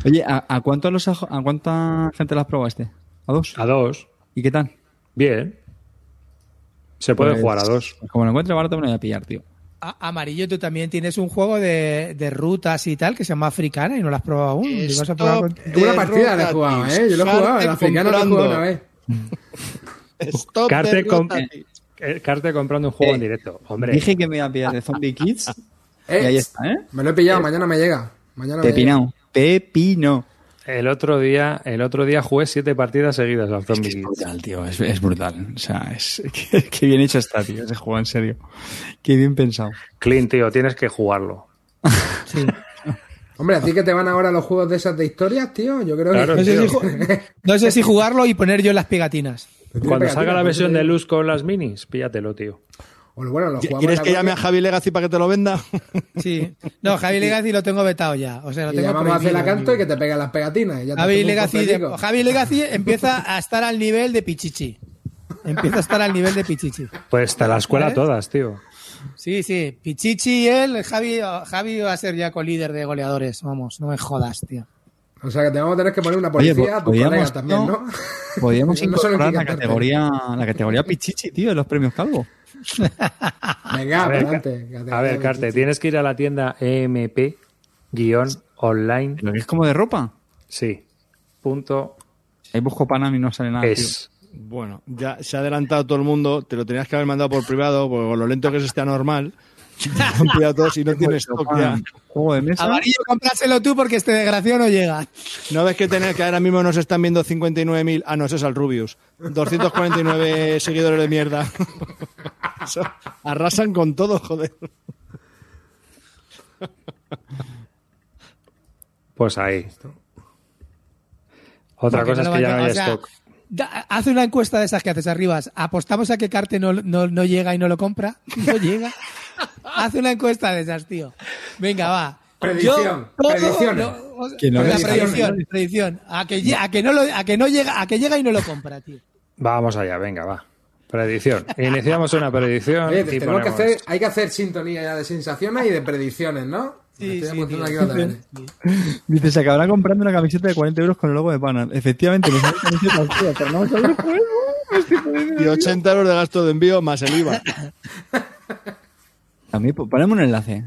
Oye, ¿a, a cuánto los a cuánta gente las probaste? ¿A dos? A dos, ¿Y qué tal? bien. Se puede Pues, jugar a dos. como lo encuentre barato me lo voy a pillar, tío. A- Amarillo, tú también tienes un juego de, de rutas y tal que se llama Africana y no lo has probado aún. ¿Y vas a probar con- Stop Una partida le he jugado, ¿eh? Yo lo he jugado, el africano lo he jugado una vez. Stop Carte, de com- eh, Carte comprando un juego Eh, en directo. Hombre, Dije que me iba a pillar de Zombie Kids y Eh, ahí está, ¿eh? Me lo he pillado, mañana me llega. Mañana. Pepinao. Pepino. el otro día, el otro día jugué siete partidas seguidas al Zombie Es brutal, tío. Es, es brutal. O sea, es que, que bien hecho está, tío. Ese juego, en serio. Qué bien pensado. Clint, tío, tienes que jugarlo. Sí. Hombre, a ti que te van ahora los juegos de esas de historias, tío. Yo creo Claro, que. No sé, si, ju- no sé si jugarlo y poner yo las pegatinas. Cuando salga la versión de luz con las minis, píllatelo, tío. O bueno, los jugamos ¿Quieres que llame a Javi Legacy para que te lo venda? Sí. No, Javi Legacy lo tengo vetado ya. O sea, lo Y tengo llamamos a hacer la canto y que te pega las pegatinas. y ya Javi Legacy, de- postecico. Javi Legacy empieza a estar al nivel de Pichichi. Empieza a estar al nivel de Pichichi. Pues te la escuela todas, tío. Sí, sí. Pichichi y él, Javi, Javi va a ser ya co-líder de goleadores. Vamos, no me jodas, tío. O sea que te vamos a tener que poner una Oye, policía a tus podíamos- también, no. ¿no? Podríamos No incorporar la categoría, la categoría Pichichi, tío, de los premios Calvo. Venga, A ver, adelante. A ver, Carte, tienes que ir a la tienda EMP-online. Lo que es como de ropa. Sí. Punto Ahí busco Panam y no sale nada. es. Bueno, ya se ha adelantado todo el mundo. Te lo tenías que haber mandado por privado, porque con lo lento que es este anormal. Y no tienes stock ya. Juego de mesa. Amarillo, compráselo tú porque este desgraciado no llega. No ves que tener que ahora mismo nos están viendo 59.000. Ah, no, ese es al Rubius. 249 seguidores de mierda. Eso, arrasan con todo, joder. Pues ahí. Otra Porque cosa es que ya no hay o sea, stock. da- Haz una encuesta de esas que haces arriba. ¿Apostamos a que Carte no, no, no llega y no lo compra? No llega. Haz una encuesta de esas, tío. Venga, va. Predicción, todo- predicciones. no, o sea, Que no la ves- predicción, predicción. A que, lle- a que no lo, a que no llega, a que llega y no lo compra, tío. Vamos allá, venga, va. Predicción. Iniciamos una predicción. Oye, y tenemos que ponemos- hacer, hay que hacer sintonía ya de sensaciones y de predicciones, ¿no? Sí, sí, apuntando tío. aquí otra vez. Dice, se acabará comprando una camiseta de 40 euros con el logo de Panam. Efectivamente, me sale camiseta, tío, pero no me sale el juego. Me estoy poniendo- Y 80 euros de gasto de envío más el IVA. A mí, po- ponemos un enlace.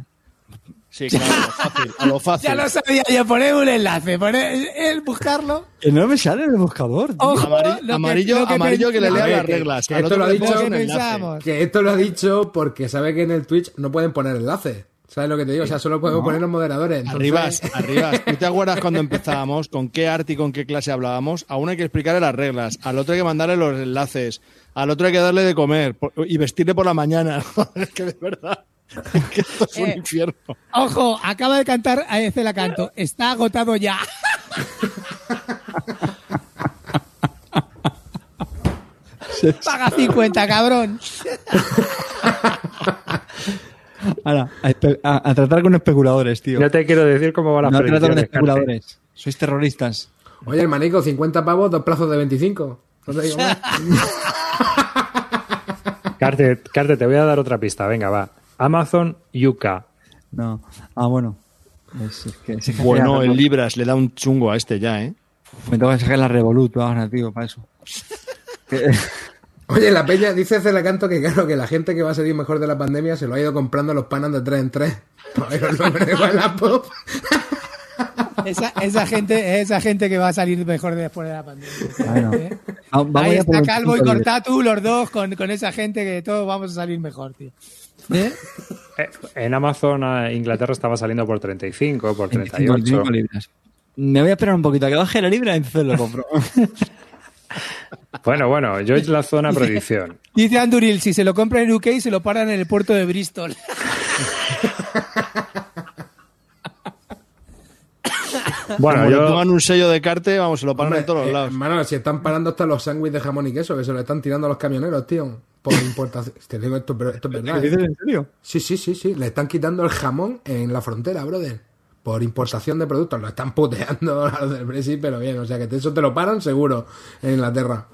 Sí, claro, a lo fácil. A lo fácil. Ya lo sabía yo, poner un enlace, poner el buscarlo. Que no me sale en el buscador. tío. Ojo, Amari- lo que- amarillo, lo que amarillo que le lea las reglas. que esto lo ha dicho- que esto lo ha dicho porque sabe que en el Twitch no pueden poner enlaces. ¿Sabes lo que te digo? O sea, solo podemos poner los moderadores. Entonces, Arribas, arribas. ¿Tú te acuerdas cuando empezábamos? ¿Con qué arte y con qué clase hablábamos? A uno hay que explicarle las reglas, al otro hay que mandarle los enlaces, al otro hay que darle de comer y vestirle por la mañana. Es que de verdad, que esto es un Eh. infierno. Ojo, acaba de cantar a ese la canto. Está agotado ya. Paga 50, cabrón. Ahora, a, espe- a- a tratar con especuladores, tío. No te quiero decir cómo van las No tratar con especuladores. Sois terroristas. Oye, hermanico, 50 pavos, dos plazos de 25. No te digo más. Carte, Carte, te voy a dar otra pista. Venga, va. Amazon Yuka. No. Ah, bueno. Es, es que, es que Bueno, el Libras le da un chungo a este ya, ¿eh? Me tengo que sacar la Revolut ahora, tío, para eso. Oye, la peña dice Celacanto que claro, que la gente que va a salir mejor de la pandemia se lo ha ido comprando los panas de 3 en 3. Para ver el nombre de Wallapop. Esa, esa gente, esa gente que va a salir mejor después de la pandemia. Bueno. ¿Eh? Ah, vamos Ahí está Calvo y. Cortatu, los dos, con, con esa gente que todos vamos a salir mejor, tío. ¿Eh? Eh, En Amazon a Inglaterra estaba saliendo por 35, por 25, 38. 25 libras. Me voy a esperar un poquito a que baje la libra y entonces lo compro. Bueno, bueno, yo es la zona predicción. Dice Anduril, si se lo compra en UK, se lo paran en el puerto de Bristol. Bueno, Como le yo, pongan un sello de carte, vamos, se lo paran Hombre, en todos los eh, lados. hermano, si están parando hasta los sándwiches de jamón y queso, que se lo están tirando a los camioneros, tío. Por importación. Te digo esto, pero esto es verdad. ¿Qué ¿eh? dices en serio? Sí, sí, sí, sí. Le están quitando el jamón en la frontera, brother. Por importación de productos. Lo están puteando a los del Brexit, pero bien. O sea, que eso te lo paran seguro en Inglaterra.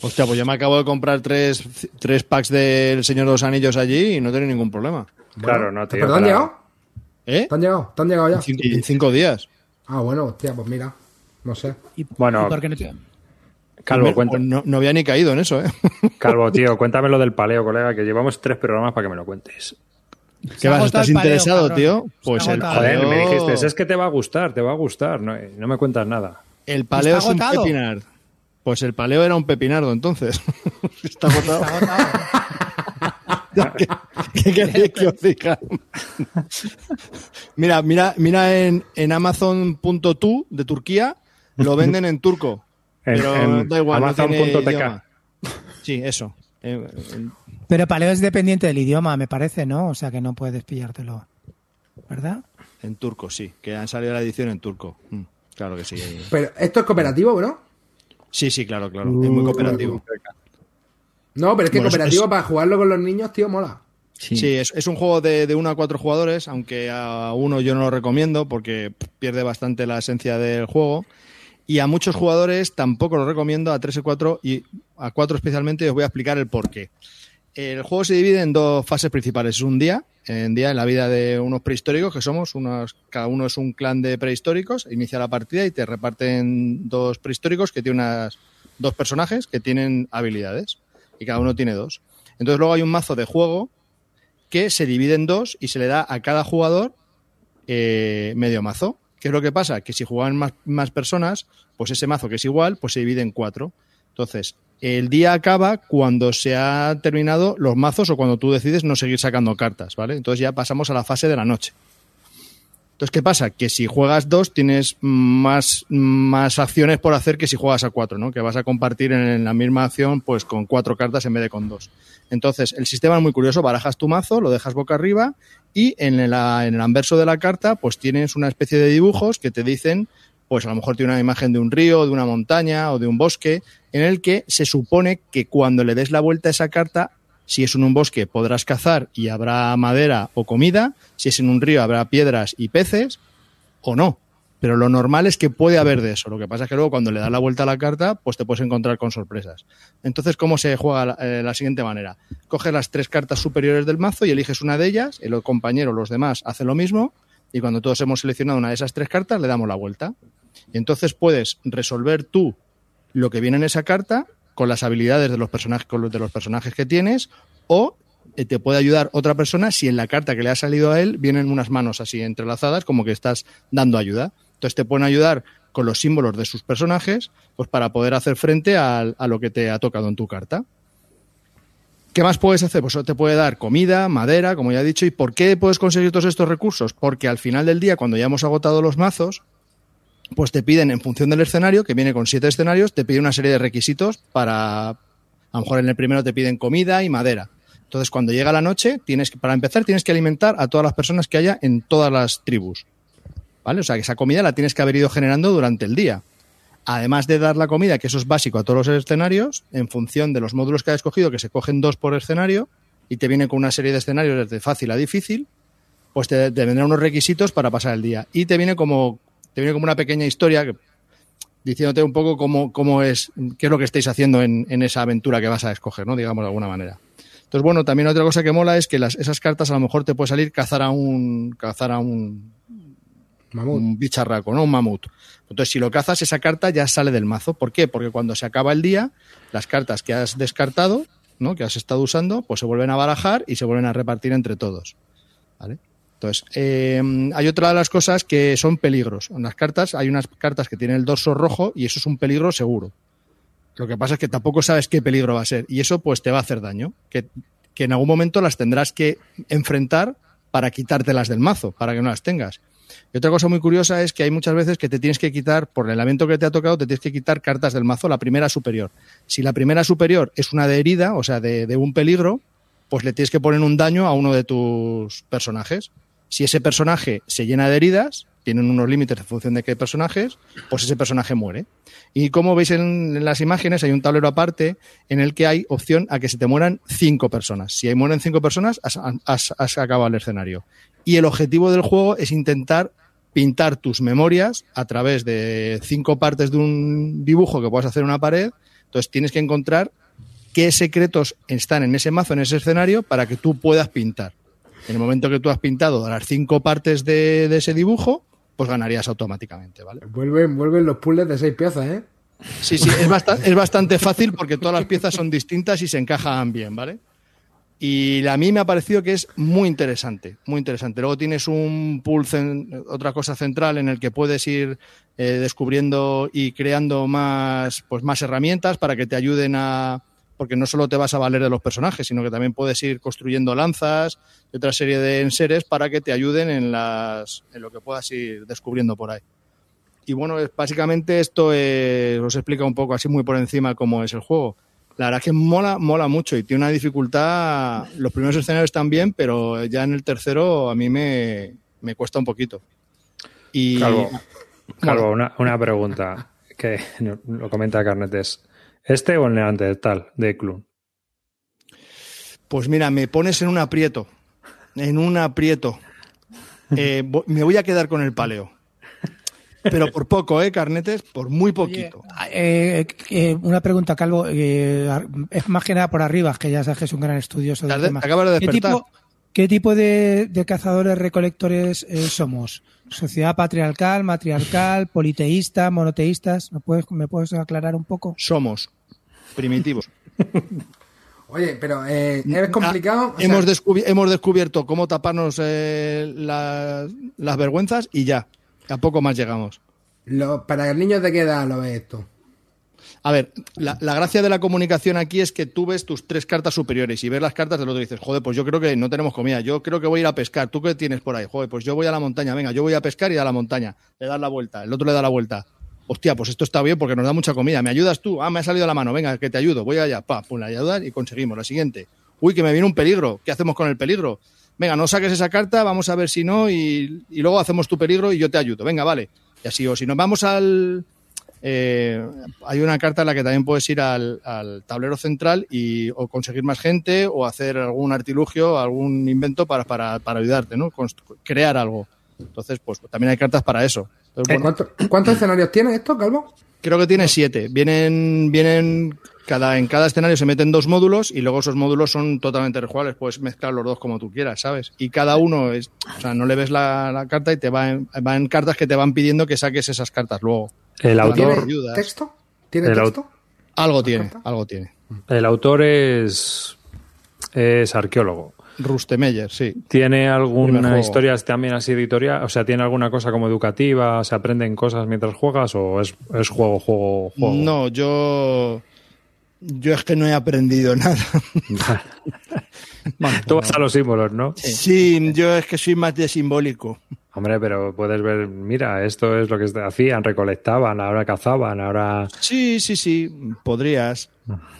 Hostia, pues yo me acabo de comprar tres, tres packs del Señor de los Anillos allí y no tengo ningún problema. claro, no, tío. ¿Pero te han llegado? ¿Eh? ¿Te han llegado? ¿Te han llegado ya? En cinco, en cinco días. Ah, bueno, hostia, pues mira. No sé. ¿Y, Bueno. y por qué no te- Calvo, cuenta, no, no había ni caído en eso, ¿eh? Calvo, tío, cuéntame lo del paleo, colega, que llevamos tres programas para que me lo cuentes. ¿Qué vas? ¿Estás paleo, interesado, cabrón. tío? Pues el agotado. Joder, paleo... me dijiste, es que te va a gustar, te va a gustar. No, no me cuentas nada. El paleo es un pepinar. Pues el paleo era un pepinardo, entonces. Está agotado. Está agotado. ¿Qué, qué queréis que os diga? mira, mira, mira en, en Amazon.tu de Turquía, lo venden en turco. En- Pero en da igual, Amazon.tk. idioma. Sí, eso. Eh, Pero paleo es dependiente del idioma, me parece, ¿no? O sea que no puedes pillártelo. ¿Verdad? En turco, sí. Que han salido la edición en turco. Mm, Claro que sí. Pero, ¿esto es cooperativo, bro? Sí, sí, claro, claro. Es muy cooperativo. No, pero es que Bueno, cooperativo es- para jugarlo con los niños, tío, mola. Sí, es, es un juego de, de uno a cuatro jugadores, aunque a uno yo no lo recomiendo porque pierde bastante la esencia del juego. Y a muchos jugadores tampoco lo recomiendo, a tres y cuatro, y a cuatro especialmente, y os voy a explicar el por qué. El juego se divide en dos fases principales. Es un día, en día en la vida de unos prehistóricos que somos, unos, cada uno es un clan de prehistóricos, inicia la partida y te reparten dos prehistóricos que tienen unas, dos personajes que tienen habilidades y cada uno tiene dos. Entonces luego hay un mazo de juego que se divide en dos y se le da a cada jugador eh, medio mazo. ¿Qué es lo que pasa? Que si juegan más, más personas, pues ese mazo que es igual, pues se divide en cuatro. Entonces, el día acaba cuando se ha terminado los mazos o cuando tú decides no seguir sacando cartas, ¿vale? Entonces ya pasamos a la fase de la noche. Entonces, ¿qué pasa? Que si juegas dos tienes más, más acciones por hacer que si juegas a cuatro, ¿no? Que vas a compartir en la misma acción pues con cuatro cartas en vez de con dos. Entonces, el sistema es muy curioso. Barajas tu mazo, lo dejas boca arriba y en el, en el anverso de la carta pues tienes una especie de dibujos que te dicen pues a lo mejor tiene una imagen de un río, de una montaña o de un bosque, en el que se supone que cuando le des la vuelta a esa carta, si es en un bosque podrás cazar y habrá madera o comida, si es en un río habrá piedras y peces, o no. Pero lo normal es que puede haber de eso. Lo que pasa es que luego cuando le das la vuelta a la carta, pues te puedes encontrar con sorpresas. Entonces, ¿cómo se juega la, eh, la siguiente manera? Coges las tres cartas superiores del mazo y eliges una de ellas, el compañero, los demás, hacen lo mismo, y cuando todos hemos seleccionado una de esas tres cartas, le damos la vuelta. Y entonces puedes resolver tú lo que viene en esa carta con las habilidades de los personajes, con los, de los personajes que tienes, o eh, te puede ayudar otra persona si en la carta que le ha salido a él vienen unas manos así entrelazadas como que estás dando ayuda. Entonces te pueden ayudar con los símbolos de sus personajes pues para poder hacer frente a, lo que te ha tocado en tu carta. ¿Qué más puedes hacer? Pues te puede dar comida, madera, como ya he dicho. ¿Y por qué puedes conseguir todos estos recursos? Porque al final del día, cuando ya hemos agotado los mazos, pues te piden, en función del escenario, que viene con siete escenarios, te pide una serie de requisitos para, a lo mejor en el primero te piden comida y madera. Entonces, cuando llega la noche, tienes que, para empezar, tienes que alimentar a todas las personas que haya en todas las tribus. ¿Vale? O sea, que esa comida la tienes que haber ido generando durante el día además de dar la comida, que eso es básico a todos los escenarios, en función de los módulos que has escogido, que se cogen dos por escenario, y te viene con una serie de escenarios desde fácil a difícil, pues te, vendrán unos requisitos para pasar el día. Y te viene como, te viene como una pequeña historia diciéndote un poco cómo, cómo es, qué es lo que estáis haciendo en, en, esa aventura que vas a escoger, ¿no? Digamos de alguna manera. Entonces, bueno, también otra cosa que mola es que las, esas cartas a lo mejor te puede salir cazar a un, cazar a un, Un bicharraco, ¿no? Un mamut. Entonces, si lo cazas, esa carta ya sale del mazo. ¿Por qué? Porque cuando se acaba el día, las cartas que has descartado, ¿no? Que has estado usando, pues se vuelven a barajar y se vuelven a repartir entre todos. Entonces, eh, hay otra de las cosas que son peligros. En las cartas, hay unas cartas que tienen el dorso rojo y eso es un peligro seguro. Lo que pasa es que tampoco sabes qué peligro va a ser y eso pues te va a hacer daño. Que, que en algún momento las tendrás que enfrentar para quitártelas del mazo, para que no las tengas. Y otra cosa muy curiosa es que hay muchas veces que te tienes que quitar, por el evento que te ha tocado, te tienes que quitar cartas del mazo, la primera superior. Si la primera superior es una de herida, o sea, de, de un peligro, pues le tienes que poner un daño a uno de tus personajes. Si ese personaje se llena de heridas, tienen unos límites en función de qué personajes, pues ese personaje muere. Y como veis en, las imágenes, hay un tablero aparte en el que hay opción a que se te mueran cinco personas. Si ahí mueren cinco personas, has acabado el escenario. Y el objetivo del juego es intentar pintar tus memorias a través de cinco partes de un dibujo que puedas hacer en una pared. Entonces tienes que encontrar qué secretos están en ese mazo, en ese escenario, para que tú puedas pintar. En el momento que tú has pintado las cinco partes de, de ese dibujo, pues ganarías automáticamente, ¿vale? Vuelven, vuelven los puzzles de seis piezas, ¿eh? Sí, sí, es bastante, es bastante fácil porque todas las piezas son distintas y se encajan bien, ¿vale? Y a mí me ha parecido que es muy interesante, muy interesante. Luego tienes un pool, otra cosa central en el que puedes ir eh, descubriendo y creando más, pues más herramientas para que te ayuden a, porque no solo te vas a valer de los personajes, sino que también puedes ir construyendo lanzas y otra serie de enseres para que te ayuden en, las, en lo que puedas ir descubriendo por ahí. Y bueno, básicamente esto es, os explica un poco así muy por encima cómo es el juego. La verdad es que mola, mola mucho y tiene una dificultad. Los primeros escenarios están bien, pero ya en el tercero a mí me, me cuesta un poquito. Y, Calvo, Calvo una, una, pregunta que lo comenta Carnetes. ¿Este o el Neandertal de Clun? Pues mira, me pones en un aprieto. En un aprieto. Eh, me voy a quedar con el paleo. Pero por poco, ¿eh, Carnetes? Por muy poquito. Oye, eh, eh, una pregunta, Calvo. Eh, es más que nada por arriba, que ya sabes que es un gran estudioso del Tarde, tema. Acabas de ¿Qué despertar. tipo, qué tipo de, de, cazadores recolectores eh, somos? ¿Sociedad patriarcal, matriarcal, politeísta, monoteístas? ¿Me puedes, ¿Me puedes aclarar un poco? Somos primitivos. Oye, pero eh, es complicado. Ah, hemos, descubi hemos, descubierto cómo taparnos eh, la, las vergüenzas y ya. A poco más llegamos. Lo, para el niño de qué edad lo ves esto. A ver, la, la, gracia de la comunicación aquí es que tú ves tus tres cartas superiores y ves las cartas del otro y dices, joder, pues yo creo que no tenemos comida, yo creo que voy a ir a pescar, ¿tú qué tienes por ahí? Joder, pues yo voy a la montaña, venga, yo voy a pescar y a la montaña, le das la vuelta, el otro le da la vuelta. Hostia, pues esto está bien porque nos da mucha comida, ¿me ayudas tú? Ah, me ha salido la mano, venga, que te ayudo, voy allá, pa, pum, la ayudas y conseguimos. La siguiente, uy, que me viene un peligro, ¿qué hacemos con el peligro? Venga, no saques esa carta, vamos a ver si no y, y luego hacemos tu peligro y yo te ayudo, venga, vale. Y así, o si nos vamos al, eh, hay una carta en la que también puedes ir al, al, tablero central y o conseguir más gente o hacer algún artilugio, algún invento para, para, para ayudarte, ¿no? Crear algo. Entonces, pues también hay cartas para eso. Entonces, bueno, ¿Cuántos, ¿Cuántos escenarios tiene esto, Calvo? Creo que tiene siete. Vienen, vienen cada, en cada escenario se meten dos módulos y luego esos módulos son totalmente rejugables. Puedes mezclar los dos como tú quieras, ¿sabes? Y cada uno es, o sea, no le ves la, la carta y te va en, va en cartas que te van pidiendo que saques esas cartas luego. El autor. ¿Tiene texto? ¿Tiene texto? Algo tiene, algo tiene. El autor es. es arqueólogo. Rustemeyer, sí. ¿Tiene alguna historia también así editorial? O sea, ¿tiene alguna cosa como educativa? ¿Se aprenden cosas mientras juegas o es, es juego, juego, juego? No, yo. Yo es que no he aprendido nada. Tú vas a los símbolos, ¿no? Sí, yo es que soy más de simbólico. Hombre, pero puedes ver, mira, esto es lo que hacían, recolectaban, ahora cazaban, ahora... Sí, sí, sí, podrías.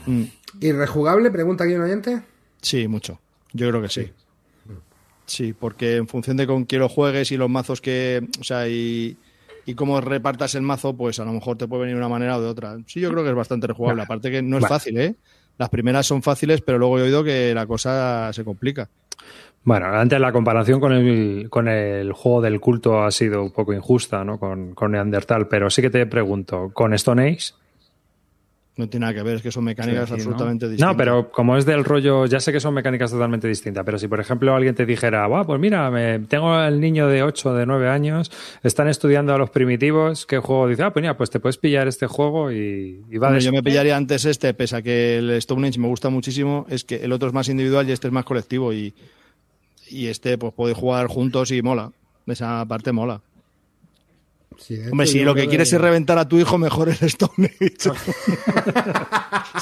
Mm, ¿Y rejugable? Pregunta aquí un oyente. Sí, mucho. Yo creo que sí. Sí, porque en función de con quién lo juegues y los mazos que. O sea, y, y cómo repartas el mazo, pues a lo mejor te puede venir de una manera o de otra. Sí, yo creo que es bastante rejugable. Aparte que no es Vale. fácil, ¿eh? Las primeras son fáciles, pero luego he oído que la cosa se complica. Bueno, antes la comparación con el, con el juego del culto ha sido un poco injusta, ¿no? Con, con Neandertal, pero sí que te pregunto, ¿con Stone Age? No tiene nada que ver, es que son mecánicas Sí, sí, ¿no? absolutamente distintas. No, pero como es del rollo, ya sé que son mecánicas totalmente distintas, pero si por ejemplo alguien te dijera, "Buah, pues mira, me, tengo el niño de 8, de 9 años, están estudiando a los primitivos, ¿qué juego? Dice, ah, pues mira, pues te puedes pillar este juego y, y va de- yo me pillaría antes este, pese a que el Stone Age me gusta muchísimo, es que el otro es más individual y este es más colectivo y, y este pues puede jugar juntos y mola. Esa parte mola. Sí, de Hombre, si lo que quieres es reventar a tu hijo, mejor el Stone Age.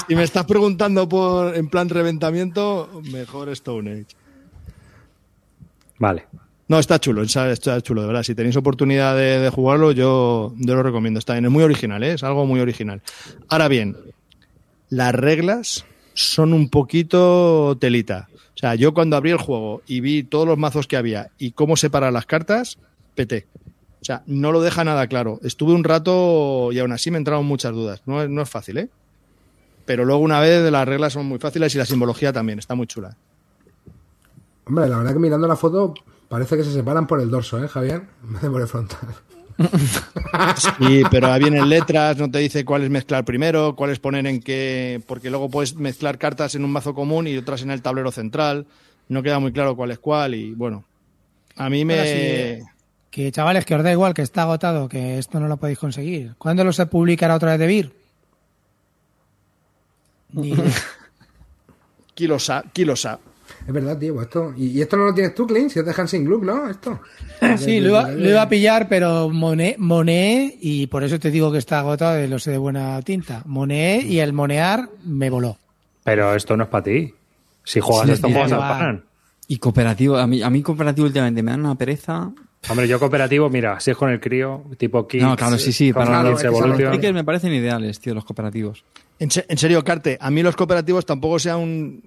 si me estás preguntando por en plan reventamiento, mejor Stone Age. Vale. No, está chulo, está, está chulo, de verdad. Si tenéis oportunidad de, de jugarlo, yo, yo lo recomiendo. Está bien, es muy original, ¿eh? es algo muy original. Ahora bien, las reglas son un poquito telita. O sea, yo cuando abrí el juego y vi todos los mazos que había y cómo separar las cartas, peté. O sea, no lo deja nada claro. Estuve un rato y aún así me entraron muchas dudas. No es, no es fácil, ¿eh? Pero luego una vez las reglas son muy fáciles y la simbología también está muy chula. Hombre, la verdad que mirando la foto parece que se separan por el dorso, ¿eh, Javier? Vez de por el frontal. Sí, pero ahí vienen letras, no te dice cuáles mezclar primero, cuáles poner en qué. Porque luego puedes mezclar cartas en un mazo común y otras en el tablero central. No queda muy claro cuál es cuál y bueno. A mí me. Ahora sí, Que chavales, que os da igual, que está agotado, que esto no lo podéis conseguir. ¿Cuándo lo se publicará otra vez de Vir? Ni. Kilosa, Kilosa. Es verdad, tío. pues esto... ¿Y, y esto no lo tienes tú, Clint? Si es de Hansing Gluck, ¿no? Esto. Sí, lo iba, lo iba a pillar, pero moné, moneé, y por eso te digo que está agotado de lo sé de buena tinta. Moneé y el monear me voló. Pero esto no es para ti. Si juegas Sí, esto, juegas al pan. Y cooperativo, a mí, a mí cooperativo últimamente me dan una pereza. Hombre, yo cooperativo, mira, si es con el crío, tipo Kids, No, claro, sí, sí, para claro, los, los me parecen ideales, tío, los cooperativos. En, se- en serio, Carte, a mí los cooperativos tampoco sea un.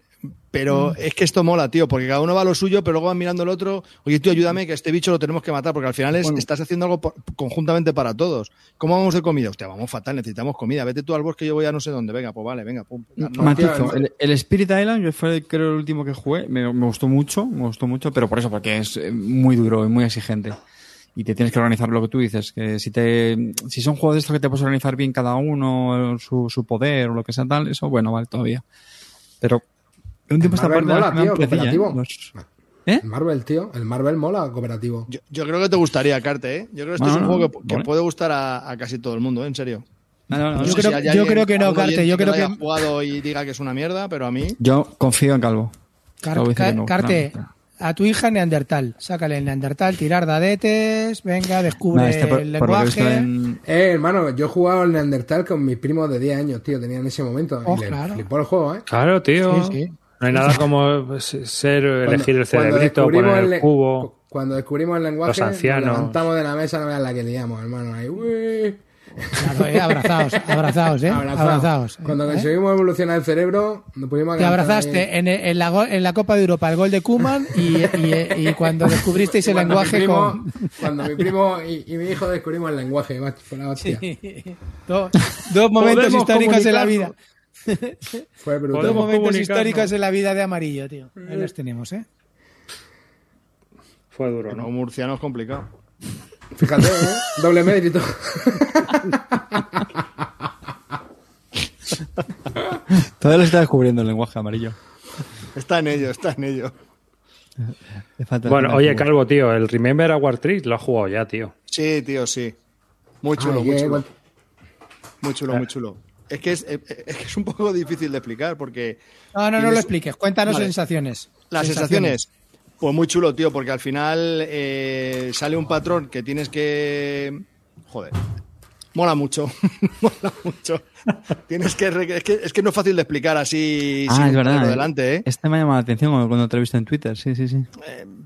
Pero es que esto mola, tío, porque cada uno va a lo suyo, pero luego van mirando el otro. Oye, tío, ayúdame, que este bicho lo tenemos que matar, porque al final es, Bueno. estás haciendo algo por- conjuntamente para todos. ¿Cómo vamos de comida? Hostia, vamos fatal, necesitamos comida. Vete tú al bosque, yo voy a no sé dónde. Venga, pues vale, venga, pum. No, Matizo, el, el Spirit Island, que fue creo el último que jugué, me, me gustó mucho, me gustó mucho, pero por eso, porque es eh, muy duro y muy exigente. Y te tienes que organizar lo que tú dices, que si te, si son juegos de estos que te puedes organizar bien cada uno, su, su poder o lo que sea tal, eso bueno, vale todavía. Pero un tiempo Marvel parte mola, tío, ¿eh? cooperativo. Los- ¿Eh? El Marvel, tío. El Marvel mola cooperativo. Yo, yo creo que te gustaría, Carte, ¿eh? Yo creo que este Bueno, es un juego que, que puede gustar a, a casi todo el mundo, ¿eh? en serio. No, no, no, No no. Yo sé creo- si yo alguien- creo que no, Carte, yo creo lo haya que- jugado y diga que es una mierda, pero a mí. Yo confío en Calvo. Car- que no, Carte, a tu hija Neandertal. Sácale el Neandertal, tirar dadetes, venga, descubre este por- el que lenguaje. en- Eh, hermano, yo he jugado al Neandertal con mis primos de 10 años, tío. Tenía en ese momento. Oh, y le claro. flipó el juego, ¿eh? Claro, tío. Sí, sí. No hay nada como ser, elegir el cerebrito, poner el cubo. Cuando descubrimos el lenguaje, Los ancianos. nos levantamos de la mesa, no veas la que liamos, hermano. Ahí, uy. Claro, eh, abrazaos, abrazaos, ¿eh? Abrazados. Abrazaos. Cuando ¿eh? conseguimos evolucionar el cerebro, nos pudimos Te abrazaste en, en la, go- en la Copa de Europa el gol de Kuman y, y- y cuando descubristeis el Cuando mi lenguaje primo- con... Cuando mi primo y, y mi hijo descubrimos el lenguaje, fue la hostia. dos, dos momentos históricos en la vida. Fue brutal. Dos momentos históricos en la vida de Amarillo, tío. Ahí los tenemos, ¿eh? Fue duro, No, ¿no? murciano es complicado. Fíjate, ¿eh? Doble mérito. Todavía lo está descubriendo el lenguaje amarillo. Está en ello, está en ello. Le Bueno, le oye, Calvo, tío, el Remember a War Tree lo has jugado ya, tío. Sí, tío, sí. Muy chulo, Ay, muy eh, chulo. igual- Muy chulo, muy chulo. Es que es, es que es un poco difícil de explicar porque No, no, no lo expliques. Cuéntanos Vale. sensaciones. Las sensaciones, pues muy chulo, tío, porque al final eh, sale un patrón que tienes que. Joder. Mola mucho. Mola mucho. tienes que, re- es que. Es que no es fácil de explicar así Ah, sin es un verdad. tablero eh. ¿eh? Este me ha llamado la atención cuando te lo he visto en Twitter. Sí, sí, sí.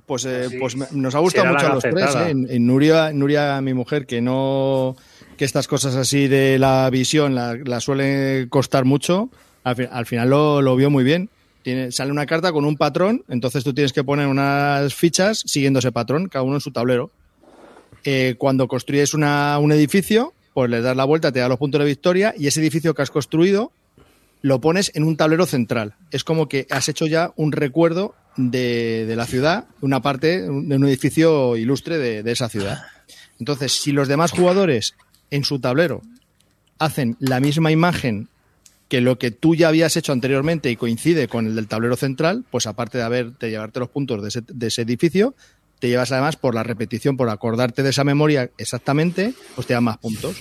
Pues, eh, Sí. pues me- nos ha gustado mucho a los tres. ¿eh? En, en Nuria, Nuria, mi mujer, que no. Que estas cosas así de la visión la, la suele costar mucho, al, fi- al final lo, vio muy bien. Sale una carta con un patrón, entonces tú tienes que poner unas fichas siguiendo ese patrón, cada uno en su tablero. Eh, cuando construyes una, un edificio, pues le das la vuelta, te da los puntos de victoria y ese edificio que has construido lo pones en un tablero central. Es como que has hecho ya un recuerdo de, de la ciudad, una parte de un edificio ilustre de, de esa ciudad. Entonces, si los demás jugadores en su tablero hacen la misma imagen que lo que tú ya habías hecho anteriormente y coincide con el del tablero central, pues aparte de haberte llevarte los puntos de ese, de ese edificio, te llevas además por la repetición, por acordarte de esa memoria exactamente, pues te dan más puntos.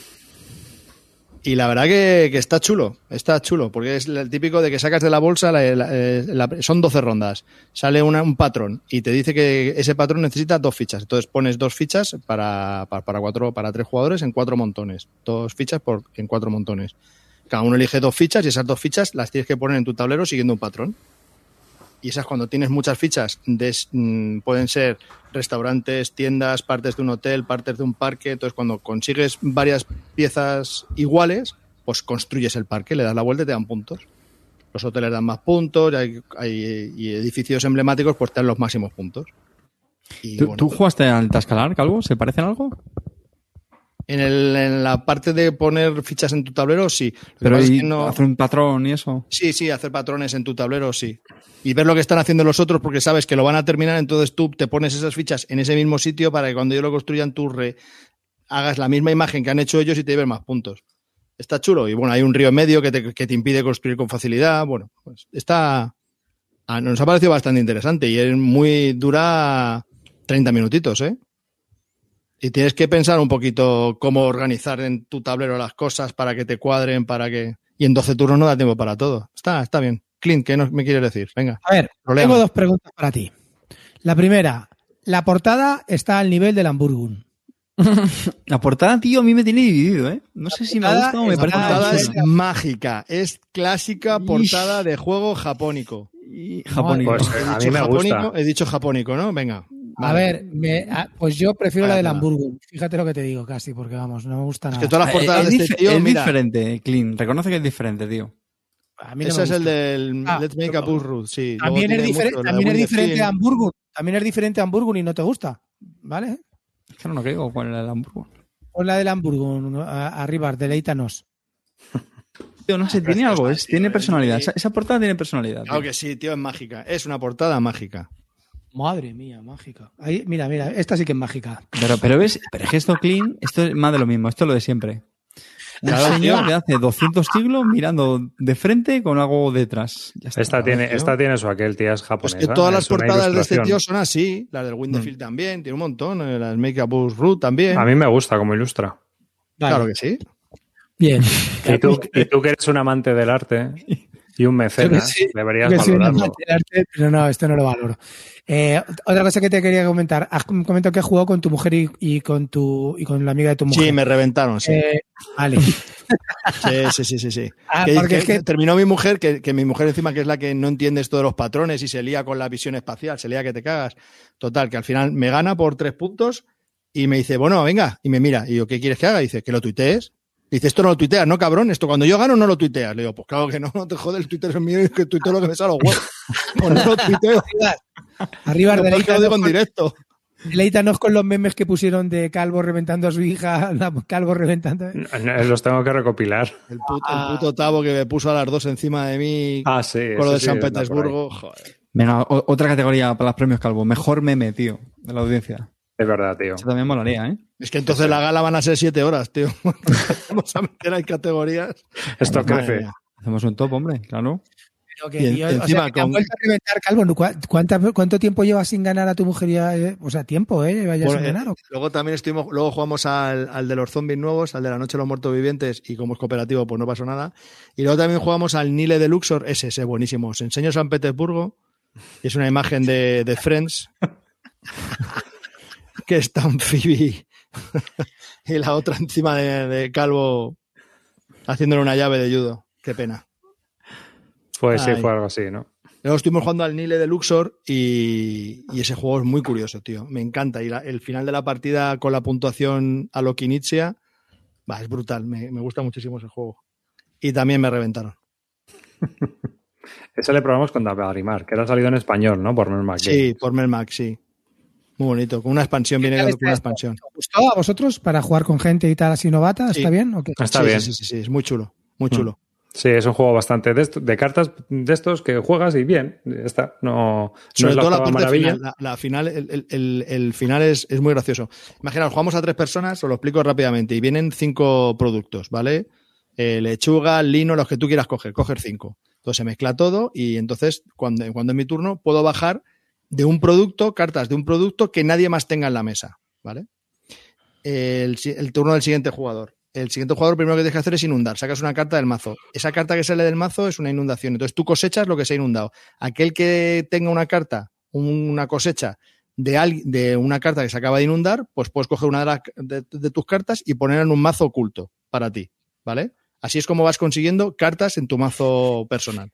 Y la verdad que, que está chulo, está chulo, porque es el típico de que sacas de la bolsa, la- eh, son 12 rondas, sale una- un patrón y te dice que ese patrón necesita dos fichas. Entonces pones dos fichas para, para, para cuatro, para tres jugadores en cuatro montones. Dos fichas por, en cuatro montones. Cada uno elige dos fichas y esas dos fichas las tienes que poner en tu tablero siguiendo un patrón. Y esas cuando tienes muchas fichas, des- mm, pueden ser restaurantes, tiendas, partes de un hotel, partes de un parque. Entonces, cuando consigues varias piezas iguales, pues construyes el parque, le das la vuelta y te dan puntos. Los hoteles dan más puntos hay, hay- y edificios emblemáticos pues te dan los máximos puntos. Y, ¿Tú, bueno, tú jugaste al Tascalar, Calvo? ¿Se parecen algo? En, el- en la parte de poner fichas en tu tablero, sí. Lo Pero pasa es y que no- hacer un patrón y eso. Sí, sí, hacer patrones en tu tablero, sí. Y ver lo que están haciendo los otros porque sabes que lo van a terminar, entonces tú te pones esas fichas en ese mismo sitio para que cuando ellos lo construyan tú re- hagas la misma imagen que han hecho ellos y te lleves más puntos. Está chulo. Y bueno, hay un río en medio que te, que te impide construir con facilidad. Bueno, pues está... ah, nos ha parecido bastante interesante y es muy... dura 30 minutitos, ¿eh? Y tienes que pensar un poquito cómo organizar en tu tablero las cosas para que te cuadren, para que... Y en 12 turnos no da tiempo para todo. Está, está bien. Clint, ¿qué nos- me quieres decir? Venga. A ver, Problema. tengo dos preguntas para ti. La primera, la portada está al nivel del Hamburgo. La portada, tío, a mí me tiene dividido, ¿eh? No sé si me gusta o me La parece Ah, portada es mágica. Es clásica portada de juego japónico. Y japónico. Pues He a dicho mí me gusta. He dicho japónico, ¿no? Venga. A ver, me- ah, pues yo prefiero la del. Hamburgo. Fíjate lo que te digo casi, porque vamos, no me gusta Es nada. que todas las Eh, portadas es, de este tío, es mira, diferente, Clean. Reconoce que es diferente, tío. A mí no ese es el del Ah, Let's Make a Bull Root, sí. También es, mucho, la también es diferente a Hamburgo. También es diferente a Hamburgo y no te gusta. ¿Vale? Es que no creo cuál era el Hamburgo. Pon la del Hamburgo arriba, deleítanos. Tío, no sé, tiene es algo, es, tío, tiene es personalidad. Esa, esa portada tiene personalidad. Claro tío. que sí, tío, es mágica. Es una portada mágica. Madre mía, mágica. Ahí, mira, mira, esta sí que es mágica. Pero, pero ves, pero es que esto Clean, esto es más de lo mismo, esto es lo de siempre. Claro, señor de hace 200 siglos mirando de frente con algo detrás. Ya está. Esta tiene, tío. esta tiene su aquel, tía es Pues japonesa. que todas las es portadas de este tío son así. La del Windows también, tiene un montón. eh, La del Make Bull Root también. A mí me gusta como ilustra. Vale, Claro que sí. Bien. Y tú, y tú que eres un amante del arte y un mecenas, sí, deberías valorarlo. arte, pero no, esto no lo valoro. Eh, otra cosa que te quería comentar. Has comentado que has jugado con tu mujer y, y con tu y con la amiga de tu mujer. Sí, me reventaron, sí. Eh, vale. Sí, sí, sí, sí. sí. Ah, Que- porque que es que- Terminó mi mujer, que, que mi mujer encima que es la que no entiende esto de los patrones y se lía con la visión espacial, se lía que te cagas. Total, que al final me gana por tres puntos y me dice, bueno, venga, y me mira. Y yo, ¿qué quieres que haga? Y dice, que lo tuitees. Dice, esto no lo tuiteas, no cabrón, esto cuando yo gano no lo tuiteas. Le digo, pues claro que no, no te jodes, el Twitter es mío y que tuiteo lo que me sale a los huevos. Pues no lo tuiteo, Arriba, no, que lo digo en con, directo. deleítanos con los memes que pusieron de Calvo reventando a su hija, la- Calvo reventando. No, no, Los tengo que recopilar. El puto, el puto tavo que me puso a las dos encima de mí Ah, sí. con lo de sí, San. Petersburgo. Joder. Venga, o- otra categoría para los premios Calvo. Mejor meme, tío, de la audiencia. Es verdad, tío. Eso también molaría, ¿eh? Es que entonces la gala van a ser siete horas, tío. Vamos a meter ahí categorías. Esto crece. Hacemos un top, hombre, claro. Pero que, Y en- tío, o sea, encima que te han con- vuelto a reventar, Calvo. ¿Cu- cuánta- ¿Cuánto tiempo llevas sin ganar a tu mujer? Ya, eh? O sea, tiempo, ¿eh? Bueno, sin eh, ganar. luego también estuvimos, luego jugamos al, al de los zombies nuevos, al de la noche de los muertos vivientes, y como es cooperativo, pues no pasó nada. Y luego también jugamos al Nile de Luxor, ese, ese buenísimo. Os enseño San Petersburgo, y es una imagen de, de Friends, que está un Phoebe y la otra encima de, de Calvo haciéndole una llave de judo. Qué pena. Pues sí, fue algo así, ¿no? Luego estuvimos jugando al Nile de Luxor y, y ese juego es muy curioso, tío. Me encanta. Y la- el final de la partida con la puntuación a lo Kinitsia, va, es brutal. Me, me gusta muchísimo ese juego. Y también me reventaron. Ese le probamos con Dabarimar, que era salido en español, ¿no? Por Normal Sí, por Melmac, sí. Muy bonito. Con una expansión, viene ¿Qué tal con una expansión. ¿Os gustó a vosotros para jugar con gente y tal así novata? Sí. ¿Está bien? ¿O qué? Está Sí, bien. Sí, sí, sí, es muy chulo. Muy Mm. chulo. Sí, es un juego bastante de, esto- de cartas de estos que juegas y bien, está. No, no Sobre es la todo la parte maravilla. final. La, la final, el, el- el- el final es, es muy gracioso. Imaginaos, jugamos a tres personas, os lo explico rápidamente, y vienen cinco productos, ¿vale? Eh, lechuga, lino, los que tú quieras coger, coger cinco. Entonces se mezcla todo y entonces, cuando, cuando es mi turno, puedo bajar de un producto, cartas de un producto que nadie más tenga en la mesa, ¿vale? El, turno del siguiente jugador. El siguiente jugador primero que tienes que hacer es inundar. Sacas una carta del mazo. Esa carta que sale del mazo es una inundación. Entonces tú cosechas lo que se ha inundado. Aquel que tenga una carta, una cosecha de, de una carta que se acaba de inundar, pues puedes coger una de, de- de tus cartas y ponerla en un mazo oculto para ti, ¿vale? Así es como vas consiguiendo cartas en tu mazo personal.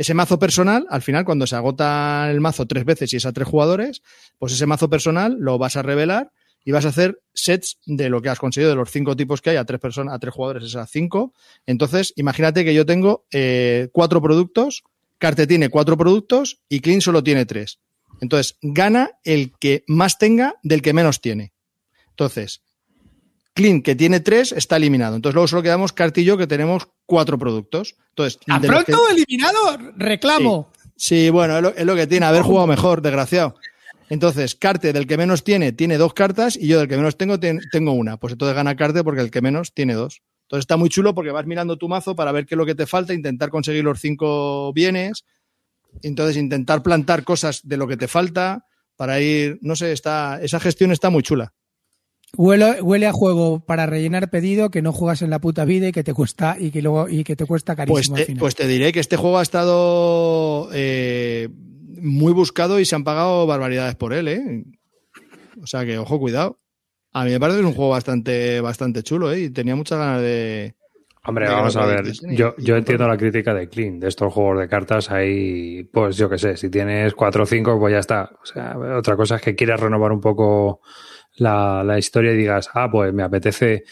Ese mazo personal, al final, cuando se agota el mazo tres veces y es a tres jugadores, pues ese mazo personal lo vas a revelar y vas a hacer sets de lo que has conseguido, de los cinco tipos que hay, a tres personas, a tres jugadores es a cinco. Entonces, imagínate que yo tengo eh, cuatro productos, Carte tiene cuatro productos y Clean solo tiene tres. Entonces, gana el que más tenga del que menos tiene. Entonces, Clean, que tiene tres, está eliminado. Entonces, luego solo quedamos yo, que tenemos cuatro productos. Entonces, ¿A pronto que- eliminado? Reclamo. Sí, bueno, es lo, es lo que tiene, haber jugado mejor, desgraciado. Entonces, Carte del que menos tiene, tiene dos cartas y yo del que menos tengo, ten- tengo una. Pues entonces gana Carte porque el que menos tiene dos. Entonces está muy chulo porque vas mirando tu mazo para ver qué es lo que te falta, intentar conseguir los cinco bienes, entonces intentar plantar cosas de lo que te falta para ir, no sé, está, esa gestión está muy chula. Huele, huele a juego para rellenar pedido que no juegas en la puta vida y que te cuesta y que luego y que te cuesta carísimo Pues al te, final. pues te diré que este juego ha estado eh, muy buscado y se han pagado barbaridades por él, ¿eh? O sea que, ojo, cuidado. A mí me parece que es un juego bastante, bastante chulo, ¿eh? Y tenía muchas ganas de. Hombre, de vamos a ver. Yo, yo entiendo la crítica de Clean. De estos juegos de cartas hay, pues yo qué sé, si tienes cuatro o cinco, pues ya está. O sea, otra cosa es que quieras renovar un poco la, la historia y digas, ah, pues me apetece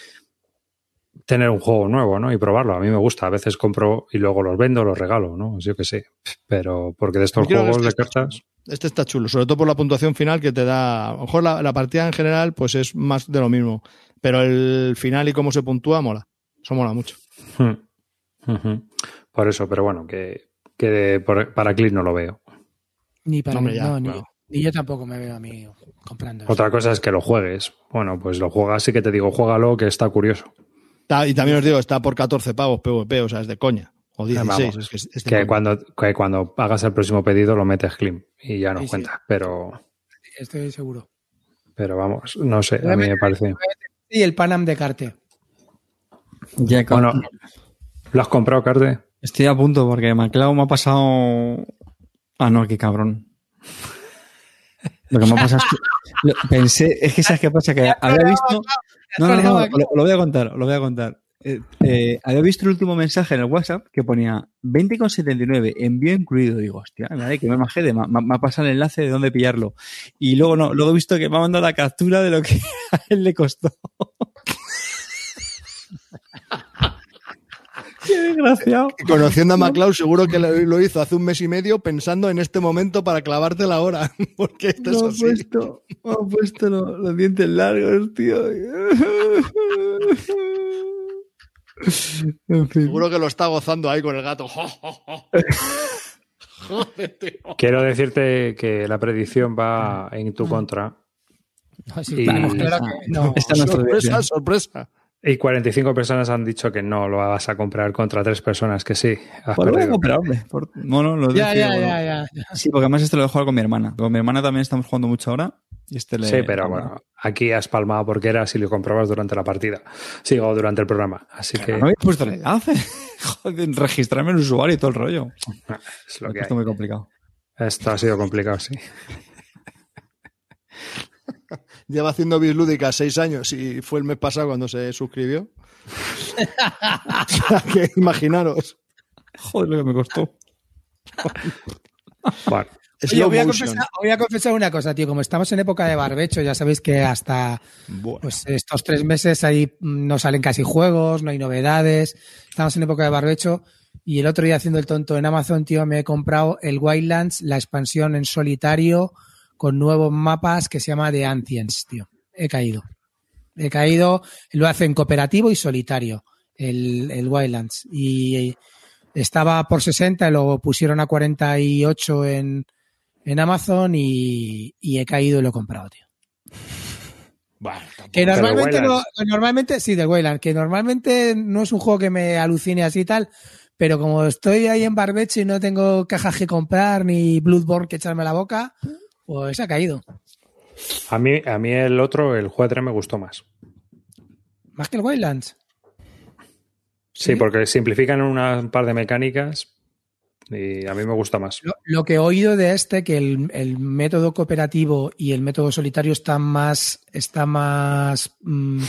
tener un juego nuevo, ¿no? Y probarlo. A mí me gusta. A veces compro y luego los vendo, los regalo, ¿no? Yo qué sé. Pero porque de estos Yo que juegos de este cartas. Este está chulo, sobre todo por la puntuación final que te da. A lo mejor la, la partida en general, pues es más de lo mismo. Pero el final y cómo se puntúa, mola. Eso mola mucho. Hmm. Por eso, pero bueno, que, que por- para Clean no lo veo. ni para Hombre, mí, ya, no, ni. Ni yo tampoco me veo a mí comprando. eso. Otra cosa es que lo juegues. Bueno, pues lo juegas y que te digo, juégalo, que está curioso. Está- y también os digo, está por 14 pavos PvP, o sea, es de coña. O 16, Vamos, es que es- cuando, que cuando hagas el próximo pedido lo metes clean y ya no Sí, sí. cuenta. Pero, Estoy seguro. pero vamos, no sé, a mí me parece. Y el Panam de Carte. Ya, Bueno, ¿lo has comprado, Carte? Estoy a punto porque MacLeod me ha pasado. Ah, no, qué cabrón. Lo que me ha pasado es que. lo- Pensé, es que sabes qué pasa, que había visto. No, no, no, lo, lo voy a contar, lo voy a contar. Eh, eh, había visto el último mensaje en el WhatsApp que ponía 20,79, envío incluido. Digo, hostia, madre, que me majede, me, me, me ha pasado el enlace de dónde pillarlo. Y luego no, luego he visto que me ha mandado la captura de lo que a él le costó. Qué desgraciado. Conociendo a MacLeod, seguro que lo, hizo hace un mes y medio pensando en este momento para clavarte la hora. Porque esto es Me ha así. puesto, me ha puesto lo- los dientes largos, tío. En fin. Seguro que lo está gozando ahí con el gato. Quiero decirte que la predicción va en tu contra. No, sí, Y- claro, claro que no. Esta no es Sorpresa, sorpresa. Y 45 personas han dicho que no lo vas a comprar contra tres personas que sí. has Pues lo voy a perdido. comprar, hombre. Por- No, no, lo Ya, dije, ya, bueno. ya, ya, ya. Sí, porque además este lo he jugado con mi hermana. Con mi hermana también estamos jugando mucho ahora. Y este le. Sí, pero bueno, aquí has palmado porque era si lo comprobas durante la partida. Sí, o durante el programa. Así que No habéis puesto el enlace. Joder, registrarme el usuario y todo el rollo. es lo que esto muy complicado. Esto ha sido complicado, sí. Lleva haciendo Bislúdica seis años y fue el mes pasado cuando se suscribió. O sea, que imaginaros. Joder, lo que me costó. Bueno, Oye, Slow voy, a confesar, voy a confesar una cosa, tío. Como estamos en época de barbecho, ya sabéis que hasta pues, estos tres meses ahí mm, no salen casi juegos, no hay novedades. Estamos en época de barbecho. Y el otro día haciendo el tonto en Amazon, tío, me he comprado el Wildlands, la expansión en solitario con nuevos mapas que se llama The Ancients, tío. He caído. He caído, lo hace en cooperativo y solitario, el, el Wildlands. Y estaba por 60, lo pusieron a 48 en, en Amazon y, y he caído y lo he comprado, tío. Bueno. Que normalmente, no, normalmente, sí, del Wayland, que normalmente no es un juego que me alucine así y tal, pero como estoy ahí en barbecho y no tengo cajas que comprar ni Bloodborne que echarme a la boca, pues ha caído. a mí, a mí el otro, el juego 3 me gustó más. Más que el Wildlands. Sí, ¿Sí? porque simplifican un par de mecánicas y a mí me gusta más. Lo, lo que he oído de este, que el, el método cooperativo y el método solitario está más, está más mm,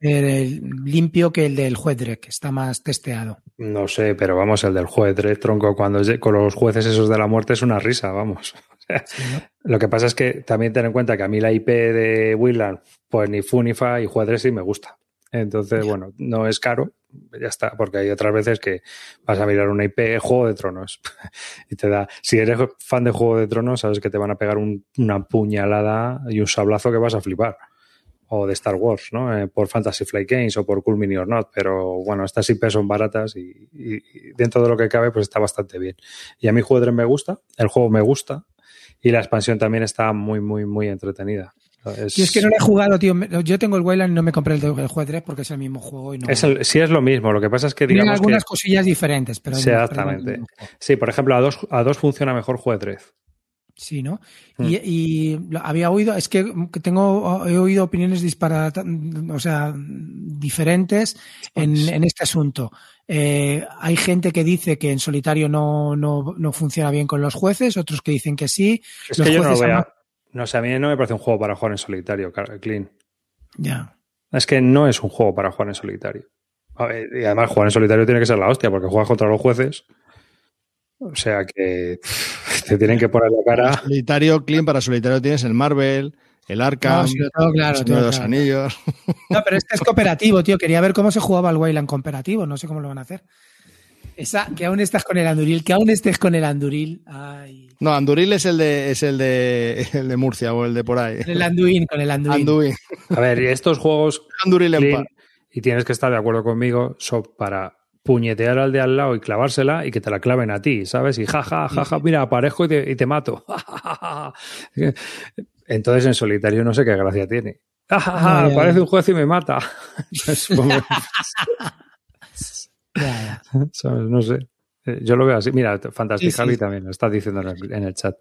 eh, limpio que el del juez Drek, está más testeado. No sé, pero vamos, el del juez 3, tronco, cuando con los jueces esos de la muerte es una risa, vamos. Lo que pasa es que también ten en cuenta que a mí la IP de Willand, pues ni fu ni fa y 3 sí me gusta. Entonces, bueno, no es caro, ya está, porque hay otras veces que vas a mirar una IP, Juego de Tronos, y te da, si eres fan de Juego de Tronos, sabes que te van a pegar un- una puñalada y un sablazo que vas a flipar. O de Star Wars, ¿no? Eh, por Fantasy Flight Games o por Cool Mini or Not, pero bueno, estas IP son baratas y, y- y dentro de lo que cabe, pues está bastante bien. Y a mí Juego de me gusta, el juego me gusta y la expansión también está muy, muy, muy entretenida. Es- Yo es que no lo he jugado, tío. Yo tengo el Wayland y no me compré el, de- el juez Drek porque es el mismo juego y no. es el- sí es lo mismo, lo que pasa es que Tienen digamos algunas que... cosillas diferentes, pero. Sí, exactamente. no- Sí, por ejemplo, a dos, a dos funciona mejor Juego de 3. Sí, ¿no? Hmm. Y, había oído, es que tengo, he oído opiniones disparatas, o sea, diferentes en, en este asunto. Eh, hay gente que dice que en solitario no, no, no funciona bien con los jueces, otros que dicen que sí. Es Los que yo no lo veo. ama- No sé, a mí no me parece un juego para jugar en solitario, Clean. Ya. Es que no es un juego para jugar en solitario. A ver, y además, jugar en solitario tiene que ser la hostia, porque juegas contra los jueces. O sea que te tienen que poner la cara. Solitario, clean para solitario tienes el Marvel, el Arkham, No, sí, claro, el los claro. Anillos. No, pero este es cooperativo, tío. Quería ver cómo se jugaba el Wayland cooperativo. No sé cómo lo van a hacer. Esa, que aún estás con el Anduril, que aún estés con el Anduril. Ay. No, Anduril es el de es el de el de Murcia o el de por ahí. El Anduin, con el Anduin. Anduin. A ver, y estos juegos, Anduril en Clean, paz. y tienes que estar de acuerdo conmigo, son para puñetear al de al lado y clavársela y que te la claven a ti, ¿sabes? Y jaja, jaja, mira, aparezco y te, y te mato. Entonces en solitario no sé qué gracia tiene. Ja, ja, ja, Aparece ya. un juez y me mata. ¿sabes? No sé. Eh, Yo lo veo así. Mira, Fantastic Sí, también lo está diciendo en el, en el chat.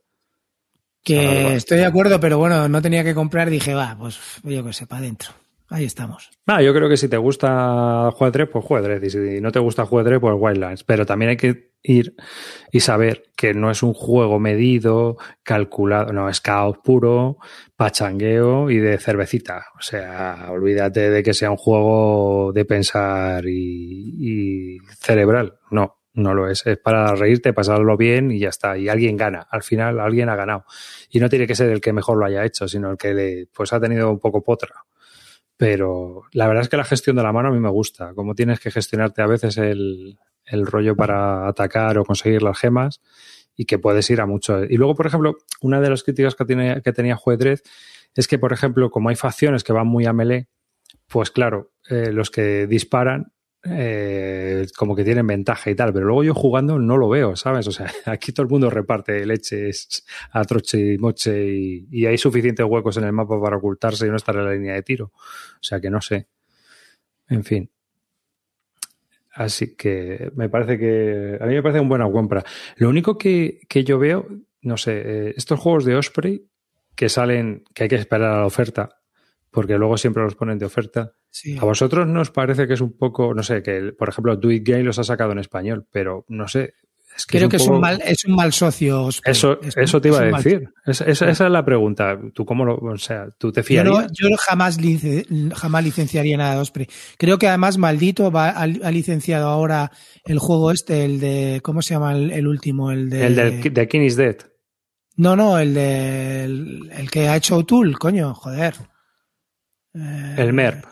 Que Ah, estoy de acuerdo, pero bueno, no tenía que comprar. Dije, va, pues yo que sé, para adentro. Ahí estamos. Ah, yo creo que si te gusta Juego 3, pues Juego 3. Y si no te gusta Juego 3, pues Wildlands. Pero también hay que ir y saber que no es un juego medido, calculado, no, es caos puro, pachangueo y de cervecita. O sea, olvídate de que sea un juego de pensar y, y cerebral. No, no lo es. Es para reírte, pasarlo bien y ya está. Y alguien gana. Al final, alguien ha ganado. Y no tiene que ser el que mejor lo haya hecho, sino el que le, pues ha tenido un poco potra pero la verdad es que la gestión de la mano a mí me gusta. Como tienes que gestionarte a veces el, el rollo para atacar o conseguir las gemas y que puedes ir a mucho. Y luego, por ejemplo, una de las críticas que, tiene, que tenía Juez es que, por ejemplo, como hay facciones que van muy a melee, pues claro, eh, los que disparan eh, como que tienen ventaja y tal, pero luego yo jugando no lo veo, ¿sabes? O sea, aquí todo el mundo reparte leches a troche y moche y, hay suficientes huecos en el mapa para ocultarse y no estar en la línea de tiro. O sea que no sé. En fin. Así que me parece que. A mí me parece una buena compra. Lo único que, que yo veo, no sé, eh, estos juegos de Osprey que salen, que hay que esperar a la oferta, porque luego siempre los ponen de oferta. Sí. ¿A vosotros nos parece que es un poco, no sé, que por ejemplo Do It Game los ha sacado en español, pero no sé. Es que Creo un que es un mal, es un mal socio. Eso, Es eso te iba a decir. Es- es- esa es la pregunta. ¿Tú cómo lo, o sea, tú te Yo, fiarías? no- yo jamás, jamás licenciaría nada de Osprey. Creo que además Maldito va, ha, ha licenciado ahora el juego este, el de, ¿cómo se llama el, el último? El de, El del, de King is Dead. No, no, el de, el, el que ha hecho O'Toole, coño, joder. Eh, El MERP.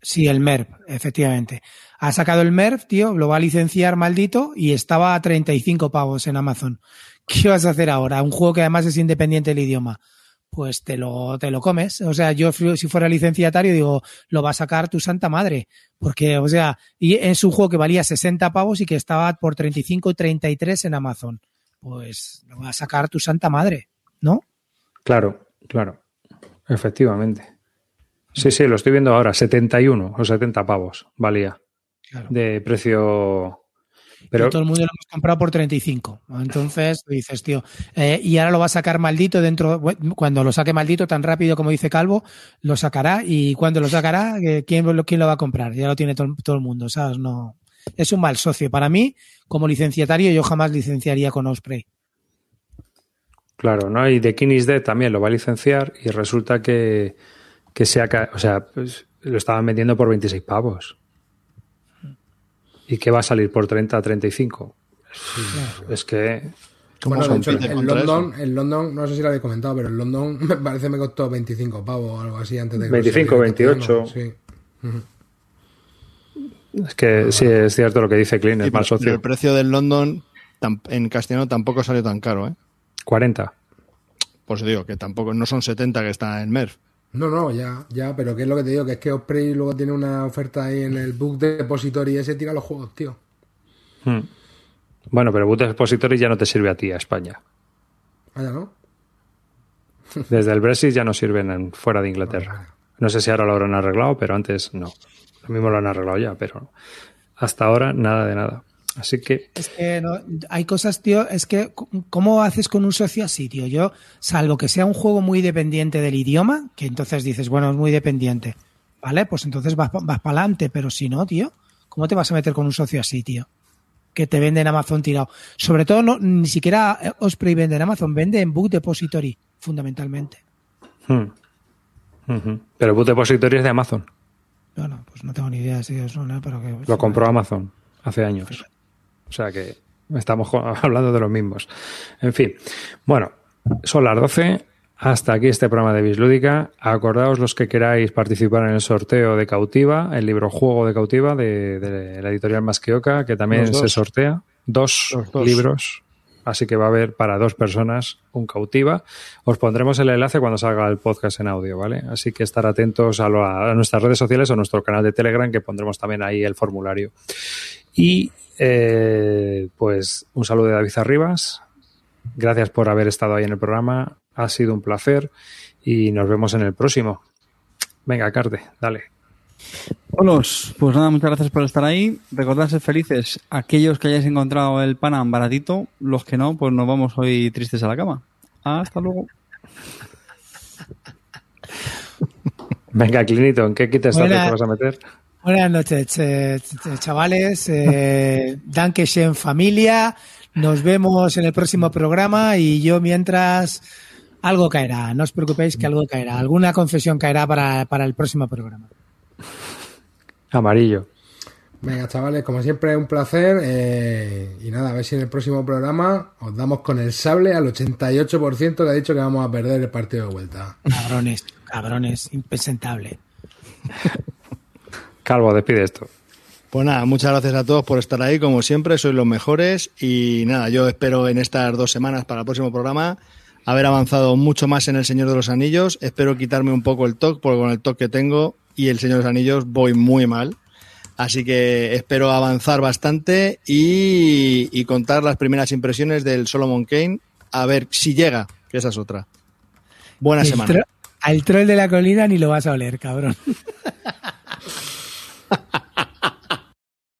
Sí, el MERP, efectivamente. Ha sacado el MERP, tío, lo va a licenciar maldito y estaba a 35 pavos en Amazon. ¿Qué vas a hacer ahora? Un juego que además es independiente del idioma. Pues te lo, te lo comes. O sea, yo si fuera licenciatario digo, lo va a sacar tu santa madre. Porque, o sea, y es un juego que valía 60 pavos y que estaba por 35 y 33 en Amazon. Pues lo va a sacar tu santa madre, ¿no? Claro, claro. Efectivamente. Sí, sí, lo estoy viendo ahora. 71 o 70 pavos valía Claro. de precio. Pero todo el mundo lo hemos comprado por 35. Entonces dices, tío, eh, y ahora lo va a sacar maldito dentro, cuando lo saque maldito tan rápido como dice Calvo, lo sacará y cuando lo sacará, eh, ¿quién, lo- quién lo va a comprar? Ya lo tiene todo, todo el mundo, ¿sabes? No, es un mal socio. Para mí, como licenciatario, yo jamás licenciaría con Osprey. Claro, ¿no? Y The King is Dead también lo va a licenciar y resulta que, que se ha ca- o sea, pues, lo estaban vendiendo por 26 pavos. ¿Y que va a salir por 30 a 35? Es que ¿Cómo Bueno, de hecho, en London, en London, no sé si lo habéis comentado, pero en London me parece me costó 25 pavos o algo así antes de que 25, lo saliera en 28. castellano, Sí. es que sí es cierto lo que dice Clean, Sí, es mal pero- pero socio. el precio del London en castellano tampoco salió tan caro, ¿eh? 40. Pues digo que tampoco, no son 70 que está en MERF. No, no, ya, ya, pero ¿qué es lo que te digo? Que es que Osprey luego tiene una oferta ahí en el book depository y ese tira los juegos, tío. Hmm. Bueno, pero Boot Depository ya no te sirve a ti, a España. Vaya, ¿no? Desde el Brexit ya no sirven en- fuera de Inglaterra. No sé si ahora lo habrán arreglado, pero antes no. Lo mismo lo han arreglado ya, pero hasta ahora nada de nada. Así que Es que no- hay cosas, tío, es que ¿cómo haces con un socio así, tío? Yo, salvo que sea un juego muy dependiente del idioma, que entonces dices, bueno, es muy dependiente, ¿vale? Pues entonces vas, vas para adelante, pero si no, tío, ¿cómo te vas a meter con un socio así, tío? Que te vende en Amazon tirado. Sobre todo, no, ni siquiera eh, Osprey vende en Amazon, vende en Book Depository, fundamentalmente. Hmm. Pero Boot Depository es de Amazon. Bueno, pues no tengo ni idea si es una, pero que... Lo compró Amazon hace años. O sea que estamos hablando de los mismos. En fin. Bueno, son las 12. Hasta aquí este programa de Bislúdica. Acordaos los que queráis participar en el sorteo de Cautiva, el libro juego de Cautiva de, de la editorial Masquioca, que también se sortea. Dos, dos. libros. Así que va a haber para dos personas un Cautiva. Os pondremos el enlace cuando salga el podcast en audio, ¿vale? Así que estar atentos a, lo- a nuestras redes sociales o a nuestro canal de Telegram, que pondremos también ahí el formulario. Y eh, pues un saludo de David Arribas. Gracias por haber estado ahí en el programa. Ha sido un placer y nos vemos en el próximo. Venga, Carte, dale. Holos, pues nada, muchas gracias por estar ahí. Recordad ser felices aquellos que hayáis encontrado el Panam baratito, los que no, pues nos vamos hoy tristes a la cama. Hasta luego. Venga, Clinito, ¿en qué kit estás Buena- te vas a meter? Buenas noches, che- che- chavales. Eh, Dankeschön familia. Nos vemos en el próximo programa y yo mientras algo caerá. No os preocupéis que algo caerá. Alguna confesión caerá para, para el próximo programa. Amarillo. Venga, chavales, como siempre, un placer. eh, y nada, a ver si en el próximo programa os damos con el sable al 88% que ha dicho que vamos a perder el partido de vuelta. Cabrones, cabrones, impresentable. Calvo, despide esto. Pues nada, muchas gracias a todos por estar ahí, como siempre, sois los mejores y nada, yo espero en estas dos semanas para el próximo programa haber avanzado mucho más en El Señor de los Anillos, espero quitarme un poco el toque, porque con el toque que tengo y El Señor de los Anillos voy muy mal, así que espero avanzar bastante y, y contar las primeras impresiones del Solomon Kane, a ver si llega, que esa es otra. Buena El semana. tro- al troll de la colina ni lo vas a oler, cabrón.